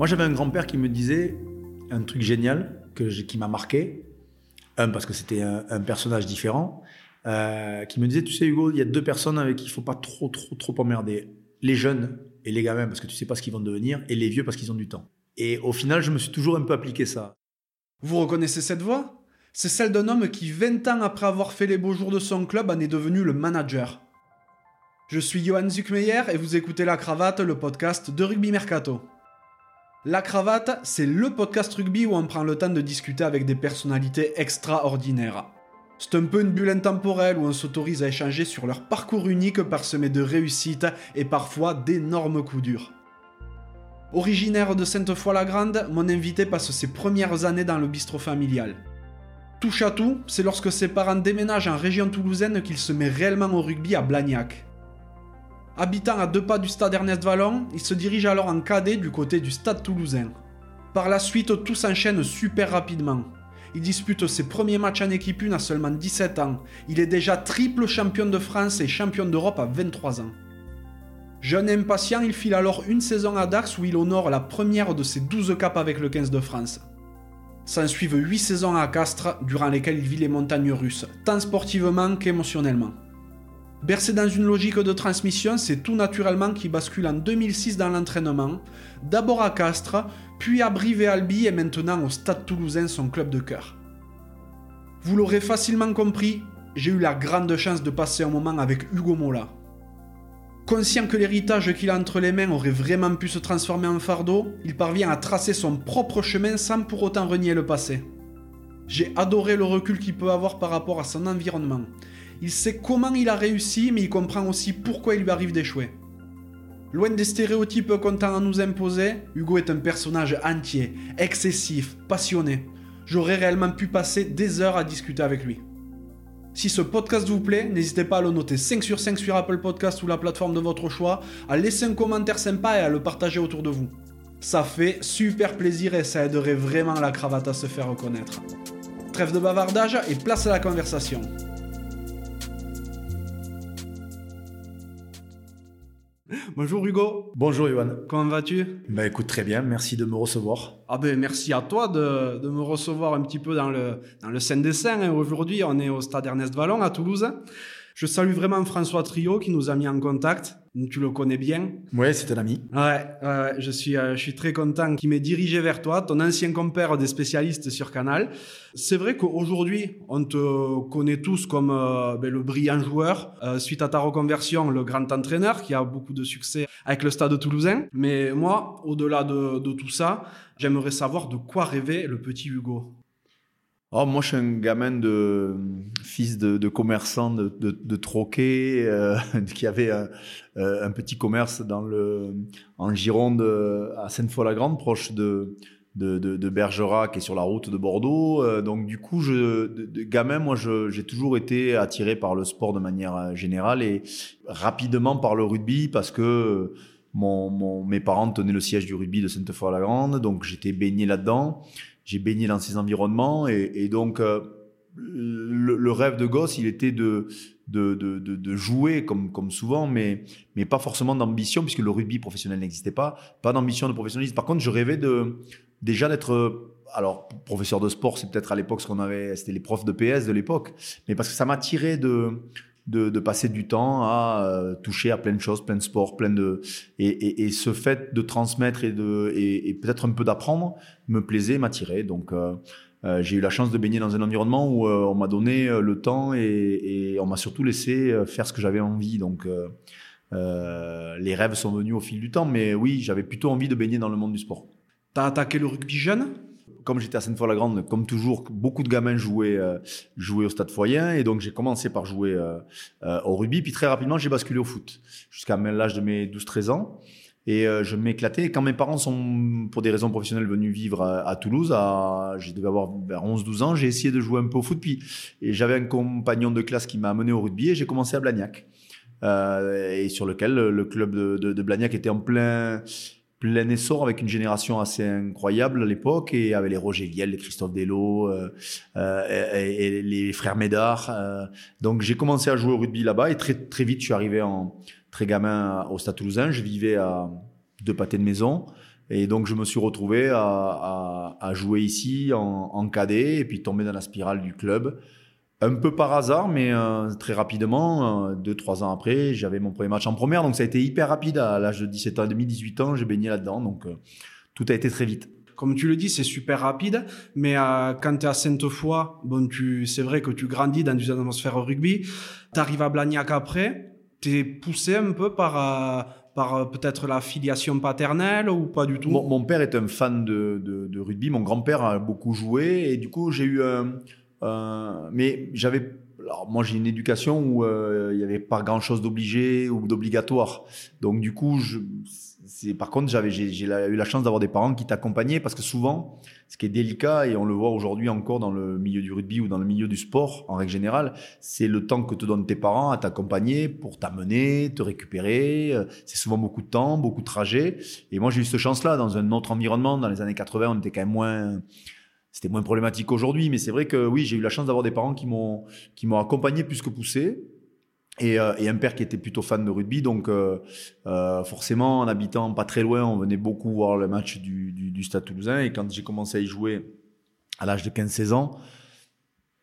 Moi, j'avais un grand-père qui me disait un truc génial qui m'a marqué. Un, parce que c'était un, personnage différent. Euh, qui me disait, tu sais, Hugo, il y a deux personnes avec qui il faut pas trop, trop, trop emmerder. Les jeunes et les gamins, parce que tu sais pas ce qu'ils vont devenir, et les vieux, parce qu'ils ont du temps. Et au final, je me suis toujours un peu appliqué ça. Vous reconnaissez cette voix? C'est celle d'un homme qui, 20 ans après avoir fait les beaux jours de son club, en est devenu le manager. Je suis Johan Zuckmeyer et vous écoutez La Cravate, le podcast de Rugby Mercato. La Cravate, c'est le podcast rugby où on prend le temps de discuter avec des personnalités extraordinaires. C'est un peu une bulle intemporelle où on s'autorise à échanger sur leur parcours unique parsemé de réussites et parfois d'énormes coups durs. Originaire de Sainte-Foy-la-Grande, mon invité passe ses premières années dans le bistrot familial. Touche à tout, c'est lorsque ses parents déménagent en région toulousaine qu'il se met réellement au rugby à Blagnac. Habitant à deux pas du stade Ernest Vallon, il se dirige alors en cadet du côté du stade toulousain. Par la suite, tout s'enchaîne super rapidement. Il dispute ses premiers matchs en équipe 1 à seulement 17 ans. Il est déjà triple champion de France et champion d'Europe à 23 ans. Jeune et impatient, il file alors une saison à Dax où il honore la première de ses 12 capes avec le 15 de France. S'en suivent 8 saisons à Castres, durant lesquelles il vit les montagnes russes, tant sportivement qu'émotionnellement. Bercé dans une logique de transmission, c'est tout naturellement qu'il bascule en 2006 dans l'entraînement, d'abord à Castres, puis à Brive et Albi et maintenant au Stade toulousain, son club de cœur. Vous l'aurez facilement compris, j'ai eu la grande chance de passer un moment avec Hugo Mola. Conscient que l'héritage qu'il a entre les mains aurait vraiment pu se transformer en fardeau, il parvient à tracer son propre chemin sans pour autant renier le passé. J'ai adoré le recul qu'il peut avoir par rapport à son environnement, il sait comment il a réussi, mais il comprend aussi pourquoi il lui arrive d'échouer. Loin des stéréotypes qu'on tend à nous imposer, Hugo est un personnage entier, excessif, passionné. J'aurais réellement pu passer des heures à discuter avec lui. Si ce podcast vous plaît, n'hésitez pas à le noter 5 sur 5 sur Apple Podcast ou la plateforme de votre choix, à laisser un commentaire sympa et à le partager autour de vous. Ça fait super plaisir et ça aiderait vraiment la cravate à se faire reconnaître. Trêve de bavardage et place à la conversation. Bonjour Hugo. Bonjour Johan. Comment vas-tu? Bah écoute très bien, merci de me recevoir. Ah ben merci à toi de, de me recevoir un petit peu dans le, dans le scène des scènes. Aujourd'hui on est au stade Ernest Vallon à Toulouse. Je salue vraiment François Trio qui nous a mis en contact. Tu le connais bien. Ouais, c'est un ami. Ouais, je, suis, euh, je suis très content qu'il m'ait dirigé vers toi, ton ancien compère des spécialistes sur Canal. C'est vrai qu'aujourd'hui, on te connaît tous comme euh, ben, le brillant joueur. Euh, suite à ta reconversion, le grand entraîneur qui a beaucoup de succès avec le stade toulousain. Mais moi, au-delà de, de tout ça, j'aimerais savoir de quoi rêvait le petit Hugo. Oh, moi, je suis un gamin de fils de, de commerçant de, de, de troquet euh, qui avait un, euh, un, petit commerce dans le en Gironde à Sainte-Foy-la-Grande, proche de, de, de, Bergerac et sur la route de Bordeaux. Euh, donc, du coup, je, de, gamin, moi, j'ai toujours été attiré par le sport de manière générale et rapidement par le rugby parce que mon, mon, mes parents tenaient le siège du rugby de Sainte-Foy-la-Grande, donc j'étais baigné là-dedans j'ai baigné dans ces environnements et, donc euh, le, rêve de gosse, il était de de, de, jouer comme, comme souvent, mais, mais pas forcément d'ambition, puisque le rugby professionnel n'existait pas, pas d'ambition de professionnalisme. Par contre, je rêvais de, déjà d'être, alors, professeur de sport, c'est peut-être à l'époque ce qu'on avait, c'était les profs de PS de l'époque, mais parce que ça m'attirait de, de, passer du temps à euh, toucher à plein de choses, plein de sports, plein de et, et, ce fait de transmettre et de et, peut-être un peu d'apprendre me plaisait, m'attirait. Donc euh, euh, j'ai eu la chance de baigner dans un environnement où on m'a donné le temps et, on m'a surtout laissé faire ce que j'avais envie. Donc les rêves sont venus au fil du temps, mais oui, j'avais plutôt envie de baigner dans le monde du sport. T'as attaqué le rugby jeune? Comme j'étais à Sainte-Foy-la-Grande, comme toujours, beaucoup de gamins jouaient, euh, jouaient au stade Foyen. Et donc, j'ai commencé par jouer euh, euh, au rugby. Puis très rapidement, j'ai basculé au foot jusqu'à l'âge de mes 12-13 ans. Et je m'éclatais. Quand mes parents sont, pour des raisons professionnelles, venus vivre à, Toulouse, à, je devais avoir vers 11-12 ans, j'ai essayé de jouer un peu au foot. Puis j'avais un compagnon de classe qui m'a amené au rugby et j'ai commencé à Blagnac. et sur lequel le club de Blagnac était en plein plein essor avec une génération assez incroyable à l'époque et avec les Roger Vielle, les Christophe Delo euh, euh, et, les frères Médard. Euh. donc j'ai commencé à jouer au rugby là-bas et très très vite je suis arrivé en très gamin au Stade Toulousain. Je vivais à deux pâtés de maison Et donc, je me suis retrouvé à, à, à jouer ici en, en, cadet et puis tomber dans la spirale du club. Un peu par hasard, mais euh, très rapidement, euh, deux, trois ans après, j'avais mon premier match en première. Donc, ça a été hyper rapide. À l'âge de 17 ans et demi, 18 ans, j'ai baigné là-dedans. Donc, euh, tout a été très vite. Comme tu le dis, c'est super rapide, mais euh, quand tu es à Sainte-Foy, bon, tu, c'est vrai que tu grandis dans une atmosphère rugby. Tu arrives à Blagnac après, tu es poussé un peu par, euh, par euh, peut-être la filiation paternelle ou pas du tout? Mon, mon, père est un fan de, de, de rugby, mon grand-père a beaucoup joué et du coup j'ai eu un... mais j'avais alors moi j'ai une éducation où il n'y avait pas grand chose d'obligé ou d'obligatoire. Donc du coup je par contre j'avais j'ai eu la chance d'avoir des parents qui t'accompagnaient parce que souvent ce qui est délicat et on le voit aujourd'hui encore dans le milieu du rugby ou dans le milieu du sport en règle générale c'est le temps que te donnent tes parents à t'accompagner pour t'amener te récupérer. C'est souvent beaucoup de temps beaucoup de trajets. Et moi j'ai eu cette chance là dans un autre environnement. Dans les années 80 on était quand même moins c'était moins problématique aujourd'hui mais c'est vrai que oui j'ai eu la chance d'avoir des parents qui m'ont qui m'ont accompagné plus que poussé et, euh, et, un père qui était plutôt fan de rugby. Donc, euh, euh, forcément, en habitant pas très loin, on venait beaucoup voir le match du, du, du Stade toulousain. Et quand j'ai commencé à y jouer à l'âge de 15-16 ans,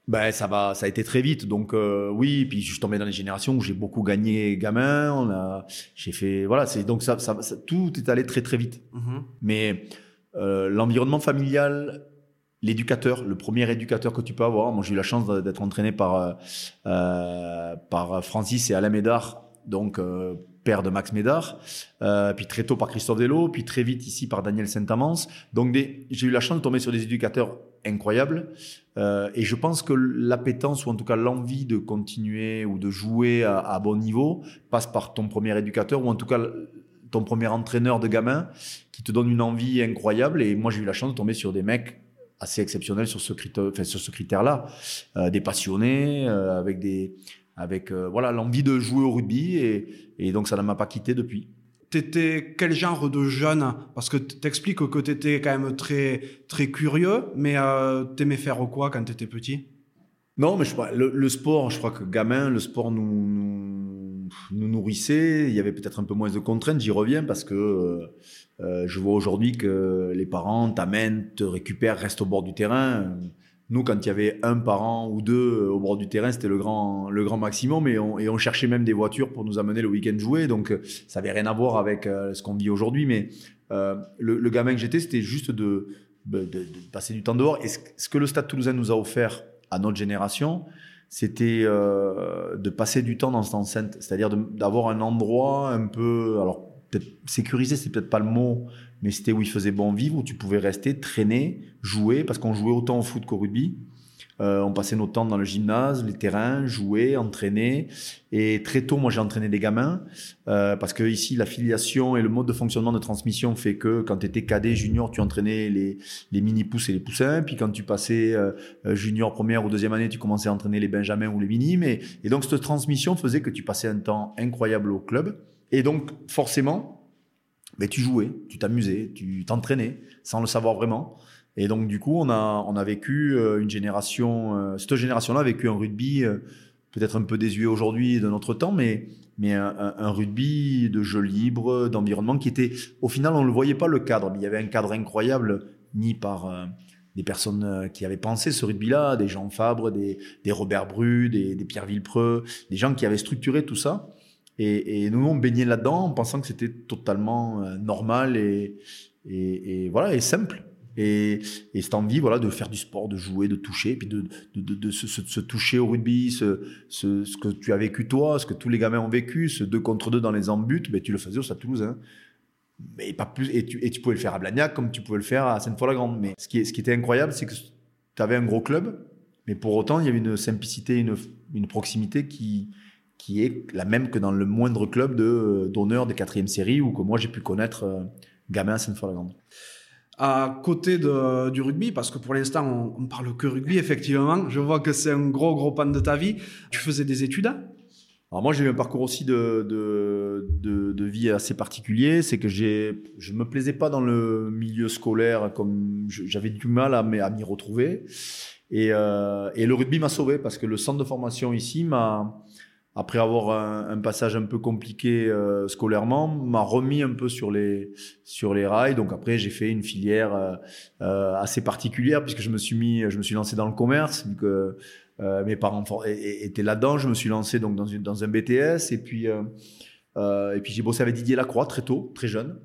ben ça va, ça a été très vite. Donc euh, oui, puis je suis tombé dans les générations où j'ai beaucoup gagné gamin. On a, j'ai fait, voilà, c'est donc ça, ça, ça, tout est allé très très vite. Mm-hmm. Mais euh, l'environnement familial l'éducateur, le premier éducateur que tu peux avoir. Moi, j'ai eu la chance d'être entraîné par euh, par Francis et Alain Médard, donc euh, père de Max Médard, euh, puis très tôt par Christophe Delo, puis très vite ici par Daniel Saint-Amans. Donc, j'ai eu la chance de tomber sur des éducateurs incroyables. Euh, et je pense que l'appétence ou en tout cas l'envie de continuer ou de jouer à, à bon niveau passe par ton premier éducateur ou en tout cas ton premier entraîneur de gamin qui te donne une envie incroyable. Et moi, j'ai eu la chance de tomber sur des mecs assez exceptionnel sur ce critère, enfin, sur ce critère-là, euh, des passionnés euh, avec des avec euh, voilà l'envie de jouer au rugby et, et donc ça ne m'a pas quitté depuis. T'étais quel genre de jeune? Parce que t'expliques que t'étais quand même très très curieux, mais t'aimais faire quoi quand t'étais petit? Non, mais je crois le, le, sport. Je crois que gamin, le sport nous, nous, nous nourrissait. Il y avait peut-être un peu moins de contraintes. J'y reviens parce que euh, je vois aujourd'hui que les parents t'amènent, te récupèrent, restent au bord du terrain. Nous, quand il y avait un parent ou deux au bord du terrain, c'était le grand, le grand maximum et on, cherchait même des voitures pour nous amener le week-end jouer. Donc, ça avait rien à voir avec euh, ce qu'on vit aujourd'hui. Mais euh, le, gamin que j'étais, c'était juste de, passer du temps dehors. Et ce que le Stade Toulousain nous a offert à notre génération, c'était euh, de passer du temps dans cette enceinte, c'est-à-dire d'avoir un endroit un peu, alors peut-être sécurisé, c'est peut-être pas le mot, mais c'était où il faisait bon vivre, où tu pouvais rester, traîner, jouer, parce qu'on jouait autant au foot qu'au rugby. Euh, on passait nos temps dans le gymnase, les terrains, jouer, entraîner. Et très tôt, moi, j'ai entraîné des gamins euh, parce que ici, l'affiliation et le mode de fonctionnement de transmission fait que quand tu étais cadet, junior, tu entraînais les, les mini pousses et les poussins. Puis quand tu passais euh, junior première ou deuxième année, tu commençais à entraîner les benjamins ou les minimes. Et, et donc, cette transmission faisait que tu passais un temps incroyable au club. Et donc, forcément, ben, tu jouais, tu t'amusais, tu t'entraînais sans le savoir vraiment. Et donc, du coup, on a, on a vécu euh, une génération, euh, cette génération-là a vécu un rugby euh, peut-être un peu désuet aujourd'hui de notre temps, mais, mais un, un, rugby de jeu libre, d'environnement qui était, au final, on ne le voyait pas le cadre, mais il y avait un cadre incroyable mis par des personnes qui avaient pensé ce rugby-là, des Jean Fabre, des, des Robert Bru, des, des Pierre Villepreux, des gens qui avaient structuré tout ça. Et, et nous, on baignait là-dedans en pensant que c'était totalement normal et, et, et, voilà, et simple. Et, et cette envie voilà, de faire du sport, de jouer, de toucher, puis de, de, de, de se, toucher au rugby, ce, ce, que tu as vécu toi, ce que tous les gamins ont vécu, ce deux contre deux dans les embutes, ben, tu le faisais au Stade Toulouse. Hein. Mais pas plus, et, tu, et tu pouvais le faire à Blagnac comme tu pouvais le faire à Sainte-Foy-la-Grande. Mais ce qui, ce qui était incroyable, c'est que tu avais un gros club, mais pour autant, il y avait une simplicité, une, une proximité qui, qui est la même que dans le moindre club de d'honneur des quatrième série ou que moi j'ai pu connaître euh, gamin à Sainte-Foy-la-Grande. À côté de, du rugby, parce que pour l'instant on, on parle que rugby, effectivement, je vois que c'est un gros gros pan de ta vie. Tu faisais des études alors moi j'ai eu un parcours aussi de, de, de, de vie assez particulier, c'est que j'ai je me plaisais pas dans le milieu scolaire comme j'avais du mal à m'y retrouver. Et, euh, et le rugby m'a sauvé parce que le centre de formation ici m'a après avoir un, passage un peu compliqué euh, scolairement, m'a remis un peu sur les sur les rails. Donc après, j'ai fait une filière euh, euh, assez particulière puisque je me suis mis, je me suis lancé dans le commerce que mes parents étaient là-dedans. Je me suis lancé donc dans une dans un BTS et puis et puis j'ai bossé avec Didier Lacroix très tôt, très jeune.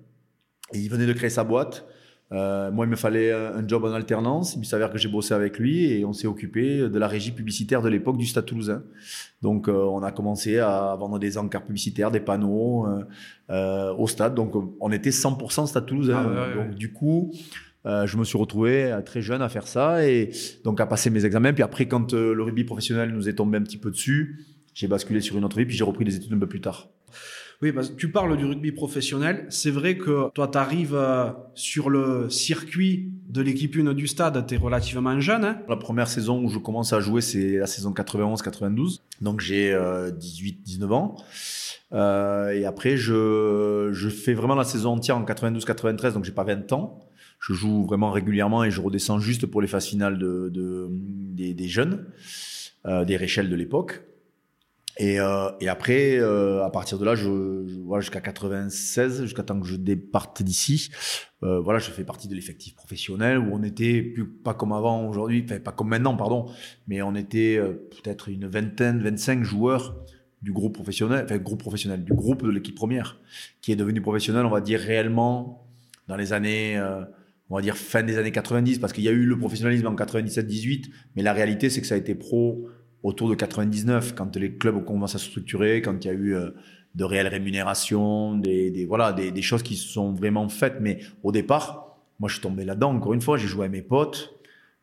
Et il venait de créer sa boîte. Euh, moi, il me fallait un job en alternance. Il s'avère que j'ai bossé avec lui et on s'est occupé de la régie publicitaire de l'époque du Stade Toulousain. Donc, euh, on a commencé à vendre des encarts publicitaires, des panneaux euh, au stade. Donc, on était 100% Stade Toulousain. Ah, donc, du coup, je me suis retrouvé très jeune à faire ça et donc à passer mes examens. Puis après, quand le rugby professionnel nous est tombé un petit peu dessus, j'ai basculé sur une autre vie puis j'ai repris des études un peu plus tard. Oui, parce que tu parles du rugby professionnel. C'est vrai que toi, tu arrives euh, sur le circuit de l'équipe 1 du stade, tu es relativement jeune. Hein la première saison où je commence à jouer, c'est la saison 91-92. Donc j'ai 18-19 euh, ans. Euh, et après, je, je fais vraiment la saison entière en 92-93, donc j'ai pas 20 ans. Je joue vraiment régulièrement et je redescends juste pour les phases finales de, de des, des, jeunes, euh, des Réchelles de l'époque. Et, euh, et après, euh, à partir de là, je, voilà, jusqu'à 96, jusqu'à temps que je départe d'ici, euh, voilà, je fais partie de l'effectif professionnel où on était plus pas comme avant aujourd'hui, enfin pas comme maintenant, pardon, mais on était euh, peut-être une vingtaine, 25 joueurs du groupe professionnel, enfin groupe professionnel, du groupe de l'équipe première, qui est devenu professionnel, on va dire réellement dans les années, euh, on va dire fin des années 90, parce qu'il y a eu le professionnalisme en 97-18, mais la réalité c'est que ça a été pro autour de 99, quand les clubs ont commencé à se structurer, quand il y a eu euh, de réelles rémunérations, des, voilà, des, des, choses qui se sont vraiment faites. Mais au départ, moi, je suis tombé là-dedans. Encore une fois, j'ai joué avec mes potes.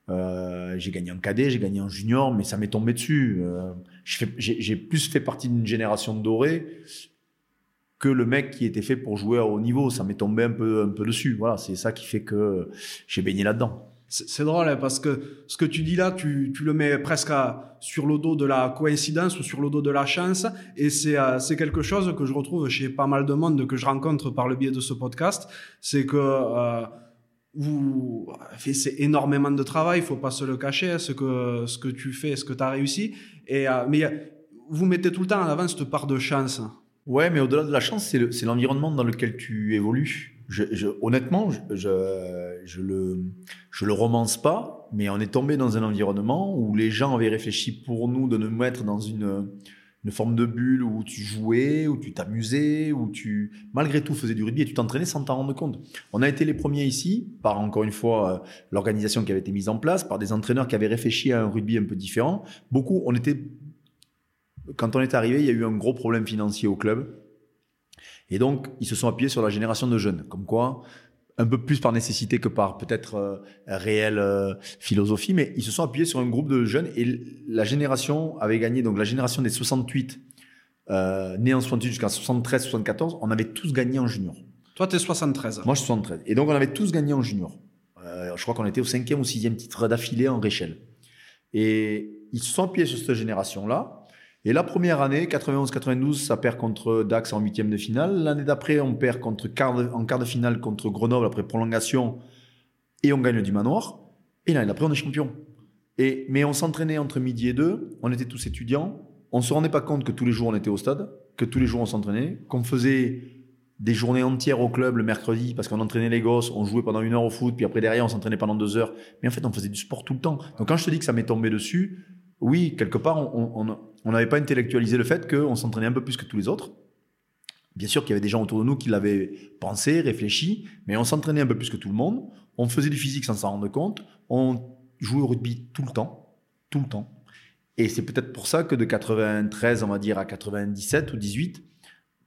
Euh, j'ai gagné en cadet, j'ai gagné en junior, mais ça m'est tombé dessus. Euh, j'ai plus fait partie d'une génération dorée que le mec qui était fait pour jouer à haut niveau. Ça m'est tombé un peu, un peu dessus. Voilà, c'est ça qui fait que j'ai baigné là-dedans. C'est drôle hein, parce que ce que tu dis là, tu, tu le mets presque sur le dos de la coïncidence ou sur le dos de la chance. Et euh, c'est quelque chose que je retrouve chez pas mal de monde que je rencontre par le biais de ce podcast. C'est que euh, c'est énormément de travail, il faut pas se le cacher, ce que, ce que tu fais, ce que tu as réussi. Et, euh, mais vous mettez tout le temps en avant cette part de chance. Ouais, mais au-delà de la chance, c'est l'environnement dans lequel tu évolues je, je, honnêtement, je, je, le, je le romance pas, mais on est tombé dans un environnement où les gens avaient réfléchi pour nous de nous mettre dans une, une forme de bulle où tu jouais, où tu t'amusais, où tu, malgré tout, faisais du rugby et tu t'entraînais sans t'en rendre compte. On a été les premiers ici, par encore une fois, euh, l'organisation qui avait été mise en place, par des entraîneurs qui avaient réfléchi à un rugby un peu différent. Beaucoup, on était, quand on est arrivé, il y a eu un gros problème financier au club et donc, ils se sont appuyés sur la génération de jeunes, comme quoi, un peu plus par nécessité que par peut-être euh, réelle euh, philosophie, mais ils se sont appuyés sur un groupe de jeunes et la génération avait gagné, donc la génération des 68, euh, nés en 68 jusqu'à 73, 74, on avait tous gagné en junior. Toi, tu es 73. Moi, je suis 73. Et donc, on avait tous gagné en junior. Euh, je crois qu'on était au cinquième ou sixième titre d'affilée en Réchelle. Et ils se sont appuyés sur cette génération-là. Et la première année, 91-92, ça perd contre Dax en huitième de finale. L'année d'après, on perd en quart de finale contre Grenoble après prolongation et on gagne du manoir. Et l'année d'après, on est champion. Et, mais on s'entraînait entre midi et deux, on était tous étudiants, on se rendait pas compte que tous les jours on était au stade, que tous les jours on s'entraînait, qu'on faisait des journées entières au club le mercredi parce qu'on entraînait les gosses, on jouait pendant une heure au foot, puis après derrière on s'entraînait pendant deux heures. Mais en fait, on faisait du sport tout le temps. Donc quand je te dis que ça m'est tombé dessus, oui, quelque part, on n'avait pas intellectualisé le fait qu'on s'entraînait un peu plus que tous les autres. Bien sûr qu'il y avait des gens autour de nous qui l'avaient pensé, réfléchi, mais on s'entraînait un peu plus que tout le monde. On faisait du physique sans s'en rendre compte. On jouait au rugby tout le temps, tout le temps. Et c'est peut-être pour ça que de 93, on va dire, à 97 ou 18,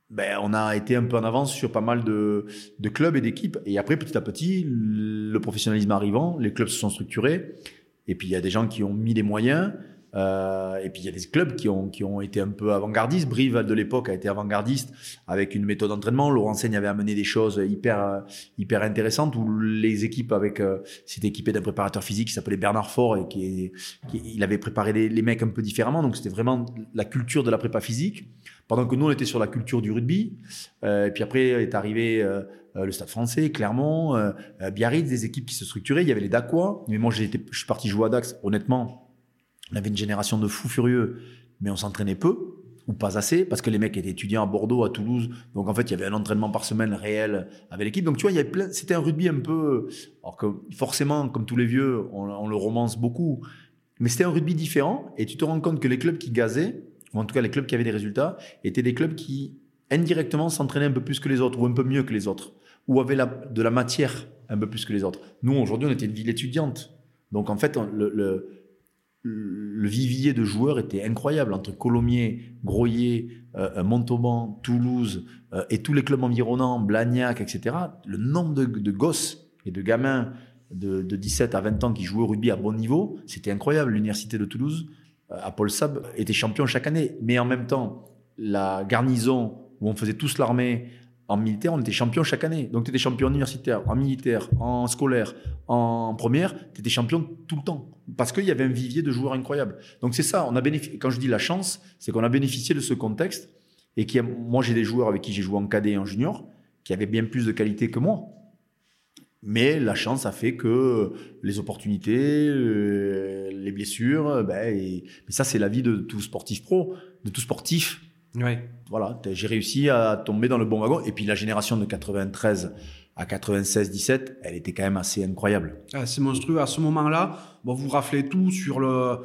ben, on a été un peu en avance sur pas mal de, de clubs et d'équipes. Et après, petit à petit, le professionnalisme arrivant, les clubs se sont structurés. Et puis, il y a des gens qui ont mis les moyens. Euh, et puis il y a des clubs qui ont, qui ont été un peu avant-gardistes. Brive de l'époque a été avant-gardiste avec une méthode d'entraînement. Laurent Seigne avait amené des choses hyper, hyper intéressantes où les équipes avec, euh, c'était équipé d'un préparateur physique qui s'appelait Bernard Faure et qui, il avait préparé les, les, mecs un peu différemment. Donc c'était vraiment la culture de la prépa physique. Pendant que nous on était sur la culture du rugby. Euh, et puis après est arrivé euh, euh, le Stade Français, Clermont, euh, Biarritz, des équipes qui se structuraient. Il y avait les Dacois. Mais moi été, je suis parti jouer à Dax. Honnêtement on avait une génération de fous furieux, mais on s'entraînait peu. ou pas assez, parce que les mecs étaient étudiants à Bordeaux, à Toulouse, donc en fait, il y avait un entraînement par semaine réel avec l'équipe. Donc tu vois, il y avait plein, c'était un rugby un peu, alors que forcément, comme tous les vieux, on, on le romance beaucoup, mais c'était un rugby différent, et tu te rends compte que les clubs qui gazaient, ou en tout cas les clubs qui avaient des résultats, étaient des clubs qui indirectement s'entraînaient un peu plus que les autres, ou un peu mieux que les autres, ou avaient de la matière un peu plus que les autres. Nous, aujourd'hui, on était une ville étudiante. Donc en fait, le, le, le vivier de joueurs était incroyable entre Colomiers, Groyer, euh, Montauban, Toulouse euh, et tous les clubs environnants, Blagnac, etc. Le nombre de, gosses et de gamins de, de, 17 à 20 ans qui jouaient au rugby à bon niveau, c'était incroyable. L'université de Toulouse, euh, à Paul Sab, était champion chaque année. Mais en même temps, la garnison où on faisait tous l'armée en militaire, on était champion chaque année. Donc, tu étais champion universitaire, en militaire, en scolaire, en première, tu étais champion tout le temps. Parce qu'il y avait un vivier de joueurs incroyables. Donc, c'est ça. On a bénéficié, quand je dis la chance, c'est qu'on a bénéficié de ce contexte. Et qui moi, j'ai des joueurs avec qui j'ai joué en cadet et en junior, qui avaient bien plus de qualité que moi. Mais la chance a fait que les opportunités, euh, les blessures, ben, et, mais ça, c'est la vie de tout sportif pro, de tout sportif Ouais. Voilà, j'ai réussi à tomber dans le bon wagon. Et puis la génération de 93 à 96-17, elle était quand même assez incroyable. Ah, c'est monstrueux. À ce moment-là, bon, vous raflez tout sur le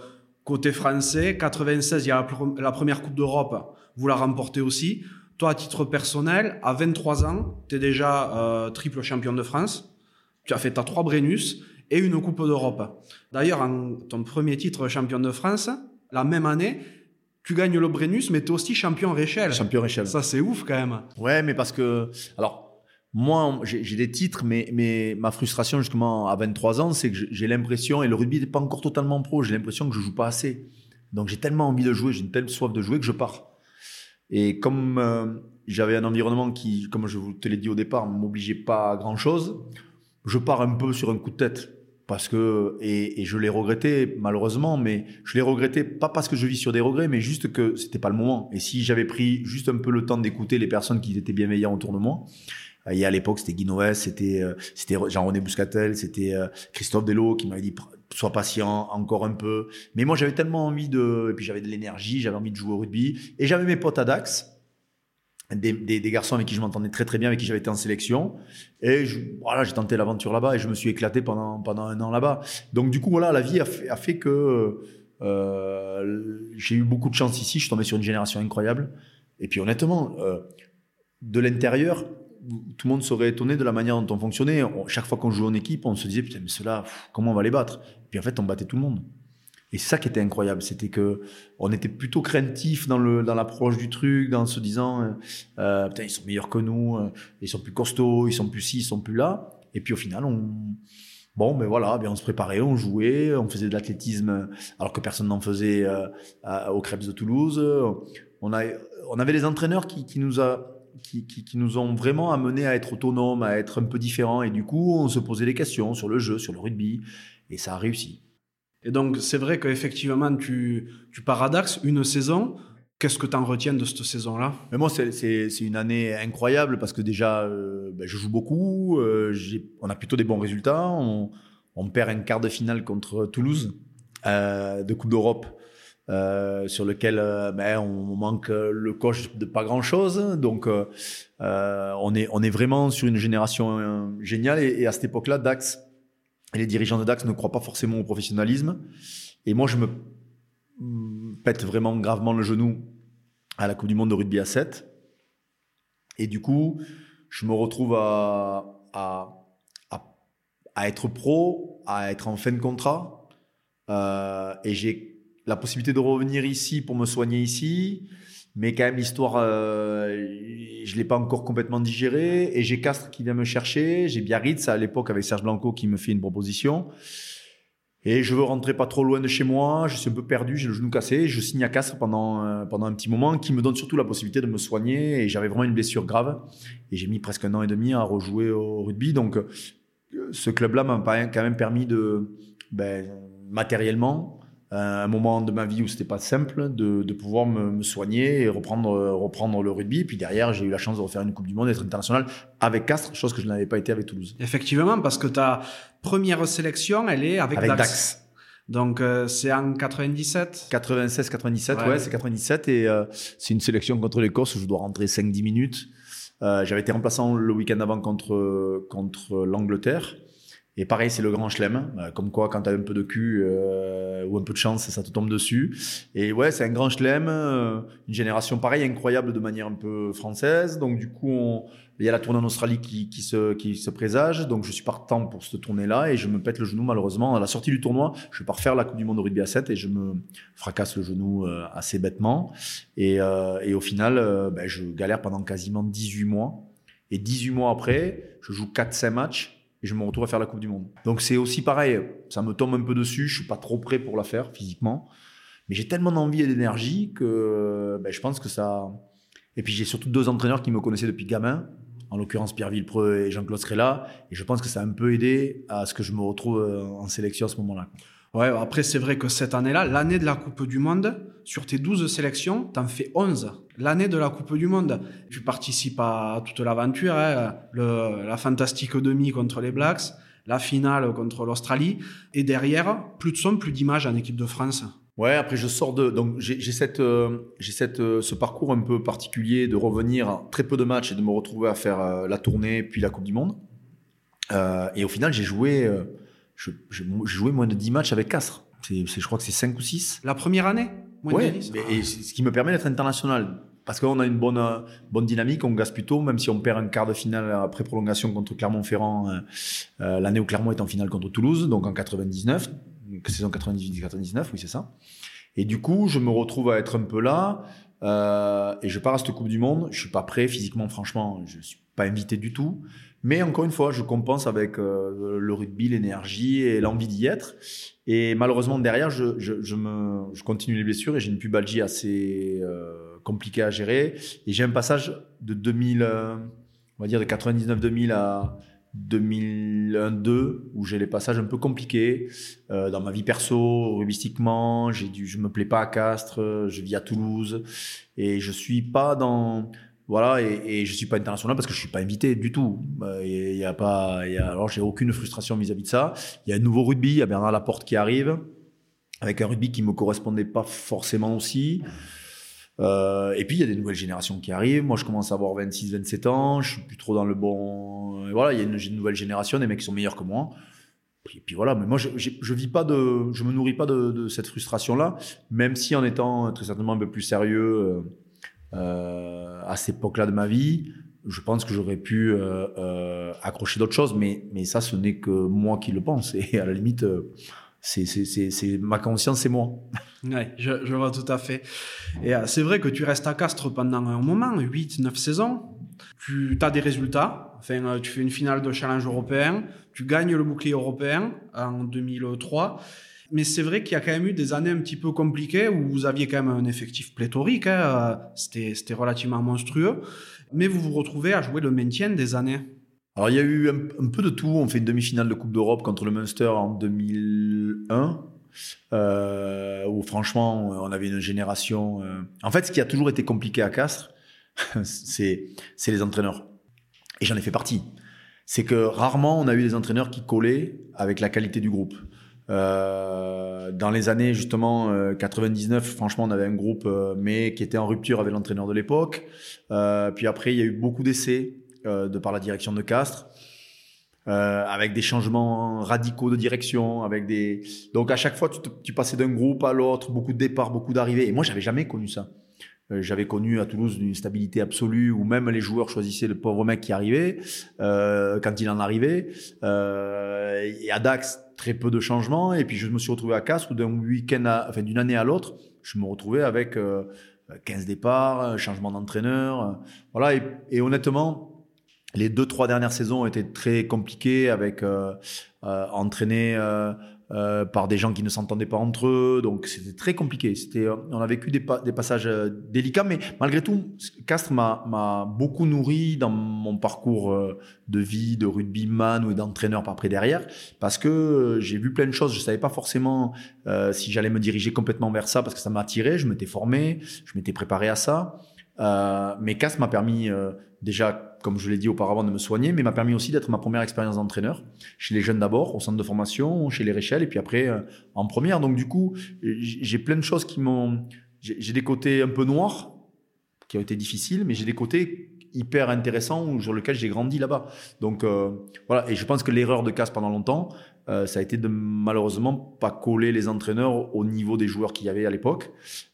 côté français. 96, il y a la, première Coupe d'Europe. Vous la remportez aussi. Toi, à titre personnel, à 23 ans, tu es déjà euh, triple champion de France. Tu as fait ta trois Brennus et une Coupe d'Europe. D'ailleurs, ton premier titre champion de France, la même année, tu gagnes le Brennus, mais tu es aussi champion Réchelle. Champion Réchelle. Ça, c'est ouf quand même. Ouais, mais parce que. Alors, moi, j'ai des titres, mais, mais ma frustration, justement, à 23 ans, c'est que j'ai l'impression, et le rugby n'est pas encore totalement pro, j'ai l'impression que je joue pas assez. Donc, j'ai tellement envie de jouer, j'ai une telle soif de jouer que je pars. Et comme euh, j'avais un environnement qui, comme je vous te l'ai dit au départ, m'obligeait pas à grand chose, je pars un peu sur un coup de tête parce que et, et je l'ai regretté malheureusement, mais je l'ai regretté pas parce que je vis sur des regrets, mais juste que c'était pas le moment. Et si j'avais pris juste un peu le temps d'écouter les personnes qui étaient bienveillantes autour de moi, euh, et à l'époque c'était Guy c'était euh, c'était Jean-René Bouscatel, c'était euh, Christophe Delot qui m'avait dit sois patient encore un peu. Mais moi j'avais tellement envie de et puis j'avais de l'énergie, j'avais envie de jouer au rugby et j'avais mes potes à Dax des, garçons avec qui je m'entendais très très bien, avec qui j'avais été en sélection. Et voilà, j'ai tenté l'aventure là-bas et je me suis éclaté pendant, pendant un an là-bas. Donc du coup, voilà, la vie a fait, a fait que euh, j'ai eu beaucoup de chance ici. Je suis tombé sur une génération incroyable. Et puis honnêtement, euh, de l'intérieur, tout le monde serait étonné de la manière dont on fonctionnait. chaque fois qu'on jouait en équipe, on se disait, putain, mais ceux-là, comment on va les battre? Et puis en fait, on battait tout le monde. Et ça qui était incroyable, c'était que on était plutôt craintif dans le dans l'approche du truc, dans se disant euh, euh, putain ils sont meilleurs que nous, euh, ils sont plus costauds, ils sont plus ci, ils sont plus là. Et puis au final on bon mais voilà, bien on se préparait, on jouait, on faisait de l'athlétisme alors que personne n'en faisait euh, au Crêpes de Toulouse. On avait les entraîneurs qui nous a qui, nous ont vraiment amené à être autonomes, à être un peu différents. Et du coup, on se posait des questions sur le jeu, sur le rugby. Et ça a réussi. Et donc, c'est vrai qu'effectivement, tu, tu Dax une saison. Qu'est-ce que tu en retiens de cette saison-là? Mais moi, c'est une année incroyable parce que déjà, euh, ben, je joue beaucoup. Euh, on a plutôt des bons résultats. On, perd un quart de finale contre Toulouse euh, de Coupe d'Europe. Sur lequel ben, on manque le coach de pas grand chose donc on est vraiment sur une génération géniale et, à cette époque-là Dax les dirigeants de DAX ne croient pas forcément au professionnalisme. Et moi, je me pète vraiment gravement le genou à la Coupe du Monde de rugby à 7. Et du coup, je me retrouve à, à, à, être pro, à être en fin de contrat. Euh, et j'ai la possibilité de revenir ici pour me soigner ici mais quand même l'histoire euh, je l'ai pas encore complètement digéré et j'ai Castres qui vient me chercher. J'ai Biarritz à l'époque avec Serge Blanco qui me fait une proposition. Et je veux rentrer pas trop loin de chez moi. Je suis un peu perdu j'ai le genou cassé. Je signe à Castres pendant euh, pendant un petit moment qui me donne surtout la possibilité de me soigner. Et j'avais vraiment une blessure grave. Et j'ai mis presque un an et demi à rejouer au rugby. Donc euh, ce club là m'a quand même permis de ben, matériellement un moment de ma vie où c'était pas simple de, de pouvoir me, me, soigner et reprendre reprendre le rugby. Puis derrière, j'ai eu la chance de refaire une Coupe du Monde, d'être international avec Castres, chose que je n'avais pas été avec Toulouse. Effectivement, parce que ta première sélection, elle est avec, avec Dax. Dax. Donc c'est en 97 96, 97, ouais, Ouais. c'est 97 et euh, c'est une sélection contre l'Écosse où je dois rentrer 5-10 minutes. Euh, J'avais été remplaçant le week-end avant contre, contre l'Angleterre. Et pareil, c'est le grand chelem. Euh, Comme quoi, quand tu as un peu de cul euh, ou un peu de chance, ça te tombe dessus. Et ouais, c'est un grand chelem. euh, une génération pareil, incroyable de manière un peu française. Donc du coup, il y a la tournée en Australie qui, se, présage. Donc je suis partant pour cette tournée-là et je me pète le genou malheureusement. À la sortie du tournoi, je pars faire la Coupe du Monde de rugby à 7 et je me fracasse le genou assez bêtement. Et, au final, ben, je galère pendant quasiment 18 mois. Et 18 mois après, je joue 4-5 matchs et je me retrouve à faire la Coupe du Monde. Donc c'est aussi pareil, ça me tombe un peu dessus, je suis pas trop prêt pour la faire physiquement. Mais j'ai tellement d'envie et d'énergie que ben, je pense que ça... Et puis j'ai surtout deux entraîneurs qui me connaissaient depuis gamin, en l'occurrence Pierre Villepreux et Jean-Claude Scrella. Et je pense que ça a un peu aidé à ce que je me retrouve euh, en sélection à ce moment-là. Ouais, après, c'est vrai que cette année-là, l'année de la Coupe du Monde, sur tes 12 sélections, t'en fais 11. L'année de la Coupe du Monde, tu participes à toute l'aventure, hein, la fantastique demi contre les Blacks, la finale contre l'Australie, et derrière, plus de son, plus d'images en équipe de France. Ouais, après je sors de donc j'ai cette euh, j'ai cette euh, ce parcours un peu particulier de revenir à très peu de matchs et de me retrouver à faire euh, la tournée puis la Coupe du Monde. Euh, et au final, j'ai joué je, je- j'ai joué moins de 10 matchs avec Castres. C'est je crois que c'est 5 ou 6. La première année moins de Ouais, 10. mais- et ce qui me permet d'être international. Parce qu'on a une bonne, bonne dynamique, on gasse plutôt, même si on perd un quart de finale après prolongation contre Clermont-Ferrand, euh, euh, l'année où Clermont est en finale contre Toulouse, donc en 99, donc saison 98-99, oui c'est ça. Et du coup, je me retrouve à être un peu là, euh, et je pars à cette Coupe du Monde. Je suis pas prêt physiquement, franchement, je suis pas invité du tout. Mais encore une fois, je compense avec euh, le rugby, l'énergie et l'envie d'y être. Et malheureusement, derrière, je, continue les blessures et j'ai une pubalgie assez euh, compliquée à gérer. Et j'ai un passage de 2000, euh, on va dire de 99-2000 à 2001-2 où j'ai les passages un peu compliqués dans ma vie perso, rubistiquement. J'ai dû, je me plais pas à Castres, je vis à Toulouse et je suis pas dans voilà, et, je suis pas international parce que je suis pas invité du tout. Euh, Il y a pas, alors j'ai aucune frustration vis-à-vis de ça. Il y a un nouveau rugby, il y a Bernard Laporte qui arrive, avec un rugby qui me correspondait pas forcément aussi. Euh, et puis il y a des nouvelles générations qui arrivent. Moi, je commence à avoir 26, 27 ans. Je suis plus trop dans le bon. Voilà, il y a une, nouvelle génération, des mecs qui sont meilleurs que moi. Et puis voilà, mais moi je, je vis pas de, je me nourris pas de, cette frustration-là, même si en étant très certainement un peu plus sérieux euh, euh, à cette époque-là de ma vie, je pense que j'aurais pu euh, euh, accrocher d'autres choses, mais, mais ça, ce n'est que moi qui le pense. Et à la limite, euh, c'est, c'est, c'est, ma conscience, c'est moi. Ouais, je, je vois tout à fait. Et euh, c'est vrai que tu restes à Castres pendant un moment, 8, 9 saisons. Tu as des résultats. Enfin, euh, tu fais une finale de challenge européen. Tu gagnes le bouclier européen en 2003. Mais c'est vrai qu'il y a quand même eu des années un petit peu compliquées où vous aviez quand même un effectif pléthorique. hein, euh, C'était, relativement monstrueux. Mais vous vous retrouvez à jouer le maintien des années. Alors, il y a eu un, peu de tout. On fait une demi-finale de Coupe d'Europe contre le Munster en 2001. Euh, où franchement, on avait une génération. euh, En fait, ce qui a toujours été compliqué à Castres, c'est les entraîneurs. Et j'en ai fait partie. C'est que rarement on a eu des entraîneurs qui collaient avec la qualité du groupe. Euh, dans les années justement euh, 99, franchement, on avait un groupe, euh, mais qui était en rupture avec l'entraîneur de l'époque. Euh, puis après, il y a eu beaucoup d'essais euh, de par la direction de Castres. Avec des changements radicaux de direction, avec des donc à chaque fois tu, tu passais d'un groupe à l'autre, beaucoup de départs, beaucoup d'arrivées. Et moi j'avais jamais connu ça. Euh, j'avais connu à Toulouse une stabilité absolue où même les joueurs choisissaient le pauvre mec qui arrivait euh, quand il en arrivait. Euh, et à Dax très peu de changements. Et puis je me suis retrouvé à Castres d'un week-end, à- enfin d'une année à l'autre, je me retrouvais avec euh, 15 départs, changement d'entraîneur, euh, voilà. Et, et honnêtement les deux trois dernières saisons été très compliquées avec euh, euh, par des gens qui ne s'entendaient pas entre eux. Donc c'était très compliqué. C'était euh, on a vécu des, des passages euh, délicats mais malgré tout Castres m'a beaucoup nourri dans mon parcours de vie de rugbyman ou d'entraîneur par après derrière parce que j'ai vu plein de choses. Je savais pas forcément euh, si j'allais me diriger complètement vers ça parce que ça m'a attiré je m'étais formé je m'étais préparé à ça mais Castres m'a permis déjà, comme je l'ai dit auparavant, de me soigner, mais m'a permis aussi d'être ma première expérience d'entraîneur, chez les jeunes d'abord, au centre de formation, chez les Réchelles, et puis après en première. Donc du coup, j'ai plein de choses qui m'ont... J'ai des côtés un peu noirs, qui ont été difficiles, mais j'ai des côtés hyper intéressants sur lesquels j'ai grandi là-bas. Donc voilà, et je pense que l'erreur de Casse pendant longtemps, euh, ça a été de malheureusement pas coller les entraîneurs au niveau des joueurs qu'il y avait à l'époque.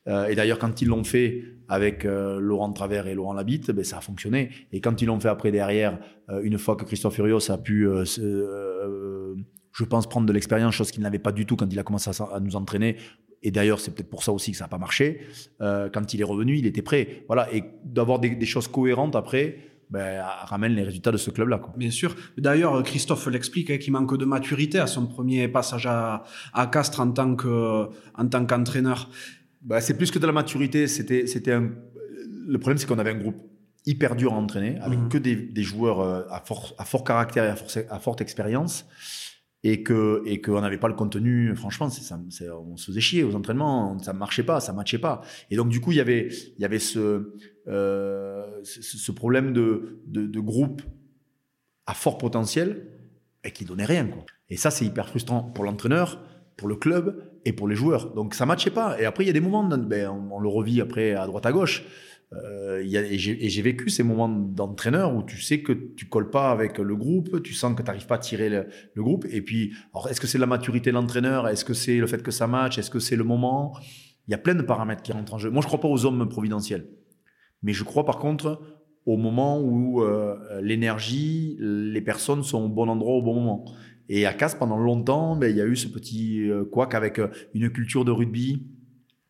Euh, et d'ailleurs, quand ils l'ont fait avec euh, Laurent Travers et Laurent Labitte, ben, ça a fonctionné. Et quand ils l'ont fait après derrière, une fois que Christophe Furios a pu, je pense, prendre de l'expérience, chose qu'il n'avait pas du tout quand il a commencé à, nous entraîner. Et d'ailleurs, c'est peut-être pour ça aussi que ça n'a pas marché. quand il est revenu, il était prêt. Voilà, et d'avoir des, des choses cohérentes après ben, ramène les résultats de ce club-là. Bien sûr. D'ailleurs, Christophe l'explique, hein, qu'il manque de maturité à son premier passage à, à Castres en tant que en tant qu'entraîneur. Ben, c'est plus que de la maturité. C'était, c'était un... Le problème, c'est qu'on avait un groupe hyper dur à entraîner, avec mhm. que des, des, joueurs euh, à fort, à fort caractère et à, à forte expérience et que et qu'on n'avait pas le contenu franchement ça on se faisait chier aux entraînements ça marchait pas ça matchait pas et donc du coup il y avait il y avait ce ce, problème de, de, groupe à fort potentiel et qui donnait rien quoi. Et ça c'est hyper frustrant pour l'entraîneur pour le club et pour les joueurs. Donc ça matchait pas. Et après il y a des moments ben, on, on le revit après à droite à gauche. Euh, et j'ai vécu ces moments d'entraîneur où tu sais que tu colles pas avec le groupe, tu sens que tu n'arrives pas à tirer le, groupe. Et puis, est-ce que c'est la maturité de l'entraîneur? Est-ce que c'est le fait que ça match? Est-ce que c'est le moment? Il y a plein de paramètres qui rentrent en jeu. Moi, je crois pas aux hommes providentiels. Mais je crois par contre au moment où euh, l'énergie, les personnes sont au bon endroit au bon moment. Et à Casse, pendant longtemps, ben, il y a eu ce petit euh, couac avec une culture de rugby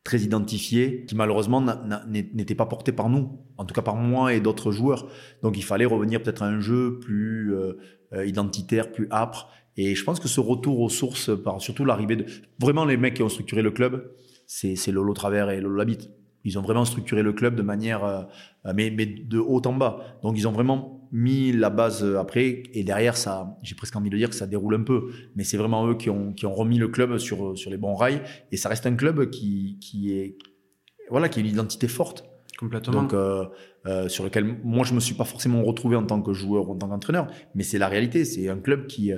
très identifié, qui malheureusement n'était pas porté par nous, en tout cas par moi et d'autres joueurs. Donc il fallait revenir peut-être à un jeu plus euh, euh, identitaire, plus âpre. Et je pense que ce retour aux sources, par surtout l'arrivée de... Vraiment les mecs qui ont structuré le club, c'est Lolo Travers et Lolo Labitte. Ils ont vraiment structuré le club de manière, euh, mais, mais de haut en bas. Donc ils ont vraiment mis la base euh, après. Et derrière ça j'ai presque envie de dire que ça déroule un peu. Mais c'est vraiment eux qui ont, qui ont remis le club sur, sur les bons rails. Et ça reste un club qui, qui est voilà qui a une identité forte. Complètement. Donc euh, euh, sur lequel moi je me suis pas forcément retrouvé en tant que joueur ou en tant qu'entraîneur. Mais c'est la réalité. C'est un club qui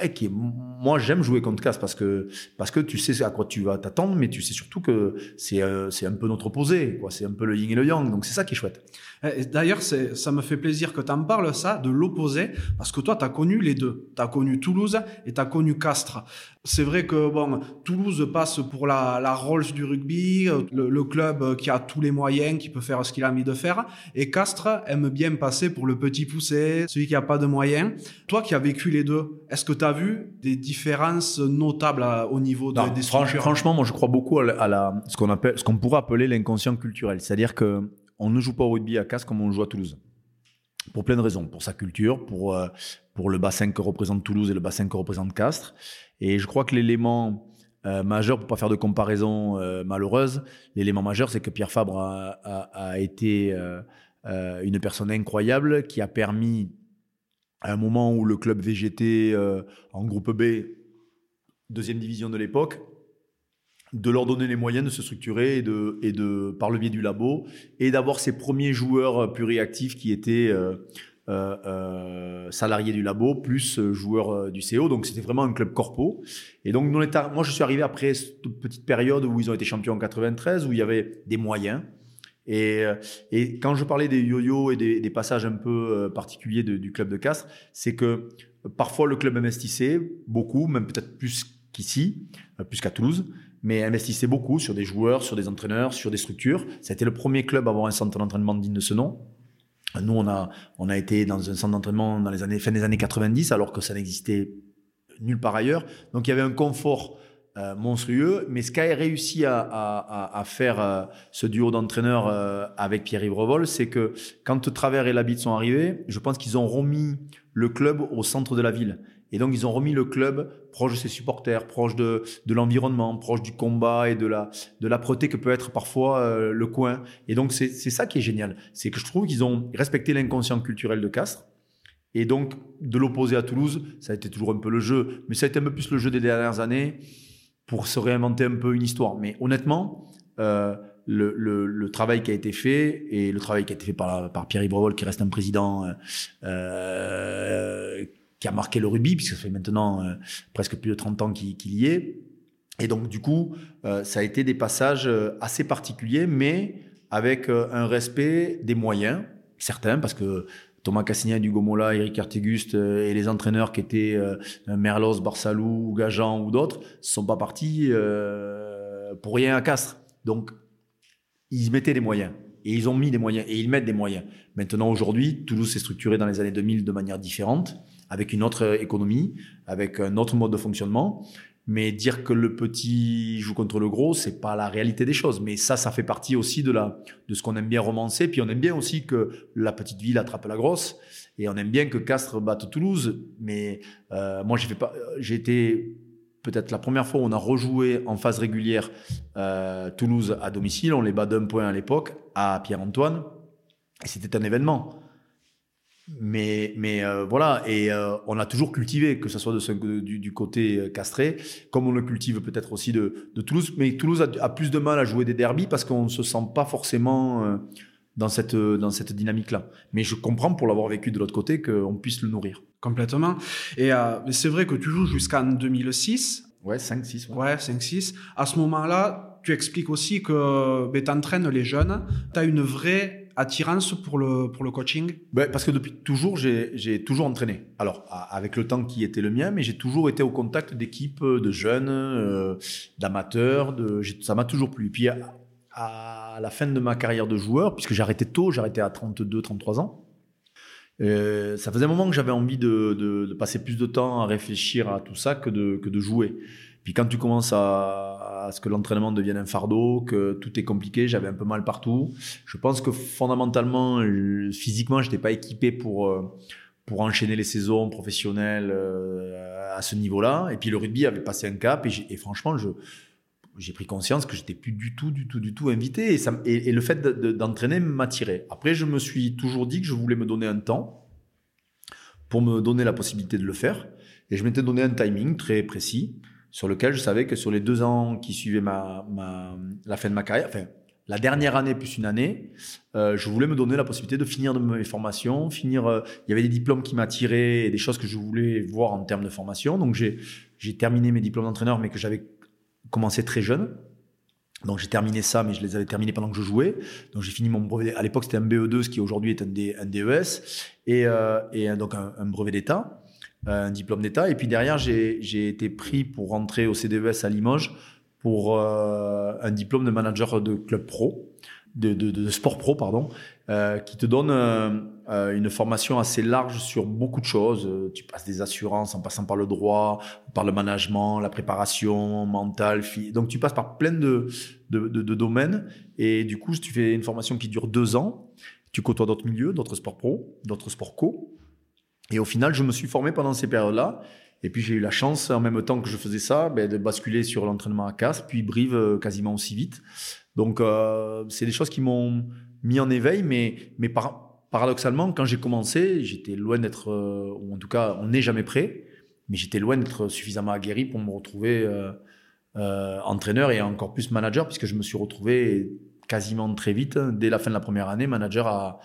eh, moi j'aime jouer contre Casse parce que parce que tu sais à quoi tu vas t'attendre mais tu sais surtout que c'est c'est un peu notre opposé quoi c'est un peu le yin et le yang donc c'est ça qui est chouette eh, d'ailleurs, ça me fait plaisir que tu en parles, ça, de l'opposé, parce que toi, tu as connu les deux. Tu as connu Toulouse et tu as connu Castres. C'est vrai que bon, Toulouse passe pour la, Rolls du rugby, le, club qui a tous les moyens, qui peut faire ce qu'il a envie de faire. Et Castres aime bien passer pour le petit poussé, celui qui a pas de moyens. Toi qui as vécu les deux, est-ce que tu as vu des différences notables au niveau de, des structures? Franchement, moi je crois beaucoup à, la, à la, ce qu'on appelle, ce qu'on pourrait appeler l'inconscient culturel. C'est-à-dire que on ne joue pas au rugby à Castres comme on le joue à Toulouse. Pour plein de raisons. Pour sa culture, pour, euh, pour le bassin que représente Toulouse et le bassin que représente Castres. Et je crois que l'élément euh, majeur, pour pas faire de comparaison euh, malheureuse, l'élément majeur, c'est que Pierre Fabre a, été une personne incroyable qui a permis, à un moment où le club VGT en groupe B, deuxième division de l'époque, de leur donner les moyens de se structurer et de, par le biais du labo et d'avoir ces premiers joueurs pluriactifs qui étaient euh, euh, euh salariés du labo plus euh, joueurs du CO. Donc c'était vraiment un club corpo. Et donc moi je suis arrivé après cette petite période où ils ont été champions en 93 où il y avait des moyens. Et, et quand je parlais des yo-yo et des, passages un peu particuliers du club de Castres, c'est que parfois le club investissait beaucoup, même peut-être plus qu'ici, plus qu'à Toulouse mais investissait beaucoup sur des joueurs, sur des entraîneurs, sur des structures. C'était le premier club à avoir un centre d'entraînement digne de ce nom. Nous, on a, on a été dans un centre d'entraînement dans les années, fin des années 90, alors que ça n'existait nulle part ailleurs. Donc, il y avait un confort euh, monstrueux. Mais ce qu'a réussi à, faire euh, ce duo d'entraîneurs euh, avec Pierre-Yves Revol, c'est que quand Travers et Labitte sont arrivés, je pense qu'ils ont remis le club au centre de la ville. Et donc, ils ont remis le club proche de ses supporters, proche de, l'environnement, proche du combat et de la, de l'âpreté que peut être parfois le coin. Et donc, c'est ça qui est génial. C'est que je trouve qu'ils ont respecté l'inconscient culturel de Castres. Et donc, de l'opposer à Toulouse, ça a été toujours un peu le jeu. Mais ça a été un peu plus le jeu des dernières années pour se réinventer un peu une histoire. Mais honnêtement, euh, le, travail qui a été fait et le travail qui a été fait par, par Pierre Ibrevol, qui reste un président euh, qui a marqué le rugby, puisque ça fait maintenant euh, presque plus de 30 ans qu'il y est. Et donc, du coup, euh, ça a été des passages euh, assez particuliers, mais avec un respect des moyens, certains, parce que Thomas Cassignan du Gomola, Eric Arteguste et les entraîneurs qui étaient Merlos, Barsalou, Gajan ou d'autres, ne sont pas partis pour rien à Castres. Donc, ils mettaient des moyens. Et ils ont mis des moyens. Et ils mettent des moyens. Maintenant, aujourd'hui, Toulouse s'est structuré dans les années 2000 de manière différente, avec une autre économie, avec un autre mode de fonctionnement. Mais dire que le petit joue contre le gros, c'est pas la réalité des choses. Mais ça, ça fait partie aussi de la, de ce qu'on aime bien romancer. Puis on aime bien aussi que la petite ville attrape la grosse. Et on aime bien que Castres batte Toulouse. Mais euh, moi, j'ai fait pas, j'ai été peut-être la première fois où on a rejoué en phase régulière euh, Toulouse à domicile. On les bat d'un point à l'époque à Pierre-Antoine. Et c'était un événement. Mais, mais euh, voilà, et euh, on a toujours cultivé, que ce soit de, du, du, côté castré, comme on le cultive peut-être aussi de, de, Toulouse. Mais Toulouse a, a, plus de mal à jouer des derbies parce qu'on ne se sent pas forcément dans cette, dans cette dynamique-là. Mais je comprends pour l'avoir vécu de l'autre côté qu'on puisse le nourrir. Complètement. Et euh, c'est vrai que tu joues jusqu'en 2006. Ouais, 5-6. Ouais, ouais 5-6. À ce moment-là, tu expliques aussi que ben, tu entraînes les jeunes. Tu as une vraie attirance pour le, pour le coaching ben, Parce que depuis toujours, j'ai toujours entraîné. Alors, avec le temps qui était le mien, mais j'ai toujours été au contact d'équipes de jeunes, euh, d'amateurs. Ça m'a toujours plu. Puis, à, la fin de ma carrière de joueur, puisque arrêté tôt, arrêté à 32, 33 ans, euh, ça faisait un moment que j'avais envie de, de, de, passer plus de temps à réfléchir à tout ça que de, que de jouer. Puis quand tu commences à, à ce que l'entraînement devienne un fardeau, que tout est compliqué, j'avais un peu mal partout. Je pense que fondamentalement, physiquement, j'étais pas équipé pour euh, pour enchaîner les saisons professionnelles euh, à ce niveau-là. Et puis le rugby avait passé un cap et, franchement, je j'ai pris conscience que j'étais plus du tout, du tout, du tout invité. Et, le fait d'entraîner m'attirait. Après, je me suis toujours dit que je voulais me donner un temps pour me donner la possibilité de le faire. Et je m'étais donné un timing très précis sur lequel je savais que sur les deux ans qui suivaient ma, ma la fin de ma carrière, enfin, la dernière année plus une année, euh, je voulais me donner la possibilité de finir de mes formations, finir. Euh, il y avait des diplômes qui m'attiraient et des choses que je voulais voir en termes de formation. Donc j'ai terminé mes diplômes d'entraîneur, mais que j'avais commencé très jeune. Donc j'ai terminé ça, mais je les avais terminés pendant que je jouais. Donc j'ai fini mon brevet. À l'époque, c'était un BE2, ce qui aujourd'hui est un, un DES, et, euh, et donc un, brevet d'État, un diplôme d'État. Et puis derrière, j'ai été pris pour rentrer au CDES à Limoges pour euh, un diplôme de manager de club pro de, de, de, sport pro, pardon, euh, qui te donne euh, euh, une formation assez large sur beaucoup de choses. Tu passes des assurances en passant par le droit, par le management, la préparation mentale. Donc tu passes par plein de, de, de, domaines et du coup tu fais une formation qui dure deux ans. Tu côtoies d'autres milieux, d'autres sports pro, d'autres sports co. Et au final, je me suis formé pendant ces périodes-là. Et puis j'ai eu la chance, en même temps que je faisais ça, ben, de basculer sur l'entraînement à casse, puis Brive quasiment aussi vite. Donc, euh, c'est des choses qui m'ont mis en éveil, mais, mais paradoxalement, quand j'ai commencé, j'étais loin d'être, euh, ou en tout cas, on n'est jamais prêt, mais j'étais loin d'être suffisamment aguerri pour me retrouver euh, euh, entraîneur et encore plus manager, puisque je me suis retrouvé quasiment très vite, dès la fin de la première année, manager à,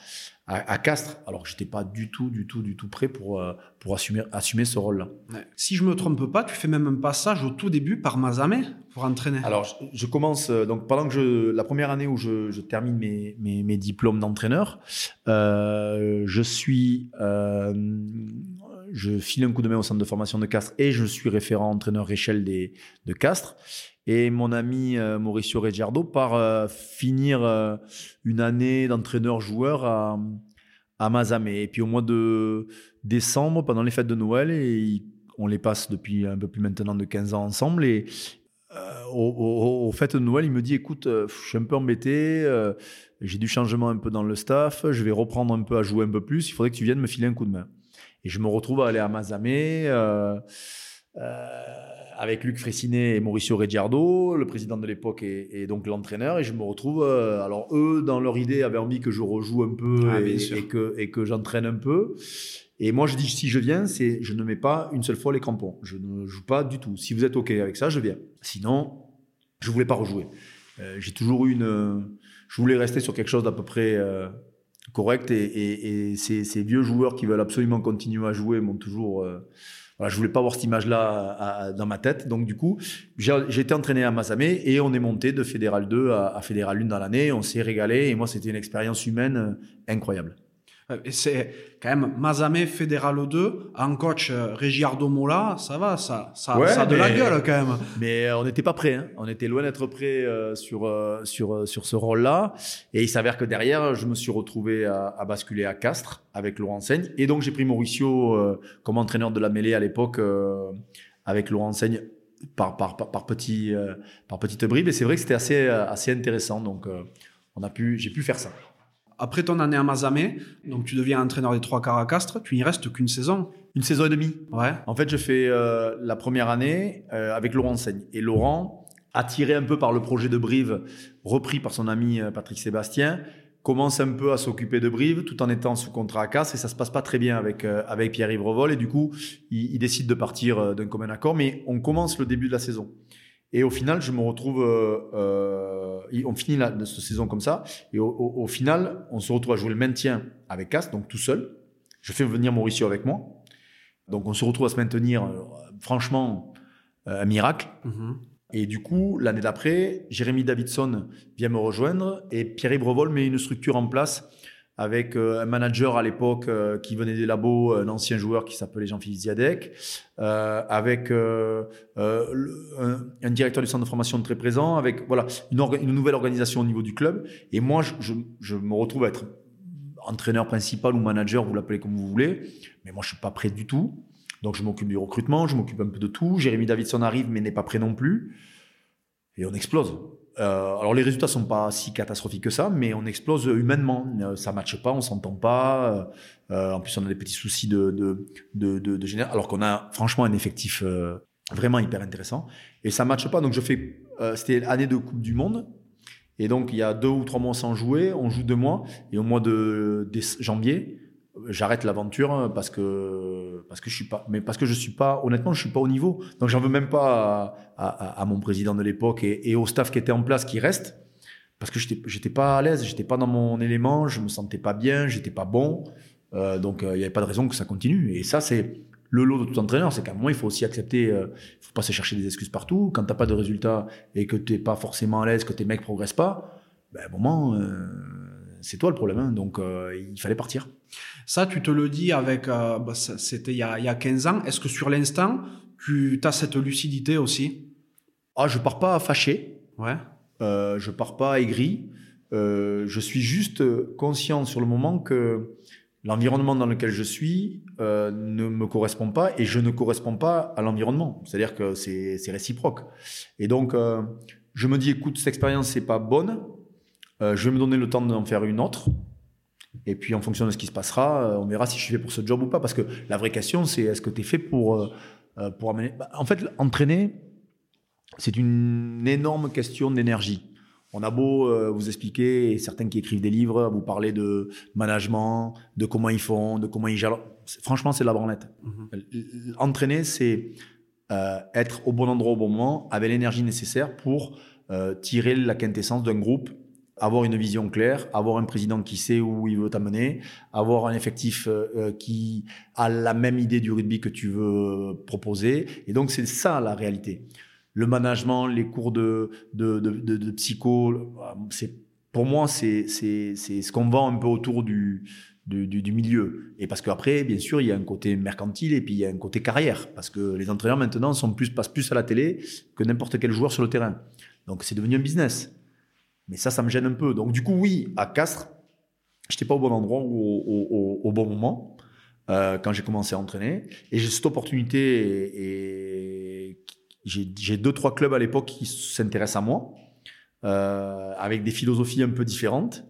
à, à Castres, alors que j'étais pas du tout, du tout, du tout prêt pour, euh, pour assumer, assumer ce rôle-là. Si je me trompe pas, tu fais même un passage au tout début par Mazamé pour entraîner. Alors, je, je commence, euh, donc pendant que je, la première année où je, je termine mes, mes, mes diplômes d'entraîneur, euh, je suis, je file un coup de main au centre de formation de Castres et je suis référent entraîneur échelle des, de Castres. Et mon ami euh, Mauricio Reggiardo part euh, finir euh, une année d'entraîneur-joueur à, à Mazamé. Et puis au mois de décembre, pendant les fêtes de Noël, et on les passe depuis un peu plus maintenant de 15 ans ensemble. Et aux, fêtes de Noël, il me dit écoute, je suis un peu embêté, j'ai du changement un peu dans le staff, je vais reprendre un peu à jouer un peu plus, il faudrait que tu viennes me filer un coup de main. Et je me retrouve à aller à Mazamé. Euh, avec Luc Fressinet et Mauricio Reggiardo, le président de l'époque et, donc l'entraîneur, et je me retrouve. Euh, alors eux, dans leur idée, avaient envie que je rejoue un peu ah, et, que et que j'entraîne un peu. Et moi, je dis si je viens, c'est je ne mets pas une seule fois les crampons. Je ne joue pas du tout. Si vous êtes ok avec ça, je viens. Sinon, je voulais pas rejouer. j'ai toujours eu une. je voulais rester sur quelque chose d'à peu près correct et, ces, ces, vieux joueurs qui veulent absolument continuer à jouer m'ont toujours voilà, je voulais pas avoir cette image-là dans ma tête. Donc, du coup, j'ai été entraîné à Masamé et on est monté de Fédéral 2 à, à Fédéral 1 dans l'année. On s'est régalé et moi, c'était une expérience humaine euh, incroyable. Euh, et c'est quand même Mazamé Fédéral 2, un coach euh, Régiardo Mola, ça va, ça, ça, a de la gueule quand même. Mais on n'était pas prêt, hein. on était loin d'être prêt euh, sur, sur, sur ce rôle-là. Et il s'avère que derrière, je me suis retrouvé à, à basculer à Castres avec Laurent Seigne. Et donc j'ai pris Mauricio comme entraîneur de la mêlée à l'époque avec Laurent Seigne par, par, par, par, petit, par petite bribe. Et c'est vrai que c'était assez, assez intéressant. Donc on a pu, j'ai pu faire ça. Après ton année à Mazamé, donc tu deviens entraîneur des trois quarts à Castres, tu n'y restes qu'une saison. Une saison et demie. Ouais. En fait, je fais euh, la première année euh, avec Laurent Seigne. Et Laurent, attiré un peu par le projet de Brive, repris par son ami euh, Patrick Sébastien, commence un peu à s'occuper de Brive tout en étant sous contrat à Castres et ça se passe pas très bien avec, avec Pierre-Yves Revol. Et du coup, il, il décide de partir d'un commun accord. Mais on commence le début de la saison. Et au final, je me retrouve, euh, euh on finit la, cette saison comme ça, et au, au, au, final, on se retrouve à jouer le maintien avec Casse, donc tout seul. Je fais venir Mauricio avec moi. Donc on se retrouve à se maintenir, euh, franchement, un miracle. Mm-hmm. Et du coup, l'année d'après, Jérémy Davidson vient me rejoindre et Pierre Brevol met une structure en place avec euh, un manager à l'époque euh, qui venait des labos, un ancien joueur qui s'appelait Jean-Philippe Ziadec, euh, avec euh, un, directeur du centre de formation très présent, avec voilà une, nouvelle organisation au niveau du club. Et moi, je me retrouve à être entraîneur principal ou manager, vous l'appelez comme vous voulez, mais moi je suis pas prêt du tout. Donc je m'occupe du recrutement, je m'occupe un peu de tout. Jérémy Davidson arrive mais n'est pas prêt non plus. Et on explose. Euh, alors les résultats sont pas si catastrophiques que ça, mais on explose humainement. Euh, ça matche pas, on s'entend pas. Euh, en plus, on a des petits soucis de de de, de, de général, alors qu'on a franchement un effectif euh, vraiment hyper intéressant. Et ça matche pas. Donc je fais, euh, c'était année de Coupe du Monde. Et donc il y a deux ou trois mois sans jouer, on joue deux mois. Et au mois de janvier, j'arrête l'aventure parce que parce que je suis pas mais parce que je suis pas honnêtement je suis pas au niveau. Donc j'en veux même pas à, mon président de l'époque et, au staff qui était en place qui reste. Parce que j'étais j'étais pas à l'aise j'étais pas dans mon élément je me sentais pas bien j'étais pas bon. Euh, donc il euh, y avait pas de raison que ça continue. Et ça c'est le lot de tout entraîneur c'est qu'à un moment il faut aussi accepter euh, il faut pas se chercher des excuses partout. Quand t'as pas de résultats et que t'es pas forcément à l'aise que tes mecs progressent pas ben à un moment euh, c'est toi le problème hein, donc euh, il fallait partir ça, tu te le dis avec. Euh, bah, C'était il, y a, il y a 15 ans. Est-ce que sur l'instant, tu as cette lucidité aussi? Ah, je pars pas fâché. Ouais. Euh, je pars pas aigri. Euh, je suis juste conscient sur le moment que l'environnement dans lequel je suis euh, ne me correspond pas et je ne corresponds pas à l'environnement. C'est-à-dire que c'est réciproque. Et donc, je me dis, écoute, cette expérience, c'est pas bonne. Je vais me donner le temps d'en faire une autre. Et puis, en fonction de ce qui se passera, euh, on verra si je suis fait pour ce job ou pas. Parce que la vraie question, c'est est-ce que tu es fait pour, euh, euh, pour amener. Bah, en fait, entraîner, c'est une énorme question d'énergie. On a beau vous expliquer, et certains qui écrivent des livres, vous parler de management, de comment ils font, de comment ils gèrent. Franchement, c'est de la branlette. Mm-hmm. Entraîner, c'est euh, être au bon endroit au bon moment, avec l'énergie nécessaire pour euh, tirer la quintessence d'un groupe avoir une vision claire, avoir un président qui sait où il veut t'amener, avoir un effectif euh, qui a la même idée du rugby que tu veux proposer. Et donc, c'est ça la réalité. Le management, les cours de, de, de, de, psycho, c'est, pour moi, c'est ce qu'on vend un peu autour du, du, du, du, milieu. Et parce qu'après, bien sûr, il y a un côté mercantile et puis il y a un côté carrière. Parce que les entraîneurs maintenant sont plus, passent plus à la télé que n'importe quel joueur sur le terrain. Donc, c'est devenu un business. Mais ça, ça me gêne un peu. Donc, du coup, oui, à Castres, j'étais pas au bon endroit ou au, bon moment euh, quand j'ai commencé à entraîner. Et j'ai cette opportunité et, et j'ai deux, trois clubs à l'époque qui s'intéressent à moi euh, avec des philosophies un peu différentes.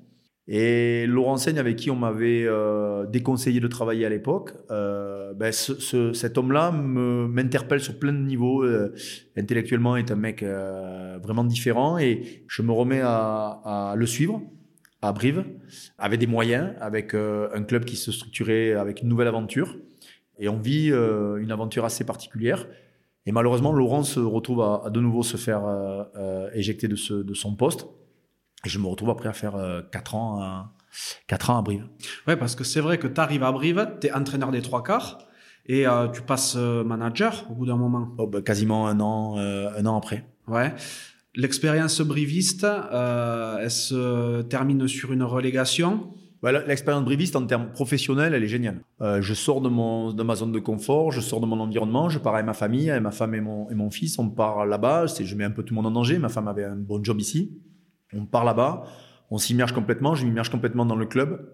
Et Laurent Seigne, avec qui on m'avait euh, déconseillé de travailler à l'époque, euh, ben ce, ce, cet homme-là m'interpelle sur plein de niveaux. Euh, intellectuellement, est un mec euh, vraiment différent et je me remets à, à, le suivre à Brive, avec des moyens, avec euh, un club qui se structurait avec une nouvelle aventure. Et on vit euh, une aventure assez particulière. Et malheureusement, Laurent se retrouve à, de nouveau se faire éjecter de, ce, de son poste. Et je me retrouve après à faire 4 ans à, 4 ans à Brive. Ouais, parce que c'est vrai que tu arrives à Brive, tu es entraîneur des trois quarts et tu passes manager au bout d'un moment. Oh, bah, quasiment un an, un an après. Ouais. L'expérience briviste, euh, elle se termine sur une relégation? L'expérience briviste en termes professionnels, elle est géniale. Euh, je sors de, mon, de ma zone de confort, je sors de mon environnement, je pars avec ma famille, avec ma femme et mon, et mon fils. On part là-bas, je mets un peu tout le monde en danger. Ma femme avait un bon job ici. On part là-bas, on s'immerge complètement, je m'immerge complètement dans le club.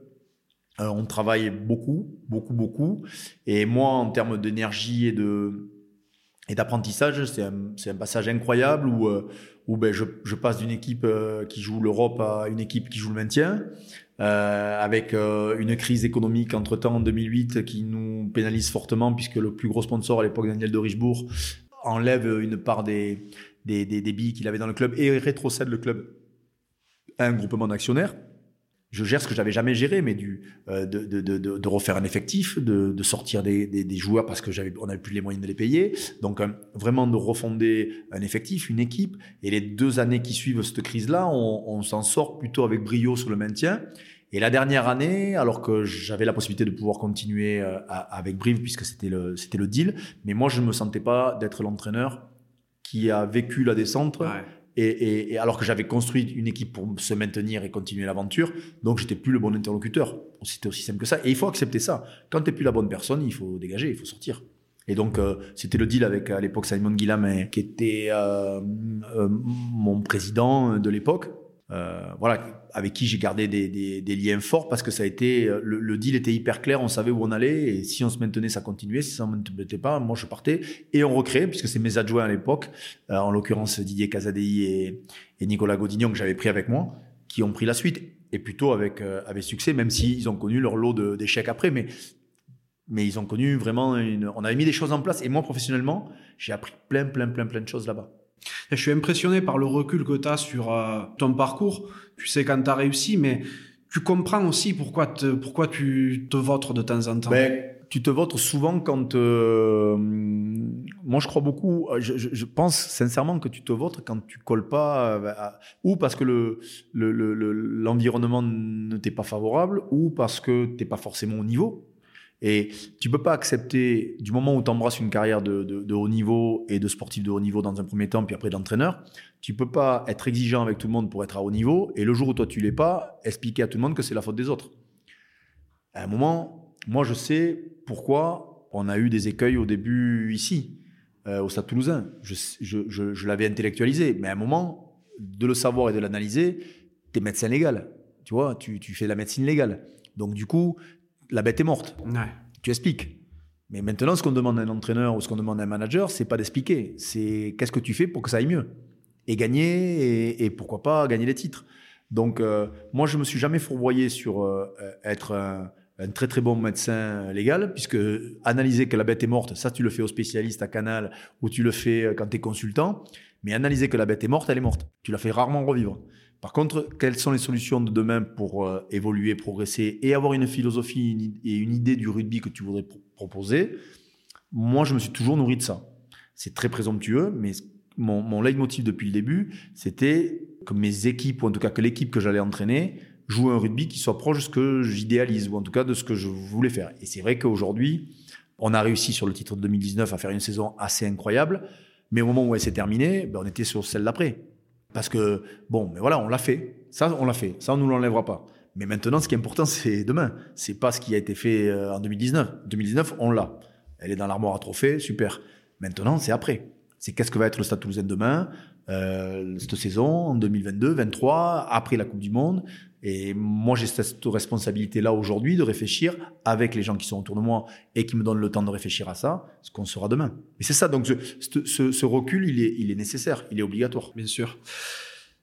Euh, on travaille beaucoup, beaucoup, beaucoup. Et moi, en termes d'énergie et de, d'apprentissage, c'est un, un, passage incroyable où, euh, où ben, je, je passe d'une équipe euh, qui joue l'Europe à une équipe qui joue le maintien, avec une crise économique entre-temps en 2008 qui nous pénalise fortement puisque le plus gros sponsor à l'époque, Daniel de Richebourg, enlève une part des, des, des, des billes qu'il avait dans le club et rétrocède le club un groupement d'actionnaires je gère ce que j'avais jamais géré, mais du euh, de, refaire un effectif, de, sortir des, joueurs parce que j'avais on n'avait plus les moyens de les payer, donc euh, vraiment de refonder un effectif, une équipe. Et les deux années qui suivent cette crise-là, on, s'en sort plutôt avec brio sur le maintien. Et la dernière année, alors que j'avais la possibilité de pouvoir continuer euh, avec Brive puisque c'était le c'était le deal, mais moi je ne me sentais pas d'être l'entraîneur qui a vécu la descente. Et, et, alors que j'avais construit une équipe pour se maintenir et continuer l'aventure, donc j'étais plus le bon interlocuteur. C'était aussi simple que ça. Et il faut accepter ça. Quand tu n'es plus la bonne personne, il faut dégager, il faut sortir. Et donc euh, c'était le deal avec à l'époque Simon Guillaume, qui était euh, euh, mon président de l'époque. Euh, voilà, avec qui j'ai gardé des, des, des, liens forts parce que ça a été euh, le, le, deal était hyper clair, on savait où on allait et si on se maintenait, ça continuait. Si ça ne maintenait pas, moi je partais et on recréait puisque c'est mes adjoints à l'époque, euh, en l'occurrence Didier Casadei et, et, Nicolas Godignon que j'avais pris avec moi, qui ont pris la suite et plutôt avec avec succès, même s'ils ont connu leur lot d'échecs après, mais mais ils ont connu vraiment une. On avait mis des choses en place et moi professionnellement, j'ai appris plein plein plein plein de choses là-bas. Je suis impressionné par le recul que tu as sur euh, ton parcours. Tu sais quand tu as réussi, mais tu comprends aussi pourquoi, pourquoi tu te votres de temps en temps. Ben, tu te votres souvent quand... Euh, moi, je crois beaucoup... Je, pense sincèrement que tu te votres quand tu colles pas... Euh, ou parce que l'environnement le, le, ne t'est pas favorable, ou parce que tu n'es pas forcément au niveau. Et tu peux pas accepter, du moment où tu embrasses une carrière de, haut niveau et de sportif de haut niveau dans un premier temps, puis après d'entraîneur, tu peux pas être exigeant avec tout le monde pour être à haut niveau, et le jour où toi tu l'es pas, expliquer à tout le monde que c'est la faute des autres. À un moment, moi je sais pourquoi on a eu des écueils au début ici, euh, au Stade Toulousain. Je, l'avais intellectualisé, mais à un moment, de le savoir et de l'analyser, tu es médecin légal. Tu vois, tu fais la médecine légale. Donc du coup, la bête est morte. Tu expliques. Mais maintenant, ce qu'on demande à un entraîneur ou ce qu'on demande à un manager, c'est pas d'expliquer. C'est qu'est-ce que tu fais pour que ça aille mieux et gagner et, pourquoi pas gagner des titres. Donc, euh, moi, je me suis jamais fourvoyé sur euh, être un, très très bon médecin légal, puisque analyser que la bête est morte, ça tu le fais au spécialiste à Canal ou tu le fais euh, quand tu es consultant. Mais analyser que la bête est morte, elle est morte. Tu la fais rarement revivre. Par contre, quelles sont les solutions de demain pour euh, évoluer, progresser et avoir une philosophie et une idée du rugby que tu voudrais proposer? Moi, je me suis toujours nourri de ça. C'est très présomptueux, mais mon, mon leitmotiv depuis le début, c'était que mes équipes, ou en tout cas que l'équipe que j'allais entraîner, joue un rugby qui soit proche de ce que j'idéalise, ou en tout cas de ce que je voulais faire. Et c'est vrai qu'aujourd'hui, on a réussi sur le titre de 2019 à faire une saison assez incroyable, mais au moment où elle s'est terminée, ben on était sur celle d'après. Parce que, bon, mais voilà, on l'a fait. Ça, on l'a fait. Ça, on ne nous l'enlèvera pas. Mais maintenant, ce qui est important, c'est demain. C'est pas ce qui a été fait euh, en 2019. 2019, on l'a. Elle est dans l'armoire à trophées, super. Maintenant, c'est après. C'est qu'est-ce que va être le Stade Toulousain demain, euh, cette saison, en 2022, 23, après la Coupe du Monde. Et moi, j'ai cette responsabilité-là aujourd'hui de réfléchir avec les gens qui sont autour de moi et qui me donnent le temps de réfléchir à ça, ce qu'on sera demain. Et c'est ça, donc ce, ce, ce, recul, il est, il est nécessaire, il est obligatoire. Bien sûr.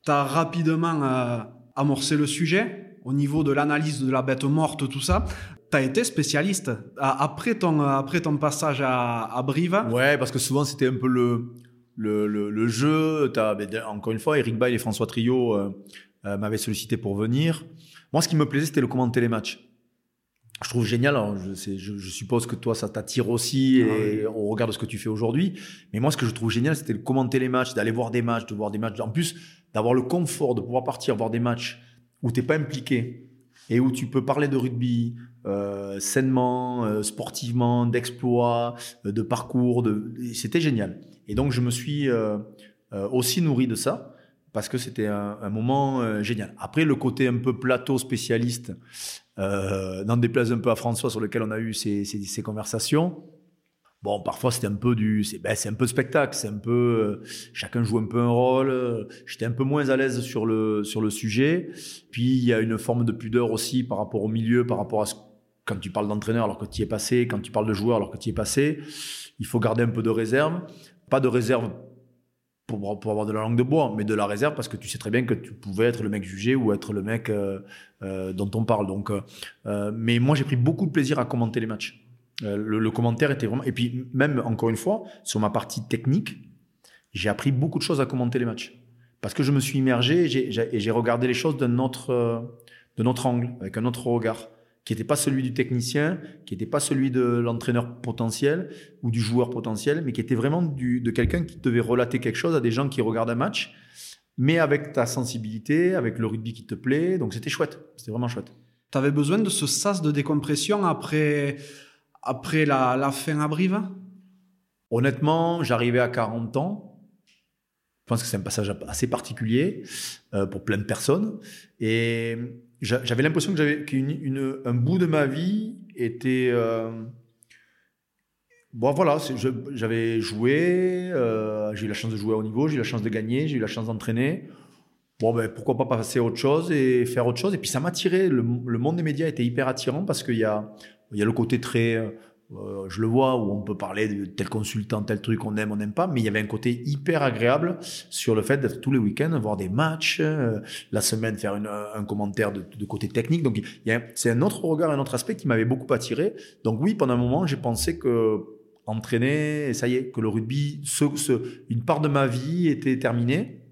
Tu as rapidement euh, amorcé le sujet au niveau de l'analyse de la bête morte, tout ça. Tu as été spécialiste après ton, après ton passage à, à Brive. Ouais, parce que souvent, c'était un peu le, le, le, jeu. As, ben, encore une fois, Eric Bail et François Trio... Euh, euh, m'avait sollicité pour venir. Moi, ce qui me plaisait, c'était le commenter les matchs. je trouve génial. Alors, je, je, je, suppose que toi, ça t'attire aussi ah et on regarde ce que tu fais aujourd'hui. Mais moi, ce que je trouve génial, c'était de commenter les matchs, d'aller voir des matchs, de voir des matchs. En plus, d'avoir le confort de pouvoir partir voir des matchs où t'es pas impliqué et où tu peux parler de rugby euh, sainement, euh, sportivement, d'exploits, euh, de parcours. De... C'était génial. Et donc, je me suis aussi nourri de ça parce que c'était un, moment génial. Après, le côté un peu plateau spécialiste, euh, n'en déplaise un peu à François sur lequel on a eu ces conversations. Bon, parfois c'était un peu du, c'est ben, un peu spectacle, c'est un peu, euh, chacun joue un peu un rôle. J'étais un peu moins à l'aise sur le sur le sujet. Puis il y a une forme de pudeur aussi par rapport au milieu, par rapport à ce, quand tu parles d'entraîneur alors que tu y es passé, quand tu parles de joueur alors que tu y es passé, il faut garder un peu de réserve. Pas de réserve pour, pour, avoir de la langue de bois, mais de la réserve parce que tu sais très bien que tu pouvais être le mec jugé ou être le mec euh, euh, dont on parle. Donc, euh, mais moi, j'ai pris beaucoup de plaisir à commenter les matchs. Le, commentaire était vraiment. Et puis, même encore une fois, sur ma partie technique, j'ai appris beaucoup de choses à commenter les matchs parce que je me suis immergé et j'ai regardé les choses d'un autre, de notre angle, avec un autre regard qui n'était pas celui du technicien, qui n'était pas celui de l'entraîneur potentiel ou du joueur potentiel, mais qui était vraiment du, de quelqu'un qui devait relater quelque chose à des gens qui regardent un match, mais avec ta sensibilité, avec le rugby qui te plaît. Donc c'était chouette, c'était vraiment chouette. Tu avais besoin de ce sas de décompression après, après la, la fin à Brive Honnêtement, j'arrivais à 40 ans. Je pense que c'est un passage assez particulier euh, pour plein de personnes. Et j'avais l'impression que j'avais qu'un bout de ma vie était euh, bon voilà j'avais joué euh, j'ai eu la chance de jouer au niveau j'ai eu la chance de gagner j'ai eu la chance d'entraîner. Bon ben pourquoi pas passer à autre chose et faire autre chose. Et puis ça m'a attiré. Le, le, monde des médias était hyper attirant parce qu'il y a y a le côté très euh, je le vois, où on peut parler de tel consultant, tel truc, on aime, on n'aime pas, mais il y avait un côté hyper agréable sur le fait d'être tous les week-ends, voir des matchs, euh, la semaine faire un commentaire de, côté technique. Donc, c'est un autre regard, un autre aspect qui m'avait beaucoup attiré. Donc oui, pendant un moment, j'ai pensé que entraîner, ça y est, que le rugby, une part de ma vie était terminée.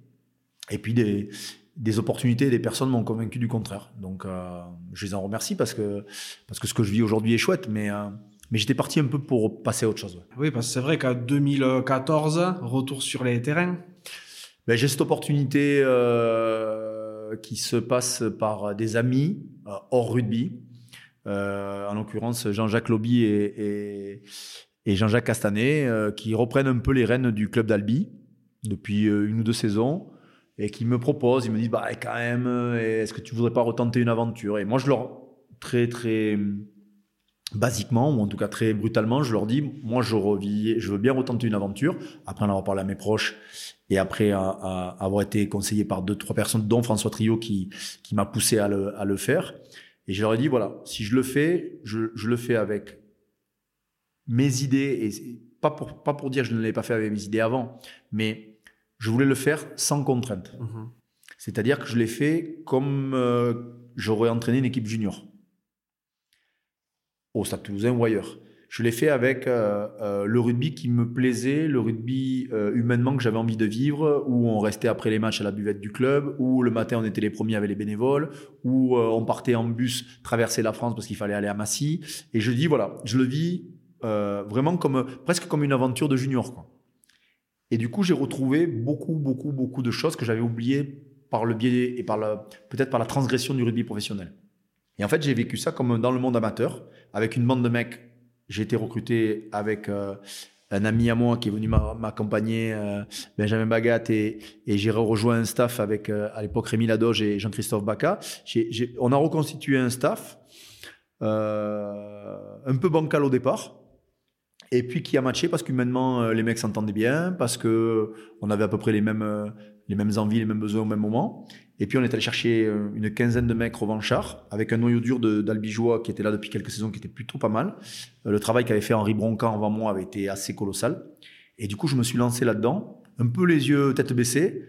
Et puis des, opportunités des personnes m'ont convaincu du contraire. Donc, euh, je les en remercie parce que, parce que ce que je vis aujourd'hui est chouette, mais mais j'étais parti un peu pour passer à autre chose. Oui, parce que c'est vrai qu'à 2014, retour sur les terrains. Ben, j'ai cette opportunité euh, qui se passe par des amis euh, hors rugby. Euh, en l'occurrence, Jean-Jacques Lobby et, et, et Jean-Jacques Castanet, qui reprennent un peu les rênes du club d'Albi depuis une ou deux saisons et qui me proposent, ils me disent, bah, quand même, est-ce que tu voudrais pas retenter une aventure? Et moi, je leur, très, très, basiquement, ou en tout cas très brutalement, je leur dis, moi, je, revis, je veux bien retenter une aventure, après en avoir parlé à mes proches, et après à, à avoir été conseillé par deux, trois personnes, dont François Trio, qui, qui m'a poussé à le, à le faire. Et je leur ai dit, voilà, si je le fais, je, je le fais avec mes idées, et pas pour, pas pour dire que je ne l'ai pas fait avec mes idées avant, mais je voulais le faire sans contrainte. Mmh. C'est-à-dire que je l'ai fait comme euh, j'aurais entraîné une équipe junior au Stade Toulousain ou ailleurs. Je l'ai fait avec euh, euh, le rugby qui me plaisait, le rugby euh, humainement que j'avais envie de vivre, où on restait après les matchs à la buvette du club, où le matin on était les premiers avec les bénévoles, où on partait en bus traverser la France parce qu'il fallait aller à Massy. Et je dis voilà, je le vis vraiment comme presque comme une aventure de junior. Quoi. Et du coup, j'ai retrouvé beaucoup, beaucoup, beaucoup de choses que j'avais oubliées par le biais et par peut-être par la transgression du rugby professionnel. Et en fait, j'ai vécu ça comme dans le monde amateur, avec une bande de mecs. J'ai été recruté avec euh, un ami à moi qui est venu m'accompagner, euh, Benjamin Bagat, et, j'ai rejoint un staff avec, euh, à l'époque, Rémi Ladoge et Jean-Christophe Baca. on a reconstitué un staff un peu bancal au départ, et puis qui a matché parce qu'humainement, les mecs s'entendaient bien, parce que on avait à peu près les mêmes, les mêmes envies, les mêmes besoins au même moment. Et puis on est allé chercher euh, une quinzaine de mecs revanchards avec un noyau dur d'Albigeois qui était là depuis quelques saisons, qui était plutôt pas mal. Euh, le travail qu'avait fait Henri Broncan avant moi avait été assez colossal. Et du coup, je me suis lancé là-dedans, un peu les yeux tête baissée.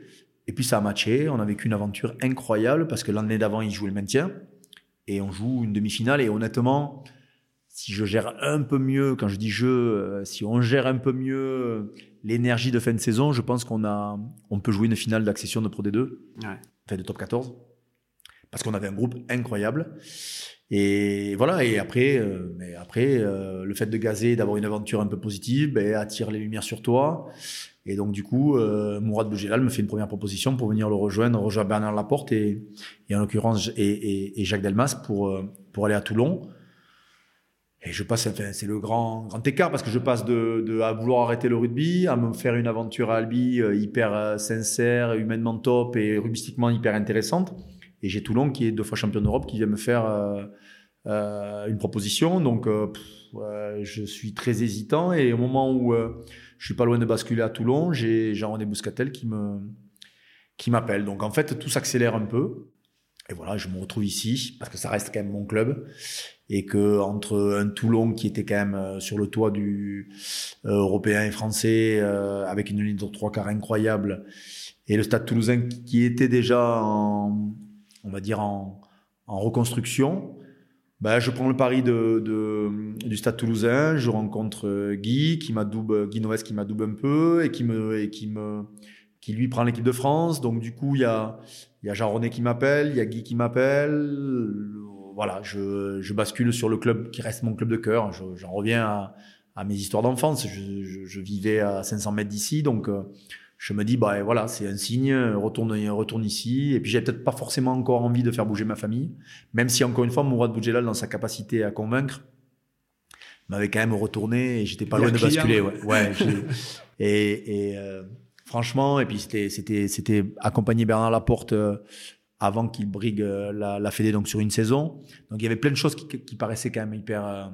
Et puis ça a matché. On a vécu une aventure incroyable parce que l'année d'avant, ils jouaient le maintien. Et on joue une demi-finale. Et honnêtement, si je gère un peu mieux, quand je dis je, euh, si on gère un peu mieux l'énergie de fin de saison, je pense qu'on a, on peut jouer une finale d'accession de Pro D2. Ouais de top 14, parce qu'on avait un groupe incroyable. Et voilà. Et après, euh, mais après, euh, le fait de gazer, d'avoir une aventure un peu positive, ben, attire les lumières sur toi. Et donc, du coup, euh, Mourad Bougelal me fait une première proposition pour venir le rejoindre, rejoindre Bernard Laporte et, en l'occurrence, et, et, Jacques Delmas pour, pour aller à Toulon. Et je passe, enfin, c'est le grand, grand écart parce que je passe de, de, à vouloir arrêter le rugby, à me faire une aventure à Albi euh, hyper euh, sincère, humainement top et rugbyistiquement hyper intéressante. Et j'ai Toulon qui est deux fois champion d'Europe qui vient me faire euh, euh une proposition. Donc, pff, je suis très hésitant. Et au moment où je suis pas loin de basculer à Toulon, j'ai Jean-René Bouscatel qui me qui m'appelle. Donc en fait, tout s'accélère un peu. Et voilà, je me retrouve ici parce que ça reste quand même mon club et que entre un Toulon qui était quand même euh, sur le toit du euh, européen et français euh, avec une ligne de trois quarts incroyable et le Stade Toulousain qui était déjà en, on va dire en, reconstruction, ben, je prends le pari de, du Stade Toulousain, je rencontre Guy qui m'adoube, Guy Noves qui m'adoube un peu et qui me et qui me qui lui prend l'équipe de France. Donc du coup il y a il y a Jean René qui m'appelle, il y a Guy qui m'appelle, voilà, je, je, bascule sur le club qui reste mon club de cœur. J'en reviens à, à, mes histoires d'enfance. Je, vivais à 500 mètres d'ici, donc euh, je me dis, bah voilà, c'est un signe, retourne, retourne ici. Et puis j'ai peut-être pas forcément encore envie de faire bouger ma famille, même si encore une fois, Mourad Boudjelal, dans sa capacité à convaincre, m'avait quand même retourné et j'étais pas loin de basculer. Ouais, ouais et, et euh, franchement, et puis c'était c'était c'était accompagner Bernard Laporte. Euh, avant qu'il brigue euh, la, la Fédé donc sur une saison. Donc il y avait plein de choses qui, qui paraissaient quand même hyper euh,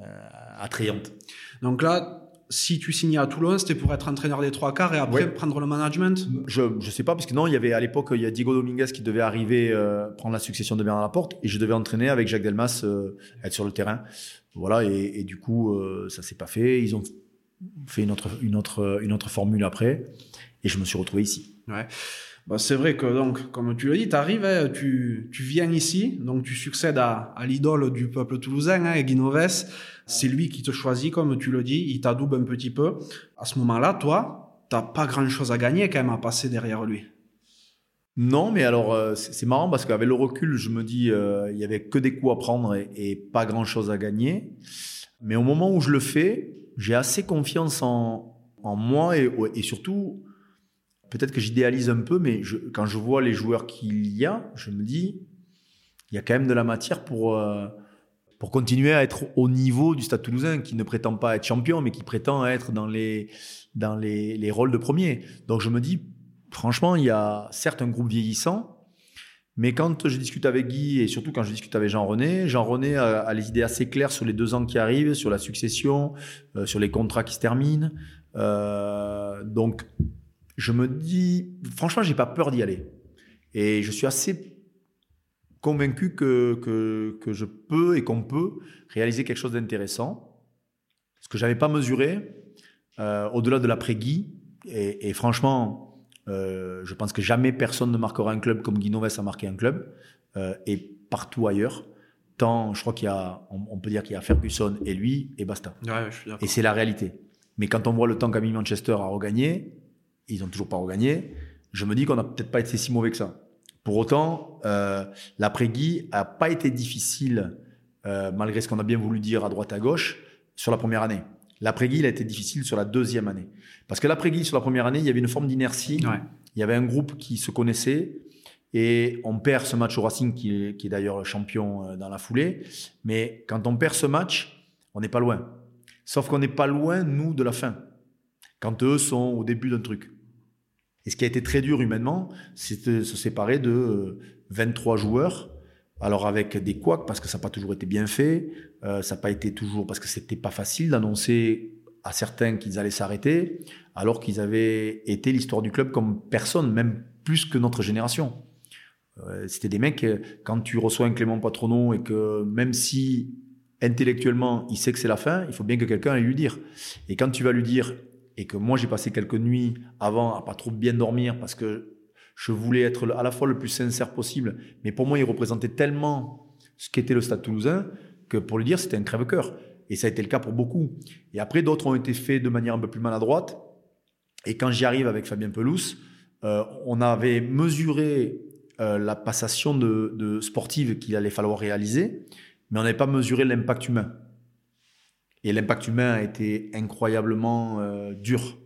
euh, attrayantes. Donc là, si tu signais à Toulon, c'était pour être entraîneur des trois quarts et après prendre le management? Je je sais pas parce que non, il y avait à l'époque il y a Diego Dominguez qui devait arriver euh, prendre la succession de Bernard Laporte et je devais entraîner avec Jacques Delmas euh, être sur le terrain. Voilà et, et du coup euh, ça s'est pas fait. Ils ont fait une autre une autre une autre formule après et je me suis retrouvé ici. Ouais. Bah, c'est vrai que, donc, comme tu l'as dit, arrives, hein, tu, tu viens ici, donc tu succèdes à, l'idole du peuple toulousain, hein, Guinoves. C'est lui qui te choisit, comme tu le dis, il t'adoube un petit peu. À ce moment-là, toi, t'as pas grand-chose à gagner quand même à passer derrière lui. Non, mais alors euh, c'est marrant parce qu'avec le recul, je me dis euh, il y avait que des coups à prendre et, pas grand chose à gagner. Mais au moment où je le fais, j'ai assez confiance en, en moi et surtout peut-être que j'idéalise un peu, mais quand je vois les joueurs qu'il y a, je me dis, il y a quand même de la matière pour, euh, pour continuer à être au niveau du Stade toulousain, qui ne prétend pas être champion, mais qui prétend être dans les, dans les, les rôles de premier. Donc je me dis, franchement, il y a certes un groupe vieillissant, mais quand je discute avec Guy et surtout quand je discute avec Jean-René, Jean-René a, a, les idées assez claires sur les deux ans qui arrivent, sur la succession, euh, sur les contrats qui se terminent. Euh, donc je me dis, franchement, j'ai pas peur d'y aller. Et je suis assez convaincu que, que, que je peux et qu'on peut réaliser quelque chose d'intéressant. Ce que j'avais pas mesuré, euh, au-delà de l'après-Guy. Et, et, franchement, euh, je pense que jamais personne ne marquera un club comme Guy Noves a marqué un club. Euh, et partout ailleurs. Tant, je crois qu'il y a, on, on peut dire qu'il y a Ferguson et lui et basta. Ouais, et c'est la réalité. Mais quand on voit le temps qu'a mis Manchester à regagner, ils ont toujours pas regagné. Je me dis qu'on n'a peut-être pas été si mauvais que ça. Pour autant, euh, l'après-Guy a pas été difficile, euh, malgré ce qu'on a bien voulu dire à droite à gauche, sur la première année. L'après-Guy, il a été difficile sur la deuxième année. Parce que l'après-Guy, sur la première année, il y avait une forme d'inertie. Ouais. Il y avait un groupe qui se connaissait. Et on perd ce match au Racing, qui est, qui est d'ailleurs champion euh, dans la foulée. Mais quand on perd ce match, on n'est pas loin. Sauf qu'on n'est pas loin, nous, de la fin. Quand eux sont au début d'un truc. Et ce qui a été très dur humainement, c'est de se séparer de 23 joueurs. Alors avec des couacs parce que ça n'a pas toujours été bien fait, euh, ça n'a pas été toujours parce que c'était pas facile d'annoncer à certains qu'ils allaient s'arrêter, alors qu'ils avaient été l'histoire du club comme personne, même plus que notre génération. Euh, c'était des mecs, quand tu reçois un Clément Patronon et que même si intellectuellement il sait que c'est la fin, il faut bien que quelqu'un aille lui dire. Et quand tu vas lui dire et que moi j'ai passé quelques nuits avant à pas trop bien dormir parce que je voulais être à la fois le plus sincère possible, mais pour moi il représentait tellement ce qu'était le Stade Toulousain que pour le dire c'était un crève-cœur. Et ça a été le cas pour beaucoup. Et après d'autres ont été faits de manière un peu plus maladroite. Et quand j'y arrive avec Fabien Pelouse, euh, on avait mesuré euh, la passation de, de sportive qu'il allait falloir réaliser, mais on n'avait pas mesuré l'impact humain. Et l'impact humain a été incroyablement euh, dur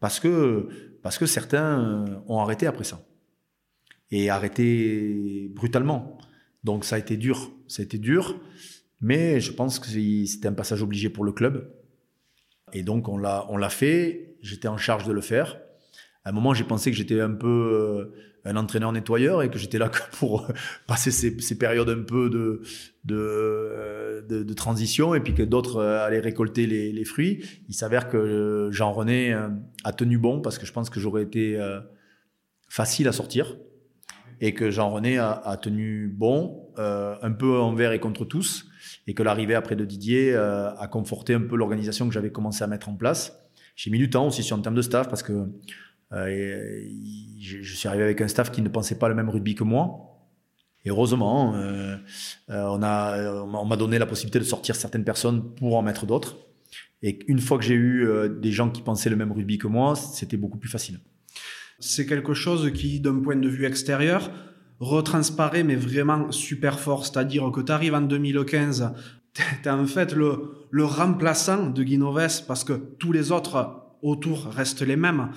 parce que parce certains euh, ont arrêté après ça et arrêté brutalement. Donc ça a été dur, ça a été dur, mais je pense que c'était un passage obligé pour le club. Et donc on l'a on l'a fait. J'étais en charge de le faire. À un moment, j'ai pensé que j'étais un peu euh, un entraîneur nettoyeur et que j'étais là pour passer ces, périodes un peu de, de, transition et puis que d'autres euh, allaient récolter les, fruits. Il s'avère que Jean-René euh, a tenu bon parce que je pense que j'aurais été facile à sortir et que Jean-René a, tenu bon, euh, un peu envers et contre tous, et que l'arrivée après de Didier euh, a conforté un peu l'organisation que j'avais commencé à mettre en place. J'ai mis du temps aussi sur un terme de staff parce que euh, je, je, suis arrivé avec un staff qui ne pensait pas le même rugby que moi. Et heureusement, euh, euh on m'a donné la possibilité de sortir certaines personnes pour en mettre d'autres. Et une fois que j'ai eu euh, des gens qui pensaient le même rugby que moi, c'était beaucoup plus facile. C'est quelque chose qui, d'un point de vue extérieur, retransparaît, mais vraiment super fort. C'est-à-dire que tu arrives en 2015, tu es en fait le, le remplaçant de Guinoves parce que tous les autres autour restent les mêmes.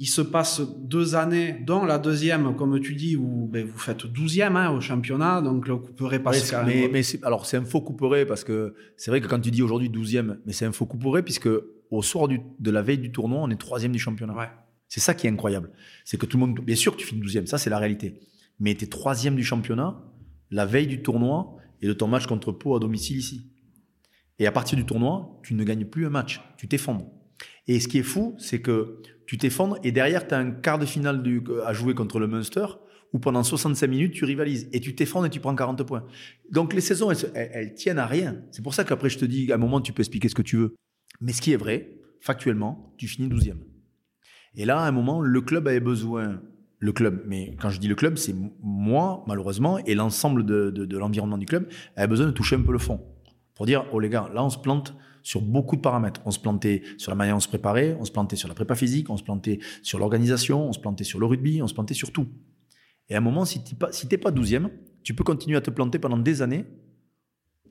Il se passe deux années, dont la deuxième, comme tu dis, où ben, vous faites douzième hein, au championnat, donc le couperet passe ouais, Mais, mais alors c'est un faux couperet parce que c'est vrai que quand tu dis aujourd'hui douzième, mais c'est un faux couperet puisque au soir du, de la veille du tournoi, on est troisième du championnat. Ouais. C'est ça qui est incroyable. C'est que tout le monde, bien sûr que tu finis douzième, ça c'est la réalité. Mais tu es troisième du championnat, la veille du tournoi et de ton match contre Pau à domicile ici. Et à partir du tournoi, tu ne gagnes plus un match, tu t'effondres. Et ce qui est fou, c'est que tu t'effondres et derrière, tu as un quart de finale du, à jouer contre le Munster où pendant 65 minutes, tu rivalises et tu t'effondres et tu prends 40 points. Donc les saisons, elles, tiennent à rien. C'est pour ça qu'après, je te dis, à un moment, tu peux expliquer ce que tu veux. Mais ce qui est vrai, factuellement, tu finis 12e. Et là, à un moment, le club avait besoin, le club, mais quand je dis le club, c'est moi, malheureusement, et l'ensemble de, de l'environnement du club, avait besoin de toucher un peu le fond. Pour dire, oh les gars, là, on se plante sur beaucoup de paramètres. On se plantait sur la manière dont on se préparait, on se plantait sur la prépa physique, on se plantait sur l'organisation, on se plantait sur le rugby, on se plantait sur tout. Et à un moment, si tu n'es pas, si pas 12e, tu peux continuer à te planter pendant des années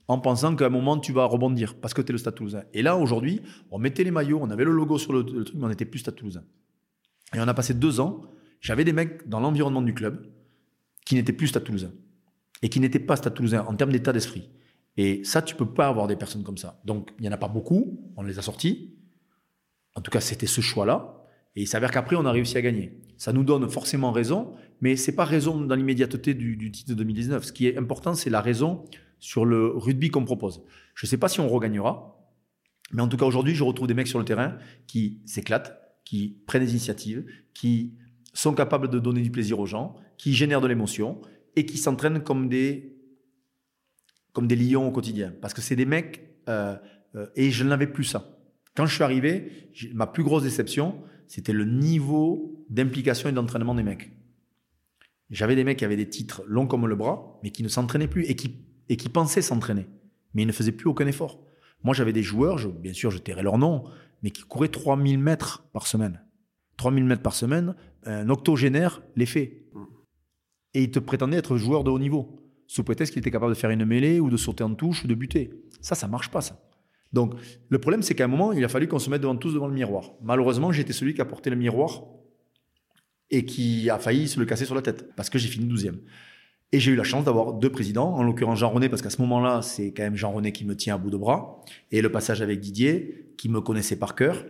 en pensant qu'à un moment, tu vas rebondir parce que tu es le Stade Toulousain. Et là, aujourd'hui, on mettait les maillots, on avait le logo sur le, le truc, mais on n'était plus Stade Toulousain. Et on a passé deux ans, j'avais des mecs dans l'environnement du club qui n'étaient plus Stade Toulousain et qui n'étaient pas Stade Toulousain en termes d'état d'esprit. Et ça, tu peux pas avoir des personnes comme ça. Donc, il y en a pas beaucoup. On les a sortis. En tout cas, c'était ce choix-là. Et il s'avère qu'après, on a réussi à gagner. Ça nous donne forcément raison, mais c'est pas raison dans l'immédiateté du, du, titre de 2019. Ce qui est important, c'est la raison sur le rugby qu'on propose. Je sais pas si on regagnera, mais en tout cas, aujourd'hui, je retrouve des mecs sur le terrain qui s'éclatent, qui prennent des initiatives, qui sont capables de donner du plaisir aux gens, qui génèrent de l'émotion et qui s'entraînent comme des comme des lions au quotidien. Parce que c'est des mecs, euh, euh, et je n'avais plus ça. Quand je suis arrivé, ma plus grosse déception, c'était le niveau d'implication et d'entraînement des mecs. J'avais des mecs qui avaient des titres longs comme le bras, mais qui ne s'entraînaient plus et qui, et qui pensaient s'entraîner, mais ils ne faisaient plus aucun effort. Moi, j'avais des joueurs, bien sûr, je tairais leur nom, mais qui couraient 3000 mètres par semaine. 3000 mètres par semaine, un octogénaire les fait. Et ils te prétendaient être joueur de haut niveau sous prétexte qu'il était capable de faire une mêlée ou de sauter en touche ou de buter. Ça, ça marche pas, ça. Donc, le problème, c'est qu'à un moment, il a fallu qu'on se mette devant tous devant le miroir. Malheureusement, j'étais celui qui a porté le miroir et qui a failli se le casser sur la tête parce que j'ai fini 12e. Et j'ai eu la chance d'avoir deux présidents, en l'occurrence Jean-René, parce qu'à ce moment-là, c'est quand même Jean-René qui me tient à bout de bras, et le passage avec Didier, qui me connaissait par cœur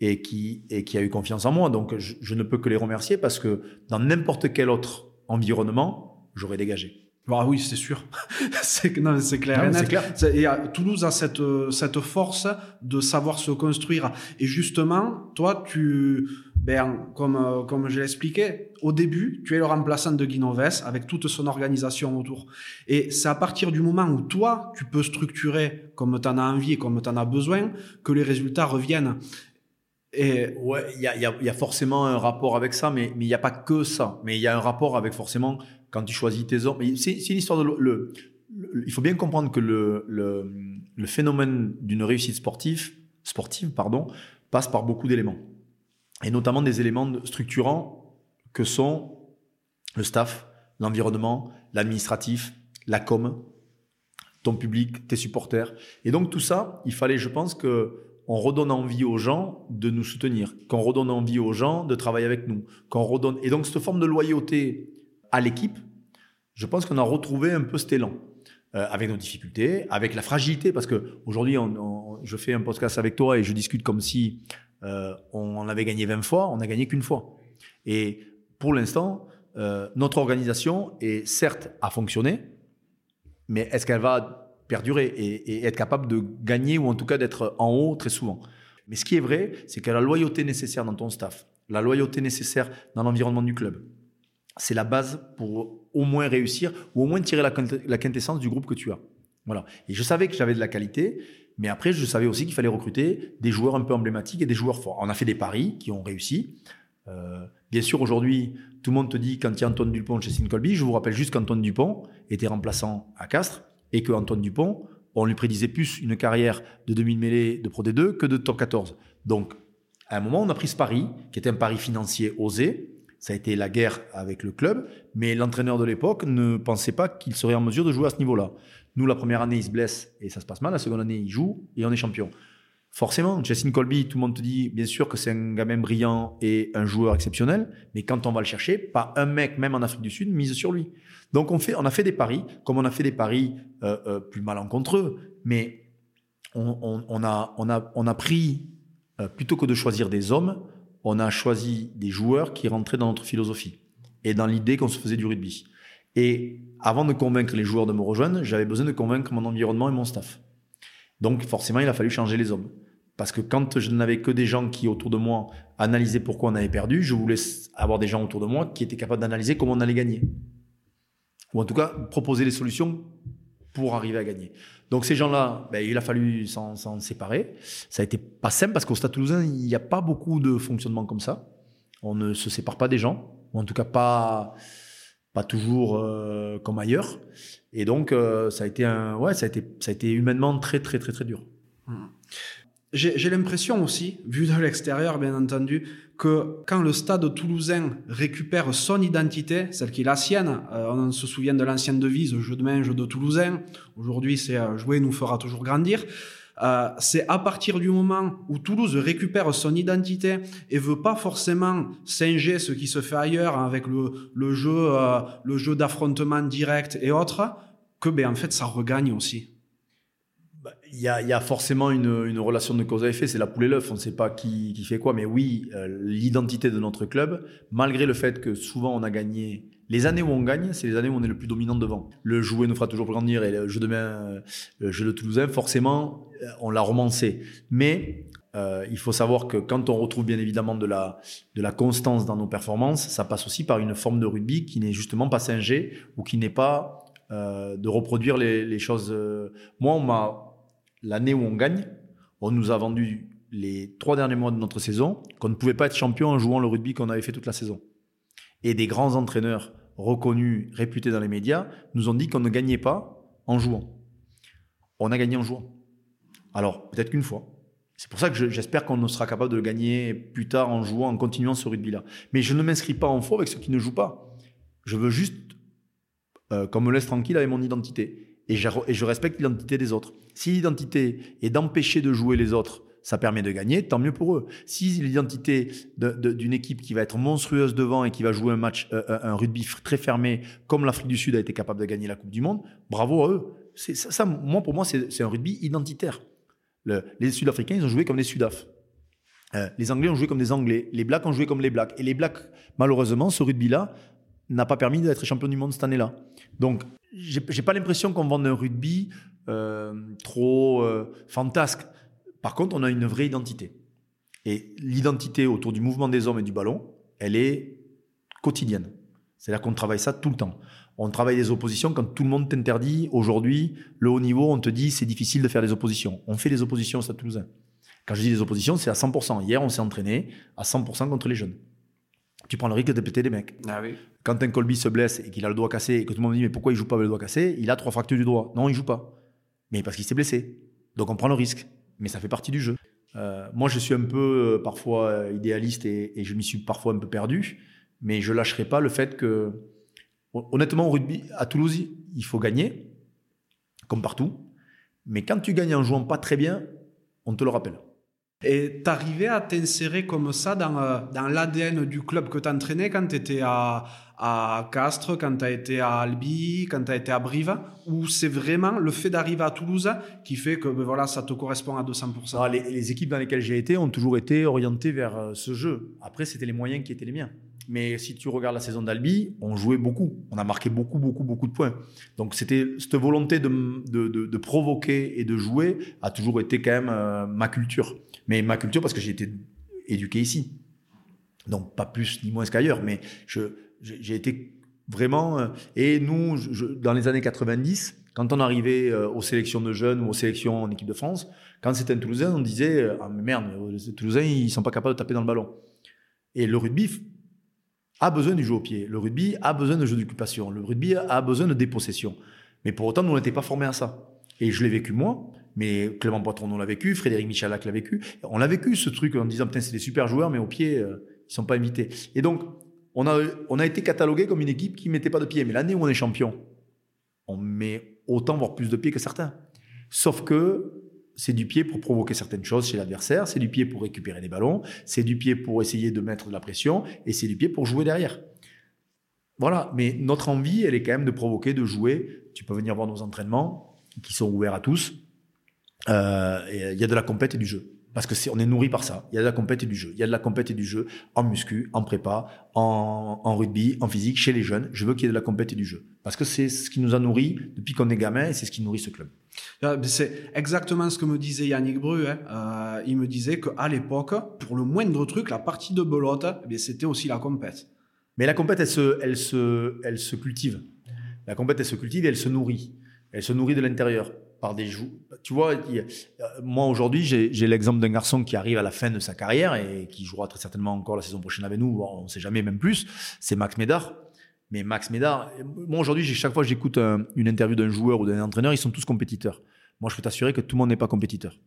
et qui, a eu confiance en moi. Donc, je ne peux que les remercier parce que dans n'importe quel autre environnement, j'aurais dégagé. Bah oui, c'est sûr. c'est non, c'est clair. Non, clair. Et à, Toulouse a cette cette force de savoir se construire. Et justement, toi, tu ben comme comme je l'expliquais au début, tu es le remplaçant de Guinoves avec toute son organisation autour. Et c'est à partir du moment où toi, tu peux structurer comme tu en as envie et comme tu en as besoin que les résultats reviennent. Et ouais, il y a, y, a, y a forcément un rapport avec ça, mais mais il n'y a pas que ça. Mais il y a un rapport avec forcément quand tu choisis tes hommes. C'est une histoire de Il faut bien comprendre que le phénomène d'une réussite sportive, sportive pardon, passe par beaucoup d'éléments, et notamment des éléments structurants que sont le staff, l'environnement, l'administratif, la com, ton public, tes supporters. Et donc tout ça, il fallait, je pense, que on redonne envie aux gens de nous soutenir, qu'on redonne envie aux gens de travailler avec nous, qu'on redonne. Et donc cette forme de loyauté à l'équipe, je pense qu'on a retrouvé un peu cet élan. Euh, avec nos difficultés, avec la fragilité, parce que aujourd'hui, je fais un podcast avec toi et je discute comme si euh, on avait gagné 20 fois, on n'a gagné qu'une fois. Et pour l'instant, euh, notre organisation est certes à fonctionner, mais est-ce qu'elle va perdurer et, et, être capable de gagner ou en tout cas d'être en haut très souvent? Mais ce qui est vrai, c'est que la loyauté nécessaire dans ton staff, la loyauté nécessaire dans l'environnement du club, c'est la base pour au moins réussir ou au moins tirer la, quintessence du groupe que tu as. Voilà. Et je savais que j'avais de la qualité, mais après, je savais aussi qu'il fallait recruter des joueurs un peu emblématiques et des joueurs forts. On a fait des paris qui ont réussi. Euh, bien sûr, aujourd'hui, tout le monde te dit quand Antoine Dupont chez Colby, je vous rappelle juste qu'Antoine Dupont était remplaçant à Castres et qu'Antoine Dupont, on lui prédisait plus une carrière de 2000 mêlées de Pro D2 que de top 14. Donc, à un moment, on a pris ce pari, qui était un pari financier osé, ça a été la guerre avec le club, mais l'entraîneur de l'époque ne pensait pas qu'il serait en mesure de jouer à ce niveau-là. Nous, la première année, il se blesse et ça se passe mal. La seconde année, il joue et on est champion. Forcément, Justin Colby, tout le monde te dit, bien sûr que c'est un gamin brillant et un joueur exceptionnel, mais quand on va le chercher, pas un mec, même en Afrique du Sud, mise sur lui. Donc on, fait, on a fait des paris, comme on a fait des paris euh, euh, plus malencontreux, mais on, a, on, a, on a pris, euh, plutôt que de choisir des hommes, on a choisi des joueurs qui rentraient dans notre philosophie et dans l'idée qu'on se faisait du rugby. Et avant de convaincre les joueurs de me rejoindre, j'avais besoin de convaincre mon environnement et mon staff. Donc forcément, il a fallu changer les hommes. Parce que quand je n'avais que des gens qui, autour de moi, analysaient pourquoi on avait perdu, je voulais avoir des gens autour de moi qui étaient capables d'analyser comment on allait gagner. Ou en tout cas, proposer des solutions pour arriver à gagner. Donc ces gens-là, ben, il a fallu s'en séparer. Ça a été pas simple parce qu'au Stade Toulousain, il n'y a pas beaucoup de fonctionnement comme ça. On ne se sépare pas des gens, ou en tout cas pas pas toujours euh, comme ailleurs. Et donc euh, ça a été un, ouais, ça a été ça a été humainement très très très très dur. Mmh. J'ai l'impression aussi, vu de l'extérieur bien entendu, que quand le stade toulousain récupère son identité, celle qui est la sienne, euh, on se souvient de l'ancienne devise jeu de main, jeu de toulousain, aujourd'hui c'est euh, jouer nous fera toujours grandir. Euh, c'est à partir du moment où Toulouse récupère son identité et veut pas forcément singer ce qui se fait ailleurs avec le, le jeu, le jeu d'affrontement direct et autres, que ben en fait ça regagne aussi. Bah, il y, a, forcément une, relation de cause à effet, c'est la poule et l'œuf, on ne sait pas qui, fait quoi, mais oui, euh, l'identité de notre club, malgré le fait que souvent on a gagné, les années où on gagne, c'est les années où on est le plus dominant devant. Le jouet nous fera toujours grandir et le jeu de main, euh, le jeu de Toulousain, forcément, euh, on l'a romancé. Mais il faut savoir que quand on retrouve bien évidemment de la, de la constance dans nos performances, ça passe aussi par une forme de rugby qui n'est justement pas singée ou qui n'est pas de reproduire les, les choses. Moi, on m'a l'année où on gagne, on nous a vendu les trois derniers mois de notre saison qu'on ne pouvait pas être champion en jouant le rugby qu'on avait fait toute la saison. Et des grands entraîneurs reconnus, réputés dans les médias, nous ont dit qu'on ne gagnait pas en jouant. On a gagné en jouant. Alors, peut-être qu'une fois. C'est pour ça que j'espère qu'on sera capable de gagner plus tard en jouant, en continuant ce rugby-là. Mais je ne m'inscris pas en faux avec ceux qui ne jouent pas. Je veux juste euh, qu'on me laisse tranquille avec mon identité et je, respecte l'identité des autres. Si l'identité est d'empêcher de jouer les autres, ça permet de gagner, tant mieux pour eux. Si l'identité d'une équipe qui va être monstrueuse devant et qui va jouer un match, euh, euh, un rugby très fermé, comme l'Afrique du Sud a été capable de gagner la Coupe du Monde, bravo à eux. Ça, moi, pour moi, c'est un rugby identitaire. les Sud-Africains, ils ont joué comme des Sudaf. Euh, les Anglais ont joué comme des Anglais. Les Blacks ont joué comme les Blacks. Et les Blacks, malheureusement, ce rugby-là n'a pas permis d'être champion du monde cette année-là. Donc, j'ai pas l'impression qu'on vende un rugby euh, trop euh, fantasque. Par contre, on a une vraie identité. Et l'identité autour du mouvement des hommes et du ballon, elle est quotidienne. C'est-à-dire qu'on travaille ça tout le temps. On travaille des oppositions quand tout le monde t'interdit. Aujourd'hui, le haut niveau, on te dit c'est difficile de faire des oppositions. On fait des oppositions au Stade Toulousain. Quand je dis des oppositions, c'est à 100%. Hier, on s'est entraîné à 100% contre les jeunes tu prends le risque de péter des mecs. Ah oui. Quand un Colby se blesse et qu'il a le doigt cassé et que tout le monde dit mais pourquoi il joue pas avec le doigt cassé? Il a trois fractures du doigt. Non, il joue pas. Mais parce qu'il s'est blessé. Donc on prend le risque. Mais ça fait partie du jeu. Euh, moi, je suis un peu euh, parfois euh, idéaliste et, je m'y suis parfois un peu perdu. Mais je lâcherai pas le fait que Honnêtement, au rugby, à Toulouse, il faut gagner, comme partout. Mais quand tu gagnes en jouant pas très bien, on te le rappelle. Et t'arrivais à t'insérer comme ça dans, euh, dans l'ADN du club que t'entraînais quand t'étais à, à Castres, quand t'as été à Albi, quand t'as été à Brive? Ou c'est vraiment le fait d'arriver à Toulouse qui fait que ben voilà, ça te correspond à 200% ah, les, les, équipes dans lesquelles j'ai été ont toujours été orientées vers euh, ce jeu. Après, c'était les moyens qui étaient les miens. Mais si tu regardes la saison d'Albi, on jouait beaucoup. On a marqué beaucoup, beaucoup, beaucoup de points. Donc c'était cette volonté de, de, de, provoquer et de jouer a toujours été quand même euh, ma culture. Mais ma culture parce que j'ai été éduqué ici. Donc pas plus ni moins qu'ailleurs, mais j'ai été vraiment. Euh, et nous, dans les années 90, quand on arrivait euh, aux sélections de jeunes ou aux sélections en équipe de France, quand c'était un Toulousain, on disait ah mais merde, les Toulousains ils sont pas capables de taper dans le ballon. Et le rugby a besoin du jeu au pied. Le rugby a besoin de jeu d'occupation. Le rugby a besoin de dépossession. Mais pour autant, nous n'étions pas formés à ça. Et je l'ai vécu moi, mais Clément Poitron l'a vécu, Frédéric Michalak l'a vécu. On l'a vécu ce truc en disant putain c'est des super joueurs, mais au pied euh, ils sont pas invités. Et donc on a on a été catalogué comme une équipe qui mettait pas de pied. Mais l'année où on est champion, on met autant voire plus de pieds que certains. Sauf que c'est du pied pour provoquer certaines choses chez l'adversaire, c'est du pied pour récupérer des ballons, c'est du pied pour essayer de mettre de la pression, et c'est du pied pour jouer derrière. Voilà, mais notre envie, elle est quand même de provoquer, de jouer. Tu peux venir voir nos entraînements, qui sont ouverts à tous. Euh, il y a de la compète et du jeu. Parce que on est nourri par ça. Il y a de la compète et du jeu. Il y a de la compète et du jeu en muscu, en prépa, en, en rugby, en physique, chez les jeunes. Je veux qu'il y ait de la compète et du jeu. Parce que c'est ce qui nous a nourris depuis qu'on est gamin et c'est ce qui nourrit ce club. Ah, c'est exactement ce que me disait Yannick Bru. Hein. Euh, il me disait qu'à l'époque, pour le moindre truc, la partie de belote, eh c'était aussi la compète. Mais la compète, elle se, elle se, elle se cultive. La compète, elle se cultive et elle se nourrit. Elle se nourrit de l'intérieur par des joues. Tu vois, euh, moi aujourd'hui, j'ai l'exemple d'un garçon qui arrive à la fin de sa carrière et qui jouera très certainement encore la saison prochaine avec nous, on ne sait jamais, même plus. C'est Max Médard. Mais Max Médard, moi aujourd'hui, chaque fois que j'écoute une interview d'un joueur ou d'un entraîneur, ils sont tous compétiteurs. Moi, je peux t'assurer que tout le monde n'est pas compétiteur.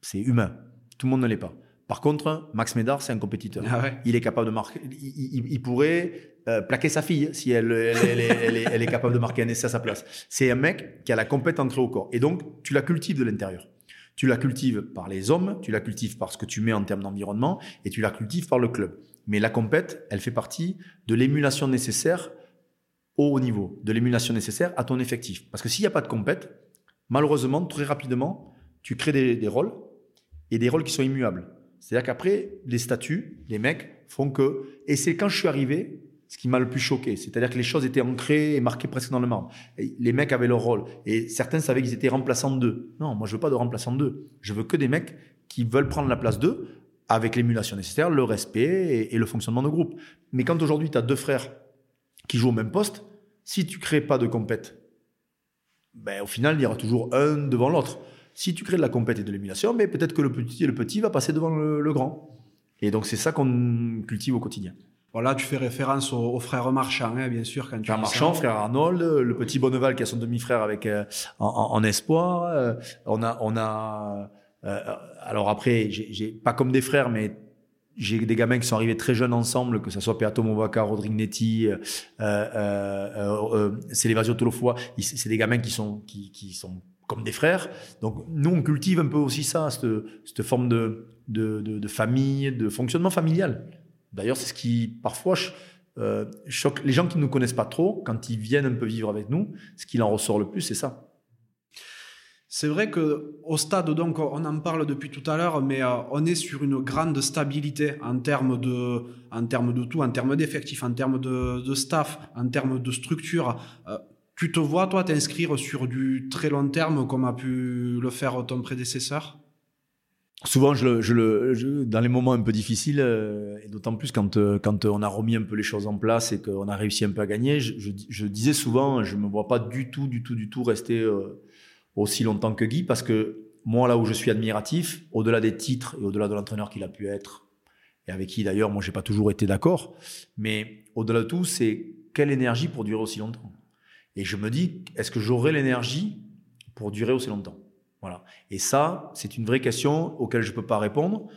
C'est humain. Tout le monde ne l'est pas. Par contre, Max Médard, c'est un compétiteur. Ah il est capable de marquer. Il, pourrait euh, plaquer sa fille si elle, elle, est, capable de marquer un essai à sa place. C'est un mec qui a la compétence entrée au corps. Et donc, tu la cultives de l'intérieur. Tu la cultives par les hommes, tu la cultives par ce que tu mets en termes d'environnement, et tu la cultives par le club. Mais la compète, elle fait partie de l'émulation nécessaire au haut niveau, de l'émulation nécessaire à ton effectif. Parce que s'il n'y a pas de compète, malheureusement, très rapidement, tu crées des, rôles et des rôles qui sont immuables. C'est-à-dire qu'après, les statuts, les mecs font que. Et c'est quand je suis arrivé, ce qui m'a le plus choqué. C'est-à-dire que les choses étaient ancrées et marquées presque dans le marbre. les mecs avaient leur rôle. Et certains savaient qu'ils étaient remplaçants d'eux. Non, moi, je veux pas de remplaçants d'eux. Je veux que des mecs qui veulent prendre la place d'eux avec l'émulation nécessaire, le respect et, le fonctionnement de groupe. Mais quand aujourd'hui, tu as deux frères qui jouent au même poste, si tu crées pas de compète, ben, au final, il y aura toujours un devant l'autre. Si tu crées de la compète et de l'émulation, mais peut-être que le petit, le petit va passer devant le, grand. Et donc, c'est ça qu'on cultive au quotidien. Voilà, tu fais référence aux, frères Marchand, hein, bien sûr. Quand tu frère Marchand, frère Arnold, le petit Bonneval qui a son demi-frère avec euh, en, espoir. Euh, on a, on a. Euh, alors après, j'ai pas comme des frères, mais j'ai des gamins qui sont arrivés très jeunes ensemble, que ce soit Peato Movaka, Rodrigue Netti, euh, euh, Célébasio Tolofoa. C'est des gamins qui sont, qui, sont comme des frères. Donc nous, on cultive un peu aussi ça, cette, forme de, de, famille, de fonctionnement familial. D'ailleurs, c'est ce qui parfois euh, choque les gens qui ne nous connaissent pas trop, quand ils viennent un peu vivre avec nous, ce qui en ressort le plus, c'est ça. C'est vrai que au stade, donc, on en parle depuis tout à l'heure, mais euh, on est sur une grande stabilité en termes de, en termes de tout, en termes d'effectifs, en termes de, staff, en termes de structure. Euh, tu te vois, toi, t'inscrire sur du très long terme comme a pu le faire ton prédécesseur? Souvent, dans les moments un peu difficiles, euh, et d'autant plus quand, quand on a remis un peu les choses en place et qu'on a réussi un peu à gagner, je, disais souvent, je ne me vois pas du tout, du tout, du tout rester aussi longtemps que Guy, parce que moi, là où je suis admiratif, au-delà des titres et au-delà de l'entraîneur qu'il a pu être, et avec qui d'ailleurs, moi, j'ai pas toujours été d'accord, mais au-delà de tout, c'est quelle énergie pour durer aussi longtemps et je me dis, est-ce que j'aurai l'énergie pour durer aussi longtemps? Voilà. Et ça, c'est une vraie question auquel je ne peux pas répondre.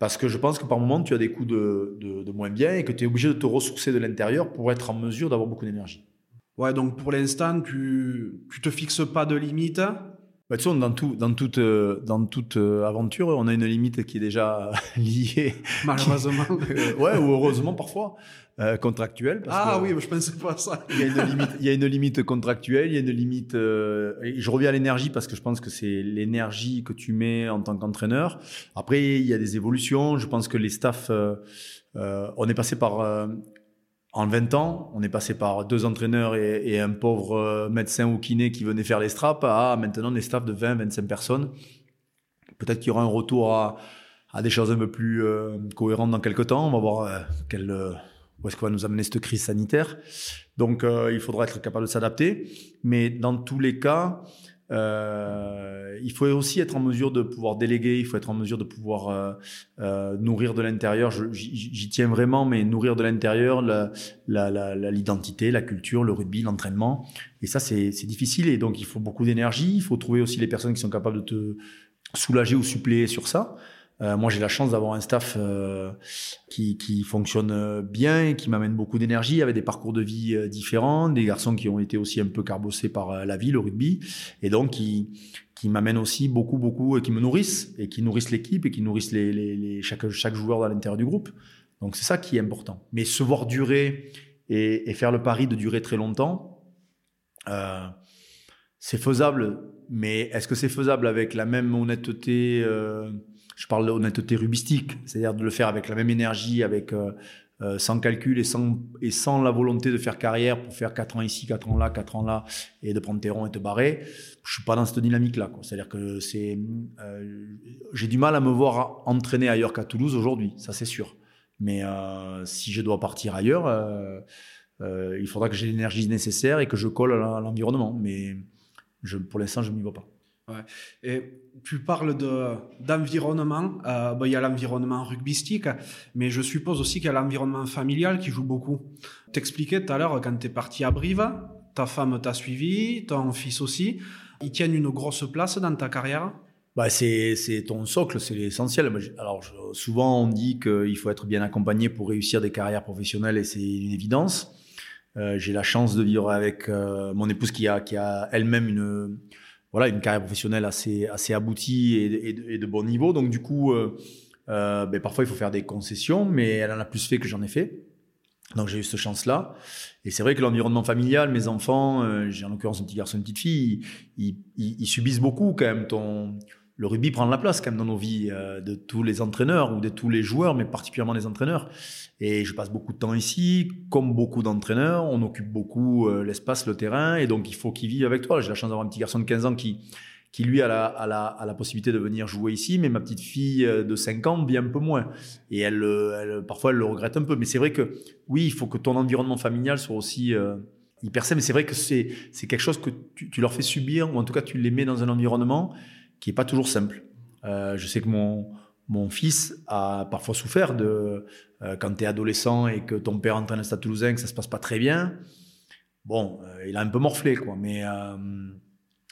Parce que je pense que par moment, tu as des coups de, de, moins bien et que tu es obligé de te ressourcer de l'intérieur pour être en mesure d'avoir beaucoup d'énergie. Ouais, donc pour l'instant, tu, tu te fixes pas de limite. Bah, de toute dans, tout, dans toute, euh, dans toute euh, aventure, on a une limite qui est déjà liée. Malheureusement. Euh, ouais, ou heureusement parfois, contractuelle. ah oui, je pensais pas à ça. Il y, a une limite, il y a une limite contractuelle, il y a une limite. je reviens à l'énergie parce que je pense que c'est l'énergie que tu mets en tant qu'entraîneur. Après, il y a des évolutions. Je pense que les staffs. on est passé par en 20 ans, on est passé par deux entraîneurs et, un pauvre euh, médecin ou kiné qui venait faire les straps à maintenant des staffs de 20, 25 personnes. Peut-être qu'il y aura un retour à, des choses un peu plus euh, cohérentes dans quelques temps. On va voir euh, quelle, où est-ce qu'on va nous amener cette crise sanitaire. Donc, il faudra être capable de s'adapter. Mais dans tous les cas, euh, il faut aussi être en mesure de pouvoir déléguer, il faut être en mesure de pouvoir euh, euh, nourrir de l'intérieur. J'y tiens vraiment, mais nourrir de l'intérieur l'identité, la, la, culture, le rugby, l'entraînement. Et ça, c'est difficile. Et donc, il faut beaucoup d'énergie. Il faut trouver aussi les personnes qui sont capables de te soulager ou suppléer sur ça. Euh, moi, j'ai la chance d'avoir un staff euh, qui, qui, fonctionne bien et qui m'amène beaucoup d'énergie, avec des parcours de vie euh, différents, des garçons qui ont été aussi un peu carbossés par la vie, le rugby, et donc qui, qui m'amènent aussi beaucoup, beaucoup, et qui me nourrissent, et qui nourrissent l'équipe, et qui nourrissent les, chaque, chaque joueur à l'intérieur du groupe. Donc c'est ça qui est important. Mais se voir durer et, faire le pari de durer très longtemps, euh, c'est faisable, mais est-ce que c'est faisable avec la même honnêteté euh, je parle d'honnêteté rubistique, c'est-à-dire de le faire avec la même énergie, avec euh, euh, sans calcul et sans, et sans la volonté de faire carrière pour faire 4 ans ici, 4 ans là, 4 ans là, et de prendre tes ronds et te barrer. Je suis pas dans cette dynamique-là. C'est-à-dire que c'est, euh, j'ai du mal à me voir entraîner ailleurs qu'à Toulouse aujourd'hui, ça c'est sûr. Mais si je dois partir ailleurs, il faudra que j'ai l'énergie nécessaire et que je colle à l'environnement. Mais pour l'instant, je ne m'y vois pas. Et tu parles d'environnement. Euh, il y a l'environnement rugbystique, mais je suppose aussi qu'il y a l'environnement familial qui joue beaucoup. T'expliquais tout à l'heure quand tu es parti à Brive, ta femme t'a suivi, ton fils aussi. Ils tiennent une grosse place dans ta carrière? Bah c'est ton socle, c'est l'essentiel. Alors souvent on dit qu'il faut être bien accompagné pour réussir des carrières professionnelles et c'est une évidence. Euh, J'ai la chance de vivre avec euh, mon épouse qui a, qui a elle-même une voilà, une carrière professionnelle assez, assez aboutie et, de, bon niveau. Donc, du coup, euh, euh, ben, parfois, il faut faire des concessions, mais elle en a plus fait que j'en ai fait. Donc, j'ai eu cette chance-là. Et c'est vrai que l'environnement familial, mes enfants, euh, j'ai en l'occurrence un petit garçon, une petite fille, ils, ils, subissent beaucoup quand même ton, le rugby prend la place quand même dans nos vies euh, de tous les entraîneurs ou de tous les joueurs, mais particulièrement les entraîneurs. Et je passe beaucoup de temps ici, comme beaucoup d'entraîneurs, on occupe beaucoup euh, l'espace, le terrain, et donc il faut qu'il vive avec toi. J'ai la chance d'avoir un petit garçon de 15 ans qui, qui lui a la, a, la, a la possibilité de venir jouer ici, mais ma petite fille euh, de 5 ans vient un peu moins. Et elle, parfois, elle le regrette un peu. Mais c'est vrai que oui, il faut que ton environnement familial soit aussi hyper sain. Mais c'est vrai que c'est quelque chose que tu, tu leur fais subir, ou en tout cas tu les mets dans un environnement qui est pas toujours simple. Euh, je sais que mon, mon fils a parfois souffert de euh, quand tu es adolescent et que ton père entraîne un stade toulousain, que ça se passe pas très bien. Bon, euh, il a un peu morflé, quoi. Mais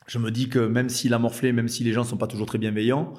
je me dis que même s'il a morflé, même si les gens sont pas toujours très bienveillants,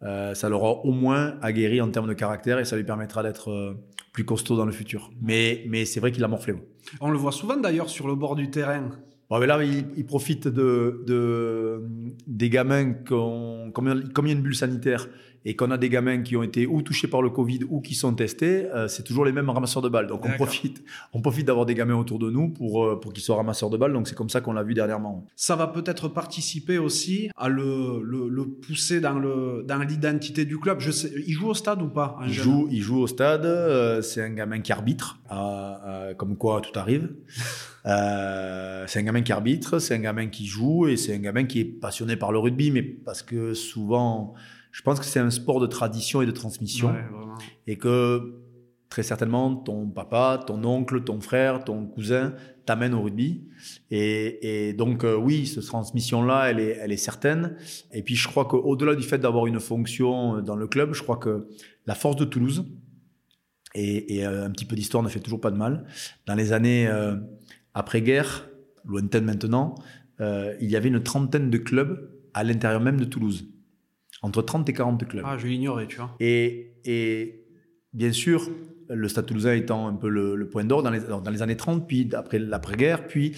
ça l'aura au moins aguerri en termes de caractère et ça lui permettra d'être plus costaud dans le futur. Mais, mais c'est vrai qu'il a morflé. On le voit souvent d'ailleurs sur le bord du terrain. Bon, mais là, il, profite de, de, des gamins comme, comme il y a une bulle sanitaire et qu'on a des gamins qui ont été ou touchés par le Covid ou qui sont testés, euh, c'est toujours les mêmes ramasseurs de balles. Donc on profite, on profite d'avoir des gamins autour de nous pour, euh, pour qu'ils soient ramasseurs de balles. Donc c'est comme ça qu'on l'a vu dernièrement. Ça va peut-être participer aussi à le, le, le pousser dans le dans l'identité du club. Je sais, il joue au stade ou pas Il joue, il joue au stade. Euh, c'est un gamin qui arbitre, comme quoi tout arrive. C'est un gamin qui arbitre, c'est un gamin qui joue et c'est un gamin qui est passionné par le rugby, mais parce que souvent je pense que c'est un sport de tradition et de transmission. et que très certainement, ton papa, ton oncle, ton frère, ton cousin t'amènent au rugby. Et, et donc, euh, oui, cette transmission-là, elle est, elle est certaine. Et puis, je crois qu'au-delà du fait d'avoir une fonction dans le club, je crois que la force de Toulouse, et, et euh, un petit peu d'histoire ne fait toujours pas de mal, dans les années euh, après-guerre, lointaines maintenant, il y avait une trentaine de clubs à l'intérieur même de Toulouse entre 30 et 40 clubs. Ah, je l'ignorais, tu vois. Et, et bien sûr, le Stade Toulousain étant un peu le, point d'or dans les, dans les années 30, puis après l'après-guerre, puis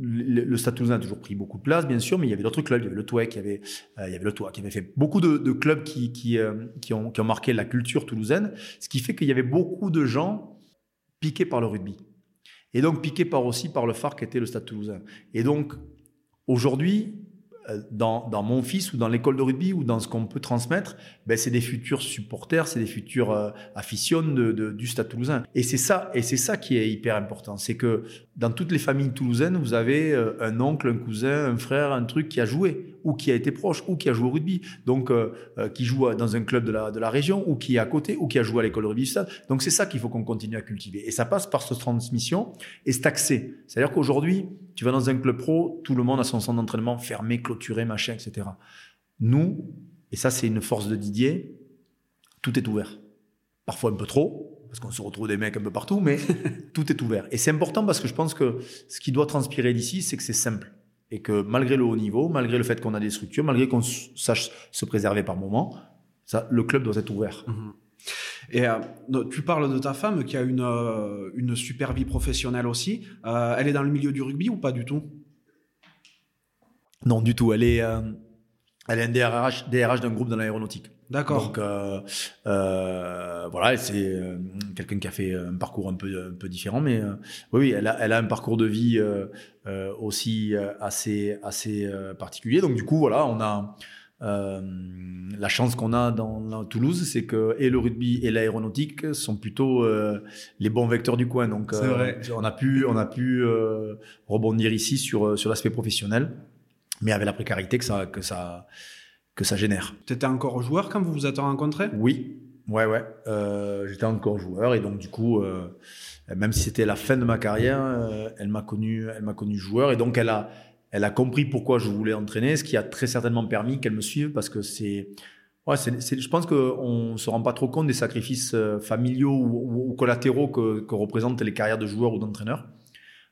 le, Stade Toulousain a toujours pris beaucoup de place, bien sûr, mais il y avait d'autres clubs. Il y avait le Touet, il y avait, euh, il y avait le Touet, qui avait fait beaucoup de, de clubs qui, qui, euh, qui, ont, qui ont marqué la culture toulousaine, ce qui fait qu'il y avait beaucoup de gens piqués par le rugby. Et donc piqués par aussi par le phare qu'était le Stade Toulousain. Et donc, aujourd'hui, euh, dans, dans, mon fils ou dans l'école de rugby ou dans ce qu'on peut transmettre, ben c'est des futurs supporters, c'est des futurs euh, de, de, du Stade Toulousain. Et c'est ça, et c'est ça qui est hyper important, c'est que dans toutes les familles toulousaines, vous avez euh, un oncle, un cousin, un frère, un truc qui a joué ou qui a été proche ou qui a joué au rugby, donc euh, qui joue dans un club de la, de la région ou qui est à côté ou qui a joué à l'école de rugby Stade. Donc c'est ça qu'il faut qu'on continue à cultiver. Et ça passe par cette transmission et cet accès. C'est-à-dire qu'aujourd'hui, tu vas dans un club pro, tout le monde a son centre d'entraînement fermé, clôturé, machin, etc. Nous, et ça c'est une force de Didier, tout est ouvert. Parfois un peu trop, parce qu'on se retrouve des mecs un peu partout, mais tout est ouvert. Et c'est important parce que je pense que ce qui doit transpirer d'ici, c'est que c'est simple. Et que malgré le haut niveau, malgré le fait qu'on a des structures, malgré qu'on sache se préserver par moment, ça, le club doit être ouvert. Mhm. Et euh, tu parles de ta femme qui a une, euh, une super vie professionnelle aussi. Euh, elle est dans le milieu du rugby ou pas du tout? Non, du tout. Elle est, elle est un DRH, DRH d'un groupe dans l'aéronautique. D'accord. Donc voilà, c'est quelqu'un qui a fait un parcours un peu un peu différent, mais oui, oui, elle a, elle a un parcours de vie aussi assez assez particulier. Donc du coup, voilà, on a euh, la chance qu'on a dans, Toulouse, c'est que et le rugby et l'aéronautique sont plutôt euh, les bons vecteurs du coin. Donc, euh, on a pu, on a pu rebondir ici sur sur l'aspect professionnel, mais avec la précarité que ça que ça que ça génère. Tu étais encore joueur quand vous vous êtes rencontrés? Oui, ouais, ouais. J'étais encore joueur et donc du coup, même si c'était la fin de ma carrière, elle m'a connu, elle m'a connu joueur et donc elle a elle a compris pourquoi je voulais entraîner, ce qui a très certainement permis qu'elle me suive parce que c'est, ouais, je pense qu'on se rend pas trop compte des sacrifices euh, familiaux ou, collatéraux que, que, représentent les carrières de joueurs ou d'entraîneurs.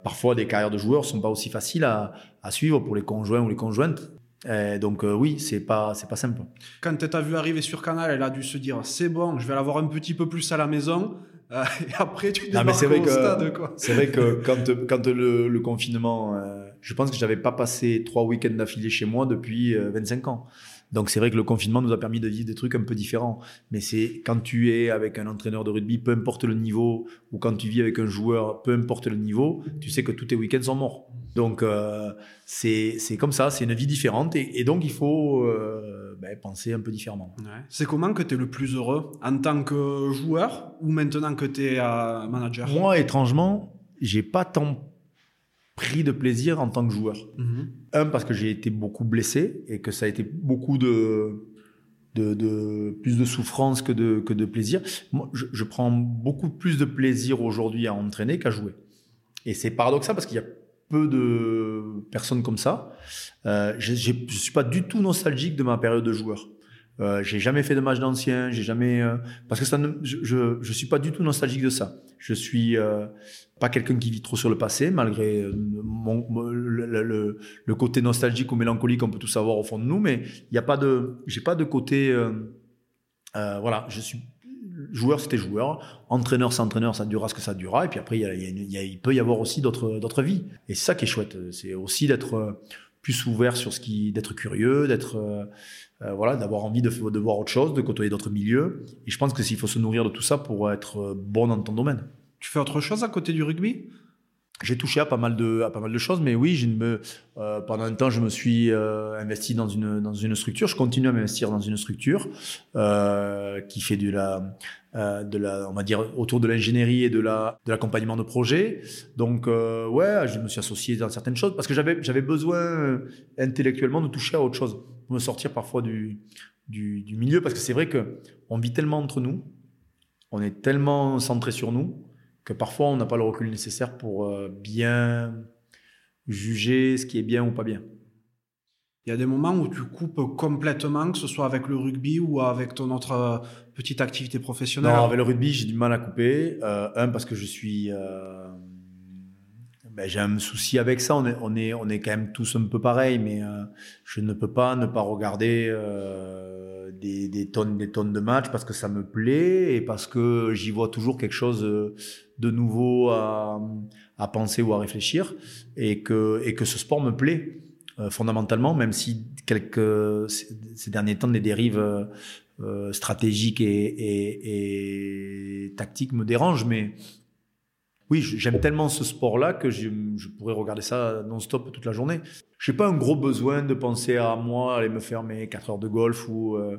Parfois, des carrières de joueurs sont pas aussi faciles à, à suivre pour les conjoints ou les conjointes. Et donc euh, oui, c'est pas c'est pas simple. Quand tu as vu arriver sur Canal, elle a dû se dire c'est bon, je vais l'avoir un petit peu plus à la maison. Euh, et après tu débarques c'est vrai au stade quoi. C'est vrai que quand quand le, le confinement je pense que j'avais pas passé trois week-ends d'affilée chez moi depuis 25 euh, ans. Donc c'est vrai que le confinement nous a permis de vivre des trucs un peu différents. Mais c'est quand tu es avec un entraîneur de rugby, peu importe le niveau, ou quand tu vis avec un joueur, peu importe le niveau, tu sais que tous tes week-ends sont morts. Donc euh, c'est comme ça, c'est une vie différente et, donc il faut euh, ben, penser un peu différemment. C'est comment que tu es le plus heureux en tant que joueur ou maintenant que tu es manager? Moi, étrangement, j'ai pas tant pris de plaisir en tant que joueur. Mhm. Un, parce que j'ai été beaucoup blessé et que ça a été beaucoup de, de, plus de souffrance que de, que de plaisir. Moi, je, prends beaucoup plus de plaisir aujourd'hui à entraîner qu'à jouer. Et c'est paradoxal parce qu'il y a peu de personnes comme ça. Euh, je ne suis pas du tout nostalgique de ma période de joueur. Euh, j'ai jamais fait de match d'ancien, j'ai jamais euh, parce que ça ne, je, je, je suis pas du tout nostalgique de ça. Je suis euh, pas quelqu'un qui vit trop sur le passé malgré euh, mon, le, le, le, côté nostalgique ou mélancolique qu'on peut tout savoir au fond de nous, mais il y a pas de j'ai pas de côté voilà, je suis joueur c'était joueur, entraîneur c'est entraîneur, ça durera ce que ça durera et puis après il, y a, il, y a, il peut y avoir aussi d'autres d'autres vies et c'est ça qui est chouette, c'est aussi d'être plus ouvert sur ce qui d'être curieux, d'être euh, voilà, d'avoir envie de, de, voir autre chose, de côtoyer d'autres milieux. Et je pense que s'il faut se nourrir de tout ça pour être euh, bon dans ton domaine. Tu fais autre chose à côté du rugby? J'ai touché à pas mal de à pas mal de choses, mais oui, me, euh, pendant un temps, je me suis investi dans une dans une structure. Je continue à m'investir dans une structure qui fait de la de la on va dire autour de l'ingénierie et de la de l'accompagnement de projets. Donc ouais, je me suis associé dans certaines choses parce que j'avais j'avais besoin intellectuellement de toucher à autre chose me sortir parfois du, du, milieu parce que c'est vrai que on vit tellement entre nous, on est tellement centré sur nous que parfois on n'a pas le recul nécessaire pour euh, bien juger ce qui est bien ou pas bien. Il y a des moments où tu coupes complètement, que ce soit avec le rugby ou avec ton autre euh, petite activité professionnelle. Non, avec le rugby, j'ai du mal à couper. Euh, un, parce que je suis ben, j'ai un souci avec ça. On est, on est, on est quand même tous un peu pareils, mais euh, je ne peux pas ne pas regarder euh, des, des, tonnes, des tonnes de matchs parce que ça me plaît et parce que j'y vois toujours quelque chose de nouveau à, à penser ou à réfléchir et que, et que ce sport me plaît euh, fondamentalement, même si quelques, ces derniers temps, des dérives euh, stratégiques et, et, et, tactiques me dérangent, mais oui, j'aime tellement ce sport-là que je, pourrais regarder ça non-stop toute la journée. Je n'ai pas un gros besoin de penser à moi, aller me faire mes 4 heures de golf euh,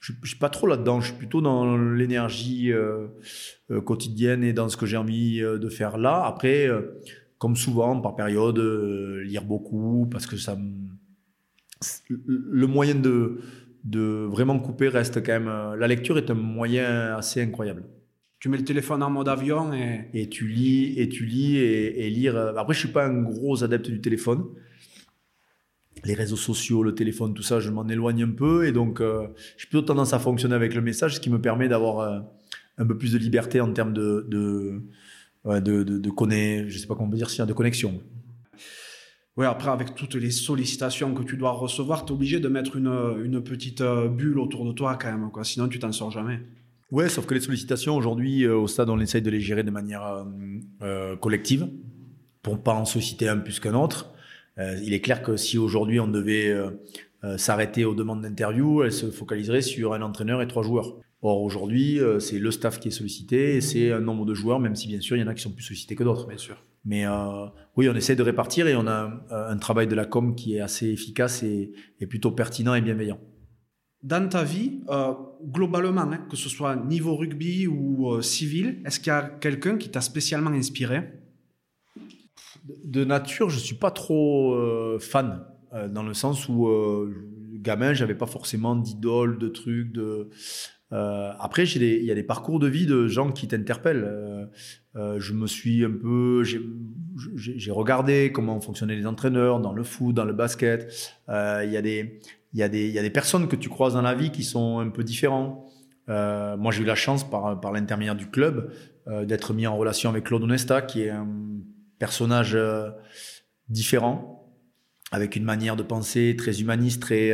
je, je suis pas trop là-dedans. Je suis plutôt dans l'énergie euh, euh, quotidienne et dans ce que j'ai envie de faire là. Après, comme souvent, par période, lire beaucoup parce que ça le moyen de vraiment couper reste quand même. La lecture est un moyen assez incroyable. Tu mets le téléphone en mode avion et. Et tu lis, et tu lis, et, et lire. Après, je suis pas un gros adepte du téléphone. Les réseaux sociaux, le téléphone, tout ça, je m'en éloigne un peu. Et donc, euh, j'ai plutôt tendance à fonctionner avec le message, ce qui me permet d'avoir euh, un peu plus de liberté en termes de. de ouais, de, de, je sais pas comment on peut dire, de connexion. Oui, après, avec toutes les sollicitations que tu dois recevoir, tu es obligé de mettre une, une petite euh, bulle autour de toi quand même, quoi. sinon tu t'en sors jamais. Ouais, sauf que les sollicitations aujourd'hui, euh, au stade, on essaye de les gérer de manière euh, euh, collective pour pas en solliciter un plus qu'un autre. Euh, il est clair que si aujourd'hui on devait s'arrêter aux demandes d'interview, elle se focaliserait sur un entraîneur et trois joueurs. Or aujourd'hui, c'est le staff qui est sollicité et c'est un nombre de joueurs, même si bien sûr il y en a qui sont plus sollicités que d'autres. Bien sûr. Mais euh, oui, on essaie de répartir et on a un, un, travail de la com qui est assez efficace et, et plutôt pertinent et bienveillant. Dans ta vie, euh, globalement, hein, que ce soit niveau rugby ou euh, civil, est-ce qu'il y a quelqu'un qui t'a spécialement inspiré? De nature, je suis pas trop euh, fan, dans le sens où gamin, j'avais pas forcément d'idole, de trucs, après, il y a des parcours de vie de gens qui t'interpellent. Je me suis un peu, j'ai regardé comment fonctionnaient les entraîneurs dans le foot, dans le basket. Il y a des, il y a des, y a des personnes que tu croises dans la vie qui sont un peu différents. moi, j'ai eu la chance par par l'intermédiaire du club d'être mis en relation avec Claude Onesta, qui est un personnage différent, avec une manière de penser très humaniste, très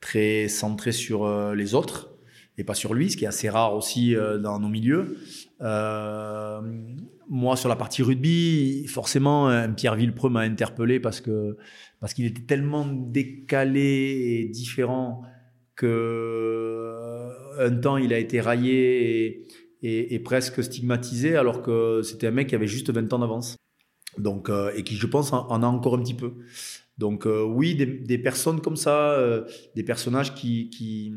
très centré sur les autres et pas sur lui, ce qui est assez rare aussi euh, dans nos milieux. Euh, moi, sur la partie rugby, forcément, Pierre Villepreux m'a interpellé parce que parce qu'il était tellement décalé et différent que euh, un temps il a été raillé et, presque stigmatisé, alors que c'était un mec qui avait juste 20 ans d'avance. Donc euh, et qui, je pense, en, a encore un petit peu. Donc euh, oui, des, personnes comme ça, des personnages qui, qui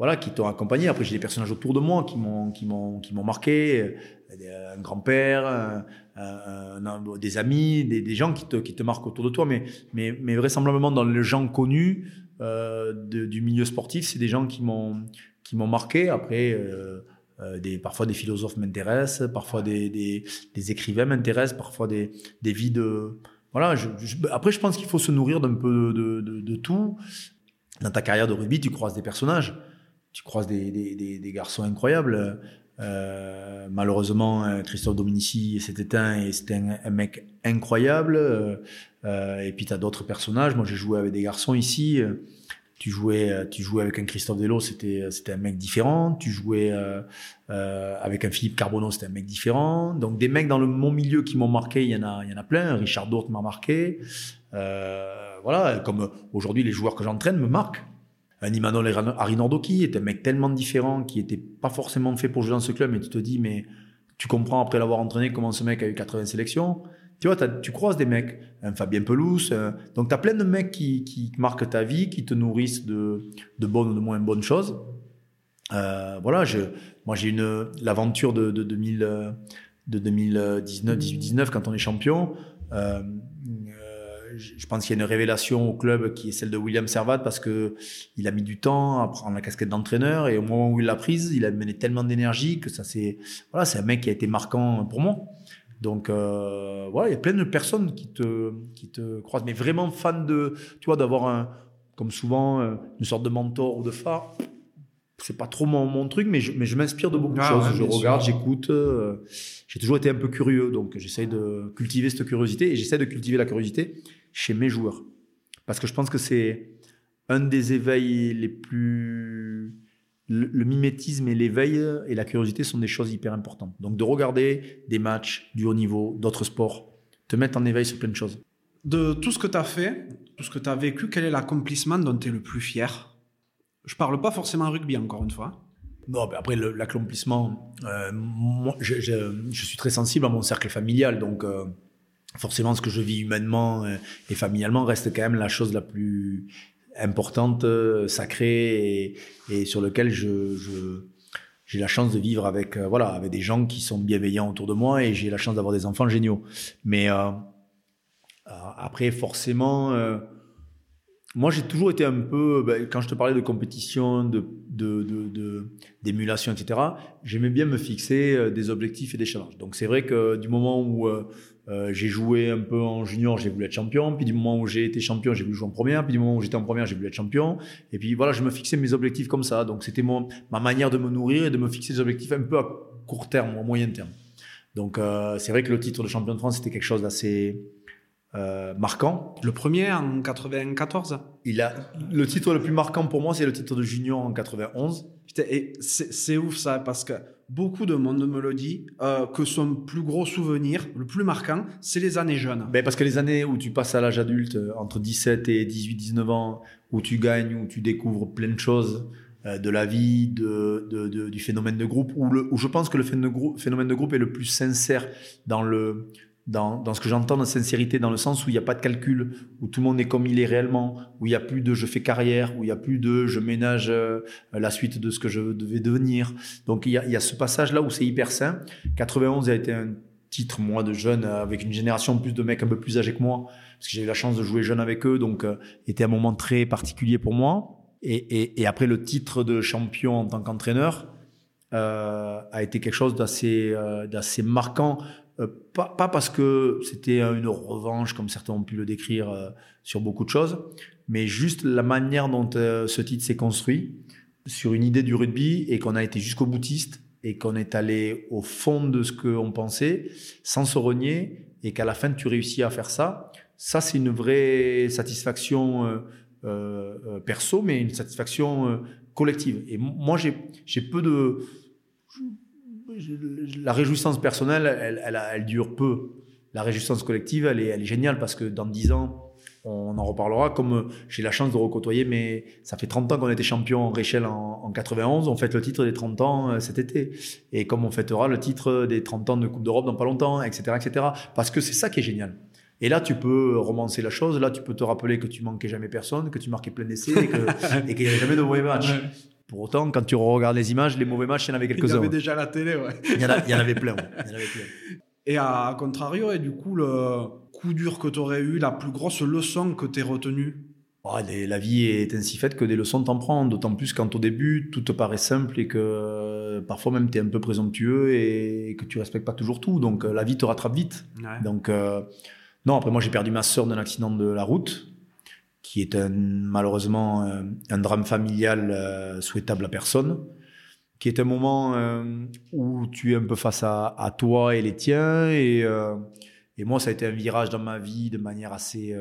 voilà, qui t'ont accompagné. Après, j'ai des personnages autour de moi qui m'ont, qui m'ont, qui m'ont marqué, un grand-père, un, un, des amis, des, des, gens qui te, qui te marquent autour de toi. Mais, mais, mais vraisemblablement, dans les gens connus euh, du milieu sportif, c'est des gens qui m'ont, qui m'ont marqué. Après, euh, euh, des, parfois des philosophes m'intéressent, parfois des, des, écrivains m'intéressent, parfois des, des vies de, voilà. Après, je pense qu'il faut se nourrir d'un peu de, de, de, tout. Dans ta carrière de rugby, tu croises des personnages tu croises des, des, des, des garçons incroyables. Euh, malheureusement, Christophe Dominici s'est éteint et c'était un, un, mec incroyable. Euh, et puis tu as d'autres personnages. Moi, j'ai joué avec des garçons ici. Tu jouais, tu jouais avec un Christophe Delo, c'était c'était un mec différent. Tu jouais euh, avec un Philippe Carbonneau, c'était un mec différent. Donc des mecs dans le mon milieu qui m'ont marqué, il y en a il y en a plein. Richard Dort m'a marqué. voilà, comme aujourd'hui les joueurs que j'entraîne me marquent un Imanol Arinordoki est un mec tellement différent qui était pas forcément fait pour jouer dans ce club, mais tu te dis, mais tu comprends après l'avoir entraîné comment ce mec a eu 80 sélections. Tu vois, tu croises des mecs, un Fabien Pelouse. Un... Donc, tu as plein de mecs qui, qui marquent ta vie, qui te nourrissent de, de bonnes ou de moins bonnes choses. Euh, voilà, je, moi, j'ai une l'aventure de, de, 2000, de 2019, 18-19 quand on est champion. Euh, je pense qu'il y a une révélation au club qui est celle de William Servat parce que il a mis du temps à prendre la casquette d'entraîneur et au moment où il l'a prise, il a mené tellement d'énergie que ça c'est voilà, c'est un mec qui a été marquant pour moi. Donc euh, voilà, il y a plein de personnes qui te qui te croisent, mais vraiment fan de, tu vois, d'avoir un comme souvent euh, une sorte de mentor ou de phare. C'est pas trop mon, mon truc, mais je, mais je m'inspire de beaucoup de ah, choses. Ouais, je regarde, j'écoute. Euh, j'ai toujours été un peu curieux, donc j'essaye de cultiver cette curiosité et j'essaie de cultiver la curiosité chez mes joueurs. Parce que je pense que c'est un des éveils les plus... Le, le mimétisme et l'éveil et la curiosité sont des choses hyper importantes. Donc de regarder des matchs du haut niveau, d'autres sports, te mettre en éveil sur plein de choses. De tout ce que tu as fait, tout ce que tu as vécu, quel est l'accomplissement dont tu es le plus fier? Je parle pas forcément rugby, encore une fois. Non, mais après, l'accomplissement, euh, moi, je, je, suis très sensible à mon cercle familial, donc euh, forcément, ce que je vis humainement euh, et familialement reste quand même la chose la plus importante, sacrée, et, et sur lequel je, je j'ai la chance de vivre avec voilà avec des gens qui sont bienveillants autour de moi et j'ai la chance d'avoir des enfants géniaux. Mais après, forcément moi, j'ai toujours été un peu, ben, quand je te parlais de compétition, de, d'émulation, etc., j'aimais bien me fixer euh, des objectifs et des challenges. Donc, c'est vrai que du moment où euh, euh, j'ai joué un peu en junior, j'ai voulu être champion. Puis du moment où j'ai été champion, j'ai voulu jouer en première. Puis du moment où j'étais en première, j'ai voulu être champion. Et puis voilà, je me fixais mes objectifs comme ça. Donc, c'était mon, ma manière de me nourrir et de me fixer des objectifs un peu à court terme à moyen terme. Donc, c'est vrai que le titre de champion de France, c'était quelque chose d'assez euh, marquant. Le premier en 94 il a, Le titre le plus marquant pour moi, c'est le titre de junior en 91. Et c'est ouf ça, parce que beaucoup de monde me le dit, euh, que son plus gros souvenir, le plus marquant, c'est les années jeunes. Ben parce que les années où tu passes à l'âge adulte, euh, entre 17 et 18-19 ans, où tu gagnes, où tu découvres plein de choses, de la vie, de, de, du phénomène de groupe, où, le, où je pense que le phénomène de groupe est le plus sincère dans le, dans, ce que j'entends de sincérité, dans le sens où il n'y a pas de calcul, où tout le monde est comme il est réellement, où il n'y a plus de je fais carrière, où il n'y a plus de je ménage euh, la suite de ce que je devais devenir. Donc il y a, ce passage-là où c'est hyper sain. 91 a été un titre, moi, de jeune, avec une génération plus de mecs un peu plus âgés que moi, parce que j'ai eu la chance de jouer jeune avec eux, donc euh, était un moment très particulier pour moi. Et, après le titre de champion en tant qu'entraîneur, euh, a été quelque chose d'assez marquant euh, pas, pas, parce que c'était une revanche, comme certains ont pu le décrire euh, sur beaucoup de choses, mais juste la manière dont euh, ce titre s'est construit sur une idée du rugby et qu'on a été jusqu'au boutiste et qu'on est allé au fond de ce qu'on pensait sans se renier et qu'à la fin tu réussis à faire ça. Ça, c'est une vraie satisfaction perso, mais une satisfaction collective. Et moi, j'ai peu de la réjouissance personnelle, elle, elle, dure peu. La réjouissance collective, elle est, elle est géniale parce que dans 10 ans, on en reparlera. Comme j'ai la chance de recôtoyer, mais ça fait 30 ans qu'on était champion en Réchelle en, en, 91. On fête le titre des 30 ans euh, cet été. Et comme on fêtera le titre des 30 ans de Coupe d'Europe dans pas longtemps, etc., etc. Parce que c'est ça qui est génial. Et là, tu peux romancer la chose. Là, tu peux te rappeler que tu manquais jamais personne, que tu marquais plein d'essais et qu'il n'y avait jamais de mauvais match. Pour autant, quand tu regardes les images, les mauvais matchs, il y en avait quelques-uns. Il y avait déjà la télé, ouais. Il y en, avait plein, Et à contrario, et du coup, le coup dur que tu aurais eu, la plus grosse leçon que tu as retenue oh, La vie est ainsi faite que des leçons t'en prends, d'autant plus quand au début, tout te paraît simple et que parfois même tu es un peu présomptueux et que tu respectes pas toujours tout. Donc la vie te rattrape vite. Donc euh, non, après moi j'ai perdu ma soeur d'un accident de la route qui est un, malheureusement euh, un, drame familial euh, souhaitable à personne, qui est un moment euh, où tu es un peu face à, toi et les tiens. Et, et, moi, ça a été un virage dans ma vie de manière assez,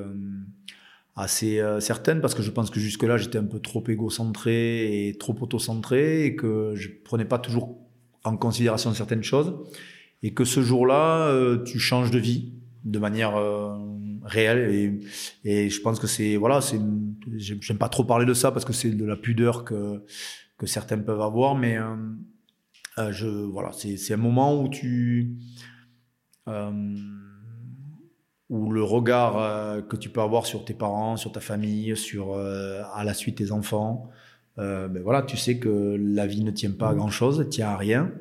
assez certaine, parce que je pense que jusque-là, j'étais un peu trop égocentré et trop autocentré, et que je prenais pas toujours en considération certaines choses. Et que ce jour-là, tu changes de vie de manière réel et, je pense que c'est voilà c'est j'aime pas trop parler de ça parce que c'est de la pudeur que que certains peuvent avoir mais euh, euh je voilà c'est un moment où tu euh, où le regard euh, que tu peux avoir sur tes parents sur ta famille sur à la suite tes enfants ben voilà tu sais que la vie ne tient pas à grand chose tient à rien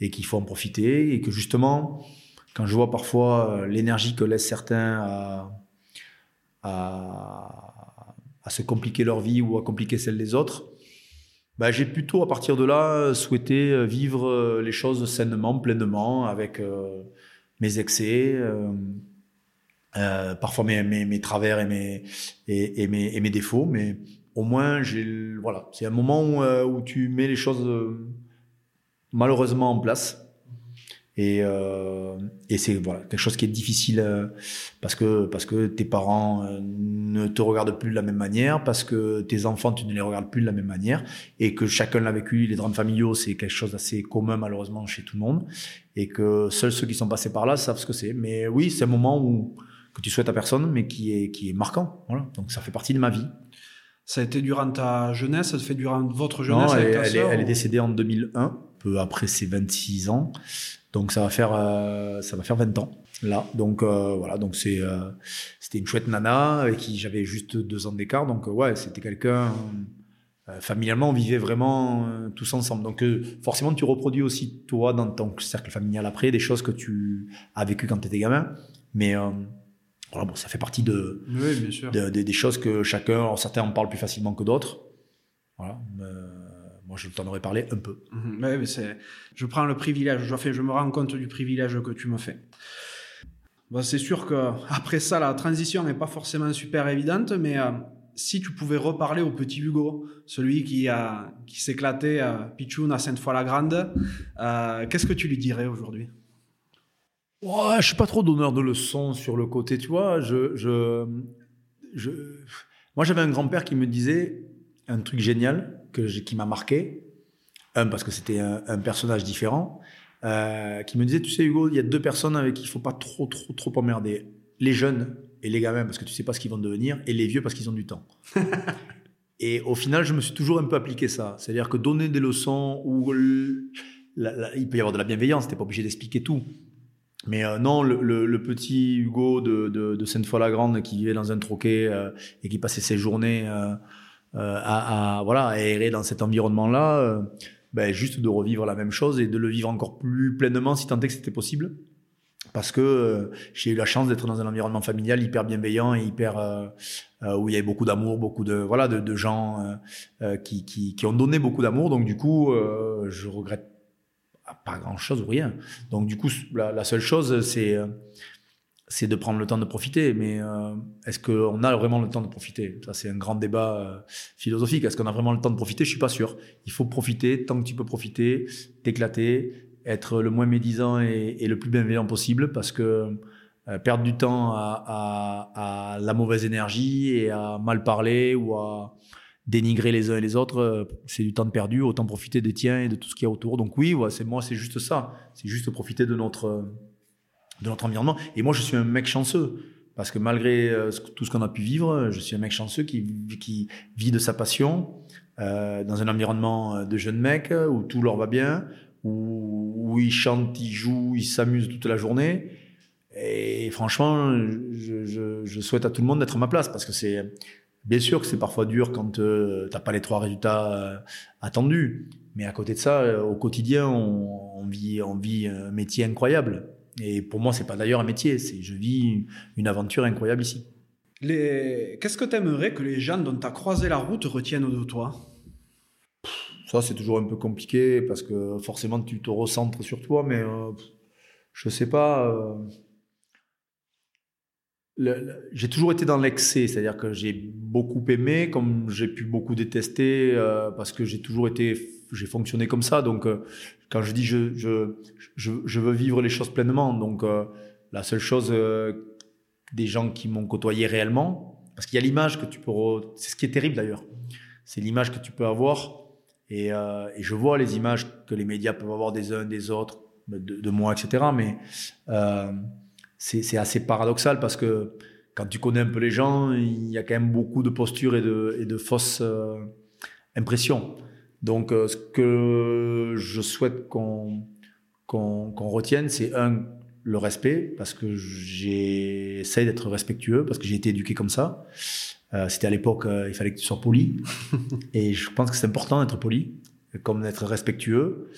et qu'il faut en profiter et que justement quand je vois parfois euh, l'énergie que laissent certains à, se compliquer leur vie ou à compliquer celle des autres, bah, j'ai plutôt à partir de là souhaité euh, vivre euh, les choses sainement, pleinement, avec mes excès, parfois mes, travers et mes, défauts, mais au moins c'est un moment où, tu mets les choses malheureusement en place Et, euh, et c'est voilà quelque chose qui est difficile euh, parce que parce que tes parents euh, ne te regardent plus de la même manière, parce que tes enfants tu ne les regardes plus de la même manière, et que chacun l'a vécu. Les drames familiaux c'est quelque chose d'assez commun malheureusement chez tout le monde, et que seuls ceux qui sont passés par là savent ce que c'est. Mais oui, c'est un moment où que tu souhaites à personne, mais qui est qui est marquant. Voilà. Donc ça fait partie de ma vie. Ça a été durant ta jeunesse, ça te fait durant votre jeunesse non, avec elle, ta elle est, elle décédée en 2001, peu après ses 26 ans. Donc ça va faire euh, ça va faire 20 ans là. Donc euh, voilà, donc c'est euh, c'était une chouette nana avec qui j'avais juste deux ans d'écart. Donc euh, ouais, c'était quelqu'un euh, familialement on vivait vraiment euh, tous ensemble. Donc euh, forcément tu reproduis aussi toi dans ton cercle familial après des choses que tu as vécues quand tu étais gamin. Mais euh, voilà, bon, ça fait partie de, Oui, bien sûr. de- de- des choses que chacun, certains en parlent plus facilement que d'autres. Voilà. Je t'en aurais parlé un peu. Mhm. Mais c'est, je prends le privilège, je, enfin, je me rends compte du privilège que tu me fais. Bon, c'est sûr que après ça, la transition n'est pas forcément super évidente, mais euh, si tu pouvais reparler au petit Hugo, celui qui, a, qui s'éclatait à Pichoun à Sainte-Foy-la-Grande, euh, qu'est-ce que tu lui dirais aujourd'hui? Ouais, je suis pas trop donneur de leçons sur le côté, tu vois. Je, je, je... Moi, j'avais un grand-père qui me disait un truc génial que qui m'a marqué. Un, parce que c'était un, un personnage différent, euh, qui me disait, tu sais, Hugo, il y a deux personnes avec qui il faut pas trop, trop, trop emmerder. Les jeunes et les gamins, parce que tu sais pas ce qu'ils vont devenir, et les vieux parce qu'ils ont du temps. et au final, je me suis toujours un peu appliqué ça. C'est-à-dire que donner des leçons où l- la- la- il peut y avoir de la bienveillance, t'es pas obligé d'expliquer tout. Mais euh, non, le, le- le petit Hugo de, de, de Sainte-Foy-la-Grande qui vivait dans un troquet euh, et qui passait ses journées à, à, voilà, à errer dans cet environnement-là, euh, ben, juste de revivre la même chose et de le vivre encore plus pleinement si tant est que c'était possible. Parce que euh, j'ai eu la chance d'être dans un environnement familial hyper bienveillant et hyper euh, euh, où il y avait beaucoup d'amour, beaucoup de voilà de, gens euh, euh, qui, qui, ont donné beaucoup d'amour. Donc du coup, euh, je regrette pas grand chose ou rien. Donc du coup, la, seule chose, c'est euh, c'est de prendre le temps de profiter. Mais euh, est-ce qu'on a vraiment le temps de profiter? Ça, c'est un grand débat euh, philosophique. Est-ce qu'on a vraiment le temps de profiter? Je suis pas sûr. Il faut profiter tant que tu peux profiter, t'éclater, être le moins médisant et, le plus bienveillant possible, parce que euh, perdre du temps à, à, à la mauvaise énergie et à mal parler ou à dénigrer les uns et les autres, euh, c'est du temps de perdu. Autant profiter des tiens et de tout ce qu'il y a autour. Donc oui, ouais, c'est moi, c'est juste ça. C'est juste profiter de notre de notre environnement. Et moi, je suis un mec chanceux. Parce que malgré euh, tout ce qu'on a pu vivre, je suis un mec chanceux qui, qui vit de sa passion euh, dans un environnement de jeunes mecs où tout leur va bien, où, où ils chantent, ils jouent, ils s'amusent toute la journée. Et franchement, je, je, je souhaite à tout le monde d'être à ma place parce que c'est bien sûr que c'est parfois dur quand euh, t'as pas les trois résultats euh, attendus. Mais à côté de ça, euh, au quotidien, on, on vit, on vit un métier incroyable. Et pour moi, c'est pas d'ailleurs un métier, c'est je vis une aventure incroyable ici. Les... Qu'est-ce que tu aimerais que les gens dont tu as croisé la route retiennent de toi? Ça, c'est toujours un peu compliqué parce que forcément, tu te recentres sur toi, mais euh, je sais pas. euh, le- le- j'ai toujours été dans l'excès, c'est-à-dire que j'ai beaucoup aimé, comme j'ai pu beaucoup détester, euh, parce que j'ai toujours été, j'ai fonctionné comme ça. Donc, euh, quand je dis je, je, je, veux vivre les choses pleinement, donc euh, la seule chose euh, des gens qui m'ont côtoyé réellement, parce qu'il y a l'image que tu peux, c'est ce qui est terrible d'ailleurs, c'est l'image que tu peux avoir. Et, et je vois les images que les médias peuvent avoir des uns, des autres, de, moi, etc. Mais c'est assez paradoxal parce que quand tu connais un peu les gens, il y a quand même beaucoup de postures et de, et de fausses impressions. Donc, euh, ce que je souhaite qu'on qu'on qu'on retienne, c'est un, le respect, parce que j'essaie d'être respectueux, parce que j'ai été éduqué comme ça. Euh, C'était à l'époque, euh, il fallait que tu sois poli. et je pense que c'est important d'être poli, comme d'être respectueux.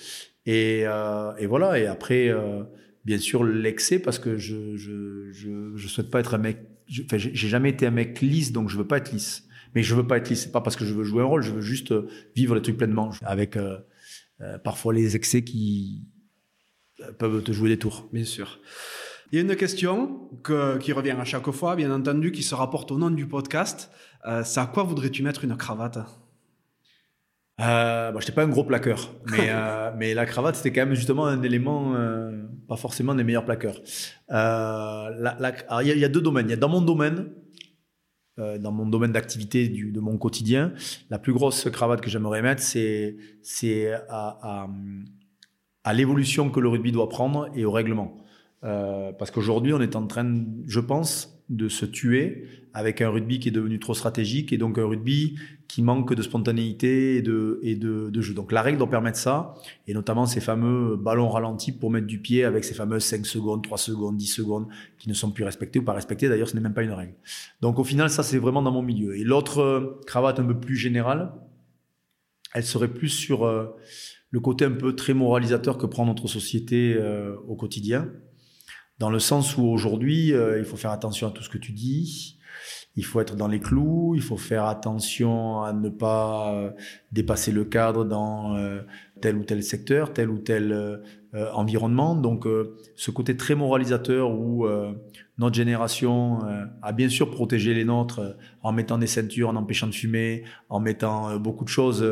Et, euh, et voilà, et après, euh, bien sûr, l'excès, parce que je je, je, je souhaite pas être un mec. Enfin, j'ai j'ai jamais été un mec lisse, donc je veux pas être lisse. Mais je veux pas être lisse, c'est pas parce que je veux jouer un rôle, je veux juste euh, vivre les trucs pleinement, avec euh, euh, parfois les excès qui euh, peuvent te jouer des tours. Bien sûr. Il y a une question que- qui revient à chaque fois, bien entendu, qui se rapporte au nom du podcast. Euh, c'est à quoi voudrais-tu mettre une cravate? Euh, bah, Je n'étais pas un gros plaqueur, mais, euh, mais la cravate, c'était quand même justement un élément, euh, pas forcément des meilleurs plaqueurs. Euh, il y, y, a deux domaines. Il y a dans mon domaine, euh, dans mon domaine d'activité de mon quotidien, la plus grosse cravate que j'aimerais mettre, c'est à, l'évolution que le rugby doit prendre et au règlement. Euh, parce qu'aujourd'hui, on est en train, je pense, de se tuer avec un rugby qui est devenu trop stratégique et donc un rugby qui manque de spontanéité et de, et de, de jeu. Donc la règle doit permettre ça, et notamment ces fameux ballons ralentis pour mettre du pied avec ces fameuses 5 secondes, 3 secondes, 10 secondes qui ne sont plus respectés ou pas respectés. D'ailleurs, ce n'est même pas une règle. Donc au final, ça c'est vraiment dans mon milieu. Et l'autre cravate un peu plus générale, elle serait plus sur euh, le côté un peu très moralisateur que prend notre société euh, au quotidien dans le sens où aujourd'hui, euh, il faut faire attention à tout ce que tu dis, il faut être dans les clous, il faut faire attention à ne pas euh, dépasser le cadre dans euh, tel ou tel secteur, tel ou tel environnement. Donc ce côté très moralisateur où notre génération a bien sûr protégé les nôtres en mettant des ceintures, en empêchant de fumer, en mettant beaucoup de choses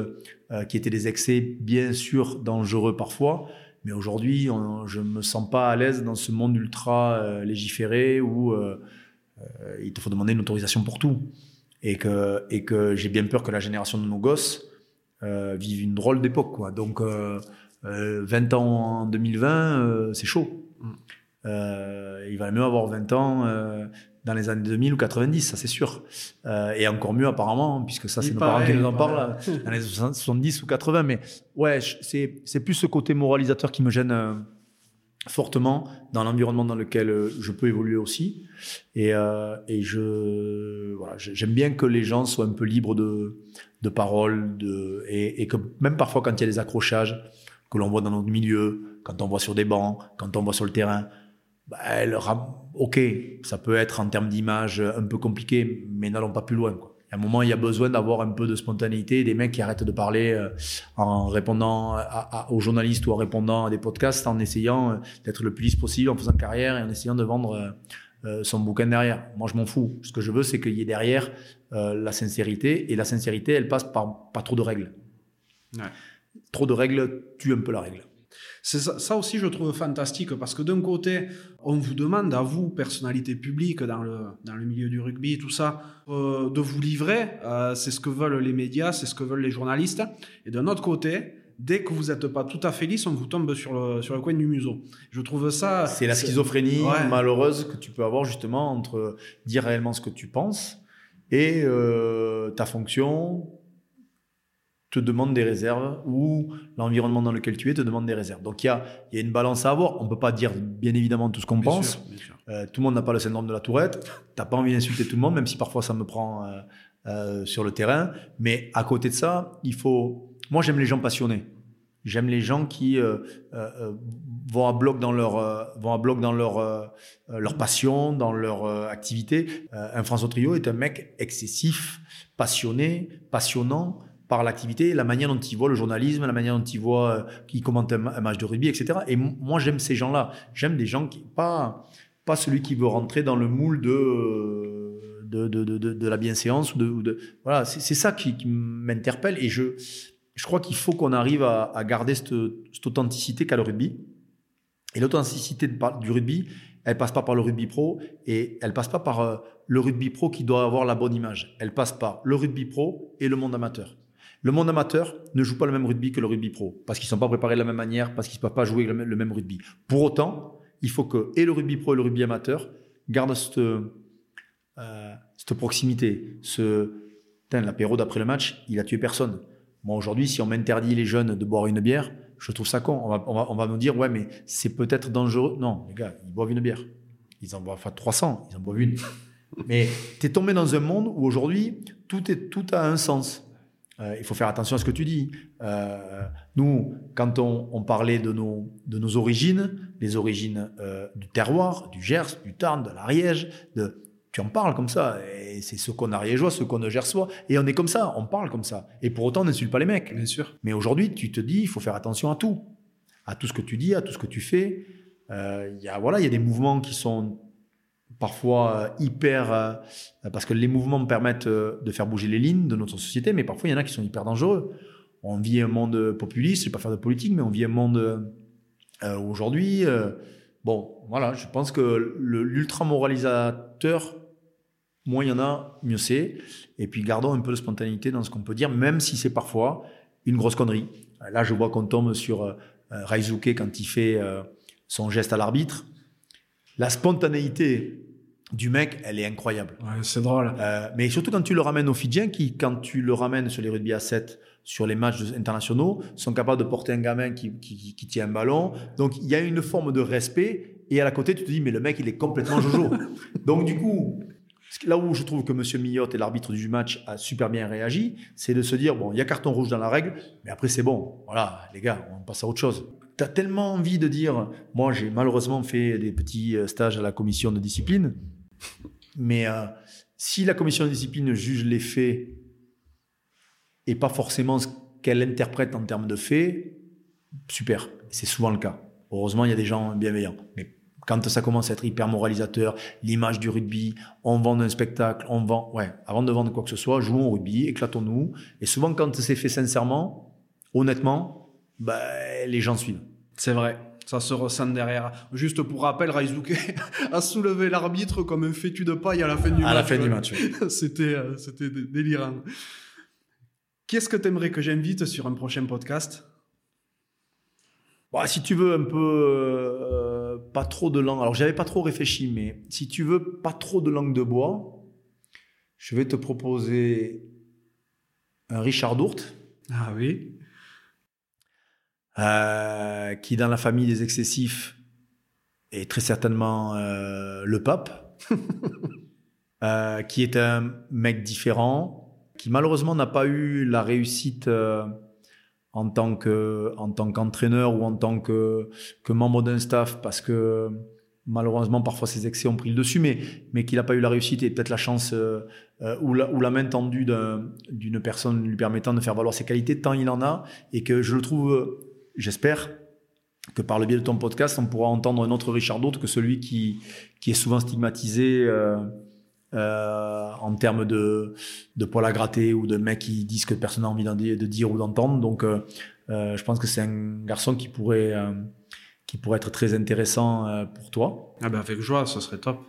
qui étaient des excès bien sûr dangereux parfois. Mais aujourd'hui, je ne me sens pas à l'aise dans ce monde ultra euh, légiféré où euh, euh, il te faut demander une autorisation pour tout. Et que, et que j'ai bien peur que la génération de nos gosses vive une drôle d'époque. Quoi. Donc, 20 ans en 2020, c'est chaud. Mm. il va mieux avoir 20 ans dans les années 2000 ou 90, ça c'est sûr. Euh, et encore mieux apparemment, puisque ça c'est nos parents qui nous en parlent, dans les 70 ou 80. Mais ouais, c'est, c'est plus ce côté moralisateur qui me gêne euh, fortement dans l'environnement dans lequel euh, je peux évoluer aussi. Et, euh, et je, voilà, j'aime bien que les gens soient un peu libres de, de parole, de, et, et que même parfois quand il y a des accrochages que l'on voit dans notre milieu, quand on voit sur des bancs, quand on voit sur le terrain, bah, elle, ok, ça peut être en termes d'image un peu compliqué, mais n'allons pas plus loin. Quoi. À un moment, il y a besoin d'avoir un peu de spontanéité, des mecs qui arrêtent de parler euh, en répondant aux journalistes ou en répondant à des podcasts, en essayant euh, d'être le plus lisse possible, en faisant carrière et en essayant de vendre euh, son bouquin derrière. Moi, je m'en fous. Ce que je veux, c'est qu'il y ait derrière la sincérité, et la sincérité, elle passe par pas trop de règles. Ouais. Trop de règles tue un peu la règle. C'est ça, aussi, je trouve fantastique parce que d'un côté, on vous demande à vous, personnalité publique dans le, dans le milieu du rugby, tout ça, euh, de vous livrer. Euh, c'est ce que veulent les médias, c'est ce que veulent les journalistes. Et d'un autre côté, dès que vous n'êtes pas tout à fait lisse, on vous tombe sur le, sur le coin du museau. Je trouve ça. C'est la schizophrénie malheureuse que tu peux avoir justement entre dire réellement ce que tu penses et euh, ta fonction, te demande des réserves ou l'environnement dans lequel tu es te demande des réserves. Donc il y a, y a une balance à avoir. On peut pas dire bien évidemment tout ce qu'on pense. Euh, tout le monde n'a pas le syndrome de la tourette. T'as pas envie d'insulter tout le monde, même si parfois ça me prend euh, euh, sur le terrain. Mais à côté de ça, il faut. Moi, j'aime les gens passionnés. J'aime les gens qui euh, euh, vont à bloc dans leur vont à bloc dans leur leur passion, dans leur activité. un François Trio est un mec excessif, passionné, passionnant par l'activité, la manière dont ils voient le journalisme, la manière dont ils voient, euh, qui commentent un, match de rugby, etc. Et moi, j'aime ces gens-là. J'aime des gens qui, pas, pas celui qui veut rentrer dans le moule de, de, de, de, de la bienséance ou de, de voilà, c'est ça qui, m'interpelle et je, je crois qu'il faut qu'on arrive à, à garder cette, cette authenticité qu'a le rugby. Et l'authenticité du rugby, elle passe pas par le rugby pro et elle passe pas par euh, le rugby pro qui doit avoir la bonne image. Elle passe par le rugby pro et le monde amateur. Le monde amateur ne joue pas le même rugby que le rugby pro, parce qu'ils ne sont pas préparés de la même manière, parce qu'ils ne peuvent pas jouer le même, rugby. Pour autant, il faut que et le rugby pro et le rugby amateur gardent cette, euh, proximité. Ce, l'apéro d'après le match, il a tué personne. Moi, aujourd'hui, si on m'interdit les jeunes de boire une bière, je trouve ça con. On va, me dire, ouais, mais c'est peut-être dangereux. Non, les gars, ils boivent une bière. Ils en boivent pas 300, ils en boivent une. mais tu es tombé dans un monde où aujourd'hui, tout, est, tout a un sens. Euh, il faut faire attention à ce que tu dis. Euh, nous, quand on, parlait de nos, de nos origines, les origines euh, du terroir, du Gers, du Tarn, de l'Ariège, de, tu en parles comme ça. Et c'est ce qu'on ariégeois, ce qu'on gersois. Et on est comme ça, on parle comme ça. Et pour autant, on n'insulte pas les mecs. Bien sûr. Mais aujourd'hui, tu te dis, il faut faire attention à tout. À tout ce que tu dis, à tout ce que tu fais. Il y a, voilà, il y a des mouvements qui sont parfois euh, hyper euh, parce que les mouvements me permettent euh, de faire bouger les lignes de notre société, mais parfois il y en a qui sont hyper dangereux. on vit un monde populiste, je ne vais pas faire de politique, mais on vit un monde aujourd'hui. bon, voilà, je pense que l'ultra-moralisateur, moins il y en a, mieux c'est. Et puis gardons un peu de spontanéité dans ce qu'on peut dire, même si c'est parfois une grosse connerie. Là, je vois qu'on tombe sur euh, Raizuke quand il fait son geste à l'arbitre. La spontanéité du mec, elle est incroyable. Ouais, c'est drôle. Euh, mais surtout quand tu le ramènes aux Fidjiens, qui, quand tu le ramènes sur les rugby à 7, sur les matchs internationaux, sont capables de porter un gamin qui, qui, qui tient un ballon. Donc, il y a une forme de respect. Et à la côté, tu te dis, mais le mec, il est complètement jojo. Donc, du coup, Là où je trouve que M. Millotte et l'arbitre du match a super bien réagi, c'est de se dire bon, il y a carton rouge dans la règle, mais après c'est bon. Voilà, les gars, on passe à autre chose. Tu as tellement envie de dire moi j'ai malheureusement fait des petits euh, stages à la commission de discipline, mais euh, si la commission de discipline juge les faits et pas forcément ce qu'elle interprète en termes de faits, super. C'est souvent le cas. Heureusement, il y a des gens bienveillants. Mais quand ça commence à être hyper moralisateur, l'image du rugby, on vend un spectacle, on vend, ouais, avant de vendre quoi que ce soit, jouons au rugby, éclatons-nous. Et souvent, quand c'est fait sincèrement, honnêtement, bah, les gens suivent. C'est vrai. Ça se ressent derrière. Juste pour rappel, Raizuke a soulevé l'arbitre comme un fétu de paille à la fin du match. À la fin du match. c'était, euh, c'était délirant. Qu'est-ce que tu aimerais que j'invite sur un prochain podcast? Bah, Si tu veux un peu euh, pas trop de langue, alors j'avais pas trop réfléchi, mais si tu veux pas trop de langue de bois, je vais te proposer un Richard Dourte. Ah oui. Euh, qui dans la famille des excessifs est très certainement euh, le pape, qui est un mec différent, qui malheureusement n'a pas eu la réussite en tant que en tant qu'entraîneur ou en tant que que membre d'un staff parce que malheureusement parfois ses excès ont pris le dessus mais mais qu'il n'a pas eu la réussite et peut-être la chance euh, euh, ou, la, ou la main tendue d'une personne lui permettant de faire valoir ses qualités tant il en a et que je le trouve j'espère que par le biais de ton podcast on pourra entendre un autre Richard d'autre que celui qui qui est souvent stigmatisé euh, euh, en termes de, de poil à gratter ou de mecs qui disent que personne n'a envie de dire ou d'entendre. Donc, euh, je pense que c'est un garçon qui pourrait, qui pourrait être très intéressant pour toi. Ah ben avec joie, ce serait top.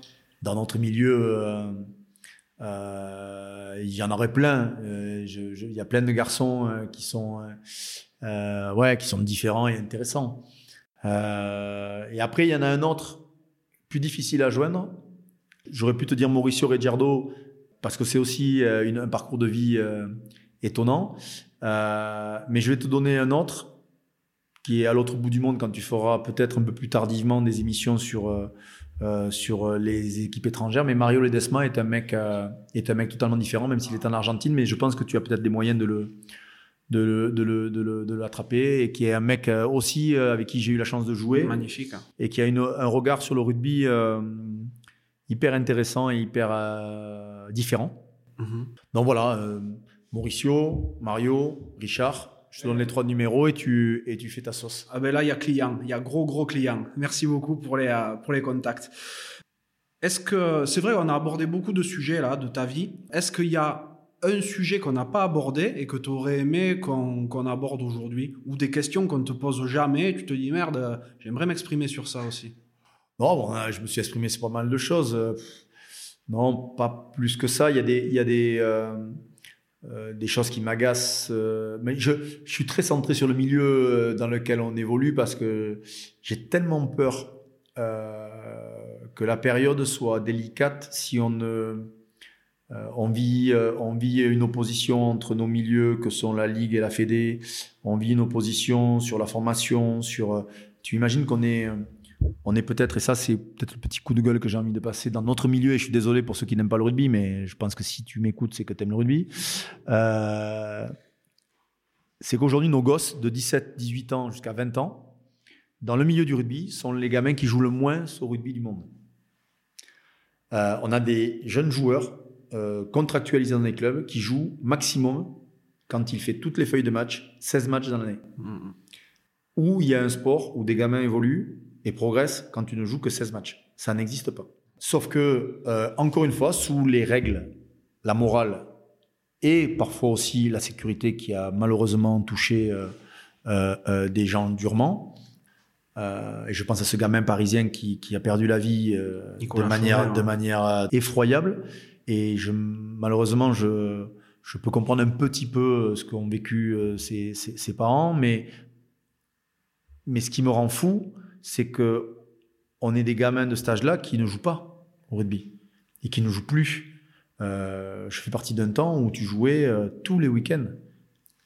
Dans notre milieu, il y en aurait plein. Il y a plein de garçons qui sont, ouais, qui sont différents et intéressants. et après, il y en a un autre plus difficile à joindre J'aurais pu te dire Mauricio Reggiardo parce que c'est aussi euh, un parcours de vie euh, étonnant. Euh, mais je vais te donner un autre qui est à l'autre bout du monde quand tu feras peut-être un peu plus tardivement des émissions sur sur les équipes étrangères. Mais Mario Ledesma est un mec est un mec totalement différent, même s'il est en Argentine. Mais je pense que tu as peut-être des moyens de le de, de, de, de l'attraper et qui est un mec aussi avec qui j'ai eu la chance de jouer. Magnifique. Hein. Et qui a une, un regard sur le rugby hyper intéressant et hyper euh, différent. Mhm. Donc voilà, euh, Mauricio, Mario, Richard, je te donne les trois numéros et tu, et tu fais ta sauce. Ah ben là, il y a client, il y a gros, gros client. Merci beaucoup pour les, euh, pour les contacts. Est-ce que, c'est vrai, on a abordé beaucoup de sujets là, de ta vie. Est-ce qu'il y a un sujet qu'on n'a pas abordé et que tu aurais aimé qu'on aborde aujourd'hui Ou des questions qu'on ne te pose jamais tu te dis merde, j'aimerais m'exprimer sur ça aussi non, bon, hein, je me suis exprimé sur pas mal de choses. Euh, non, pas plus que ça. Il y a des, il y a des, euh, euh, des choses qui m'agacent. mais je, je, suis très centré sur le milieu dans lequel on évolue parce que j'ai tellement peur que la période soit délicate si on ne. On, vit, on vit une opposition entre nos milieux que sont la Ligue et la Fédé. On vit une opposition sur la formation, sur. Tu imagines qu'on est on est peut-être, et ça c'est peut-être le petit coup de gueule que j'ai envie de passer dans notre milieu, et je suis désolé pour ceux qui n'aiment pas le rugby, mais je pense que si tu m'écoutes, c'est que tu aimes le rugby. Euh, c'est qu'aujourd'hui, nos gosses de 17, 18 ans jusqu'à 20 ans, dans le milieu du rugby, sont les gamins qui jouent le moins au rugby du monde. Euh, on a des jeunes joueurs euh, contractualisés dans les clubs qui jouent maximum, quand il fait toutes les feuilles de match, 16 matchs dans l'année. Mmh. Où il y a un sport où des gamins évoluent et progresse quand tu ne joues que 16 matchs. Ça n'existe pas. Sauf que, euh, encore une fois, sous les règles, la morale et parfois aussi la sécurité qui a malheureusement touché des gens durement. et je pense à ce gamin parisien qui, a perdu la vie de manière, de manière effroyable. Et malheureusement, je, peux comprendre un petit peu ce qu'ont vécu ses, ses, parents, mais, ce qui me rend fou, c'est que on est des gamins de cet âge-là qui ne jouent pas au rugby et qui ne jouent plus. Euh, je fais partie d'un temps où tu jouais euh, tous les week-ends.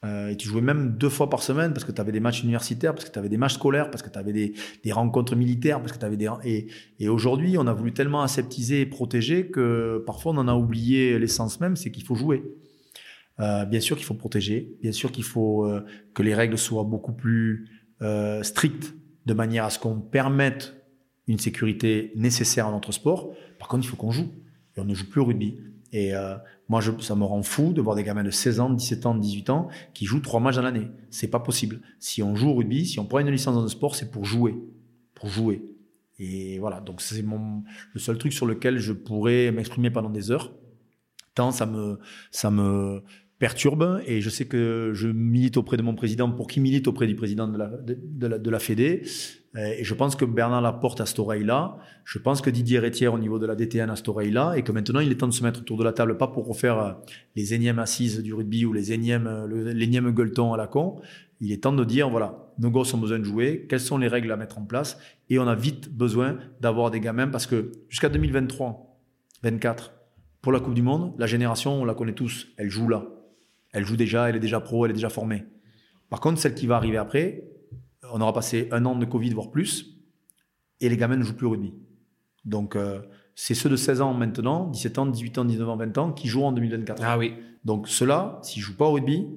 Euh, et tu jouais même deux fois par semaine parce que tu avais des matchs universitaires, parce que tu avais des matchs scolaires, parce que tu avais des, rencontres militaires, parce que tu avais des... Et, aujourd'hui, on a voulu tellement aseptiser et protéger que parfois on en a oublié l'essence même, c'est qu'il faut jouer. bien sûr qu'il faut protéger, bien sûr qu'il faut que les règles soient beaucoup plus strictes de manière à ce qu'on permette une sécurité nécessaire à notre sport. Par contre, il faut qu'on joue. Et on ne joue plus au rugby. Euh, moi, je, ça me rend fou de voir des gamins de 16 ans, 17 ans, 18 ans qui jouent trois matchs dans l'année. C'est pas possible. Si on joue au rugby, si on prend une licence dans le sport, c'est pour jouer. Pour jouer. Et voilà. Donc, c'est mon, le seul truc sur lequel je pourrais m'exprimer pendant des heures. Tant ça me, ça me, perturbe et je sais que je milite auprès de mon président pour qu'il milite auprès du président de la, de, la Fédé. Et je pense que Bernard Laporte à cette oreille-là. Je pense que Didier Rétière au niveau de la DTN à cette oreille-là. Et que maintenant, il est temps de se mettre autour de la table, pas pour refaire euh, les énièmes assises du rugby ou les énièmes, euh, l'énième gueuleton à la con. Il est temps de dire, voilà, nos gosses ont besoin de jouer. Quelles sont les règles à mettre en place? Et on a vite besoin d'avoir des gamins parce que jusqu'à 2023, 24, pour la Coupe du Monde, la génération, on la connaît tous, elle joue là. Elle joue déjà, elle est déjà pro, elle est déjà formée. Par contre, celle qui va arriver après, on aura passé un an de Covid, voire plus, et les gamins ne jouent plus au rugby. Donc, euh, c'est ceux de 16 ans maintenant, 17 ans, 18 ans, 19 ans, 20 ans, qui jouent en 2024. Ah oui. Donc, ceux-là, s'ils ne jouent pas au rugby,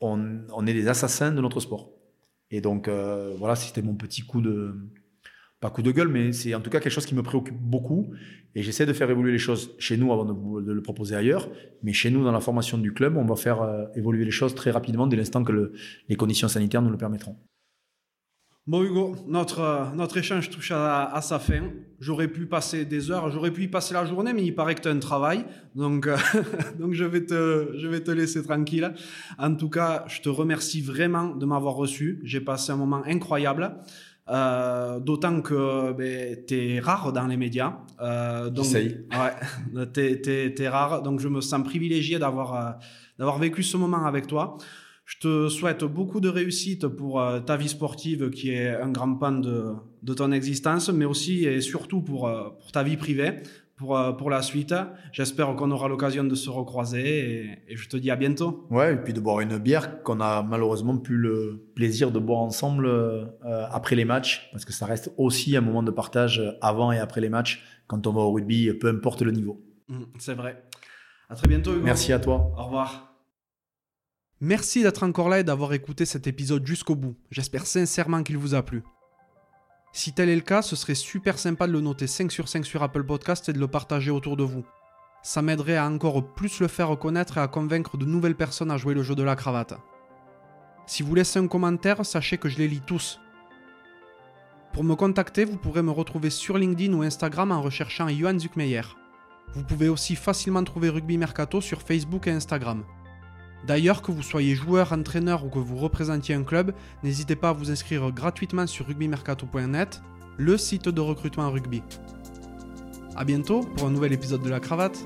on, est des assassins de notre sport. Et donc, euh, voilà, c'était mon petit coup de, pas coup de gueule, mais c'est en tout cas quelque chose qui me préoccupe beaucoup. Et j'essaie de faire évoluer les choses chez nous avant de, le proposer ailleurs. Mais chez nous, dans la formation du club, on va faire euh, évoluer les choses très rapidement dès l'instant que les conditions sanitaires nous le permettront. Bon Hugo, notre, euh, notre échange touche à, sa fin. J'aurais pu passer des heures, j'aurais pu y passer la journée, mais il paraît que tu as un travail. Donc, euh, donc je, vais te, je vais te laisser tranquille. En tout cas, je te remercie vraiment de m'avoir reçu. J'ai passé un moment incroyable. Euh, d'autant que ben, tu es rare dans les médias. Euh, donc, Ouais, tu es, rare. Donc, je me sens privilégié d'avoir euh, d'avoir vécu ce moment avec toi. Je te souhaite beaucoup de réussite pour euh, ta vie sportive qui est un grand pan de, de ton existence, mais aussi et surtout pour, pour ta vie privée pour, euh, pour la suite. J'espère qu'on aura l'occasion de se recroiser et, je te dis à bientôt. Ouais, et puis de boire une bière qu'on a malheureusement plus le plaisir de boire ensemble euh, après les matchs, parce que ça reste aussi un moment de partage avant et après les matchs quand on va au rugby, peu importe le niveau. Mmh, c'est vrai. À très bientôt. Hugo. Merci à toi. Au revoir. Merci d'être encore là et d'avoir écouté cet épisode jusqu'au bout. J'espère sincèrement qu'il vous a plu. Si tel est le cas, ce serait super sympa de le noter 5 sur 5 sur Apple Podcast et de le partager autour de vous. Ça m'aiderait à encore plus le faire connaître et à convaincre de nouvelles personnes à jouer le jeu de la cravate. Si vous laissez un commentaire, sachez que je les lis tous. Pour me contacter, vous pourrez me retrouver sur LinkedIn ou Instagram en recherchant Johan Zuckmeyer. Vous pouvez aussi facilement trouver Rugby Mercato sur Facebook et Instagram. D'ailleurs, que vous soyez joueur, entraîneur ou que vous représentiez un club, n'hésitez pas à vous inscrire gratuitement sur rugbymercato.net, le site de recrutement rugby. A bientôt pour un nouvel épisode de la cravate.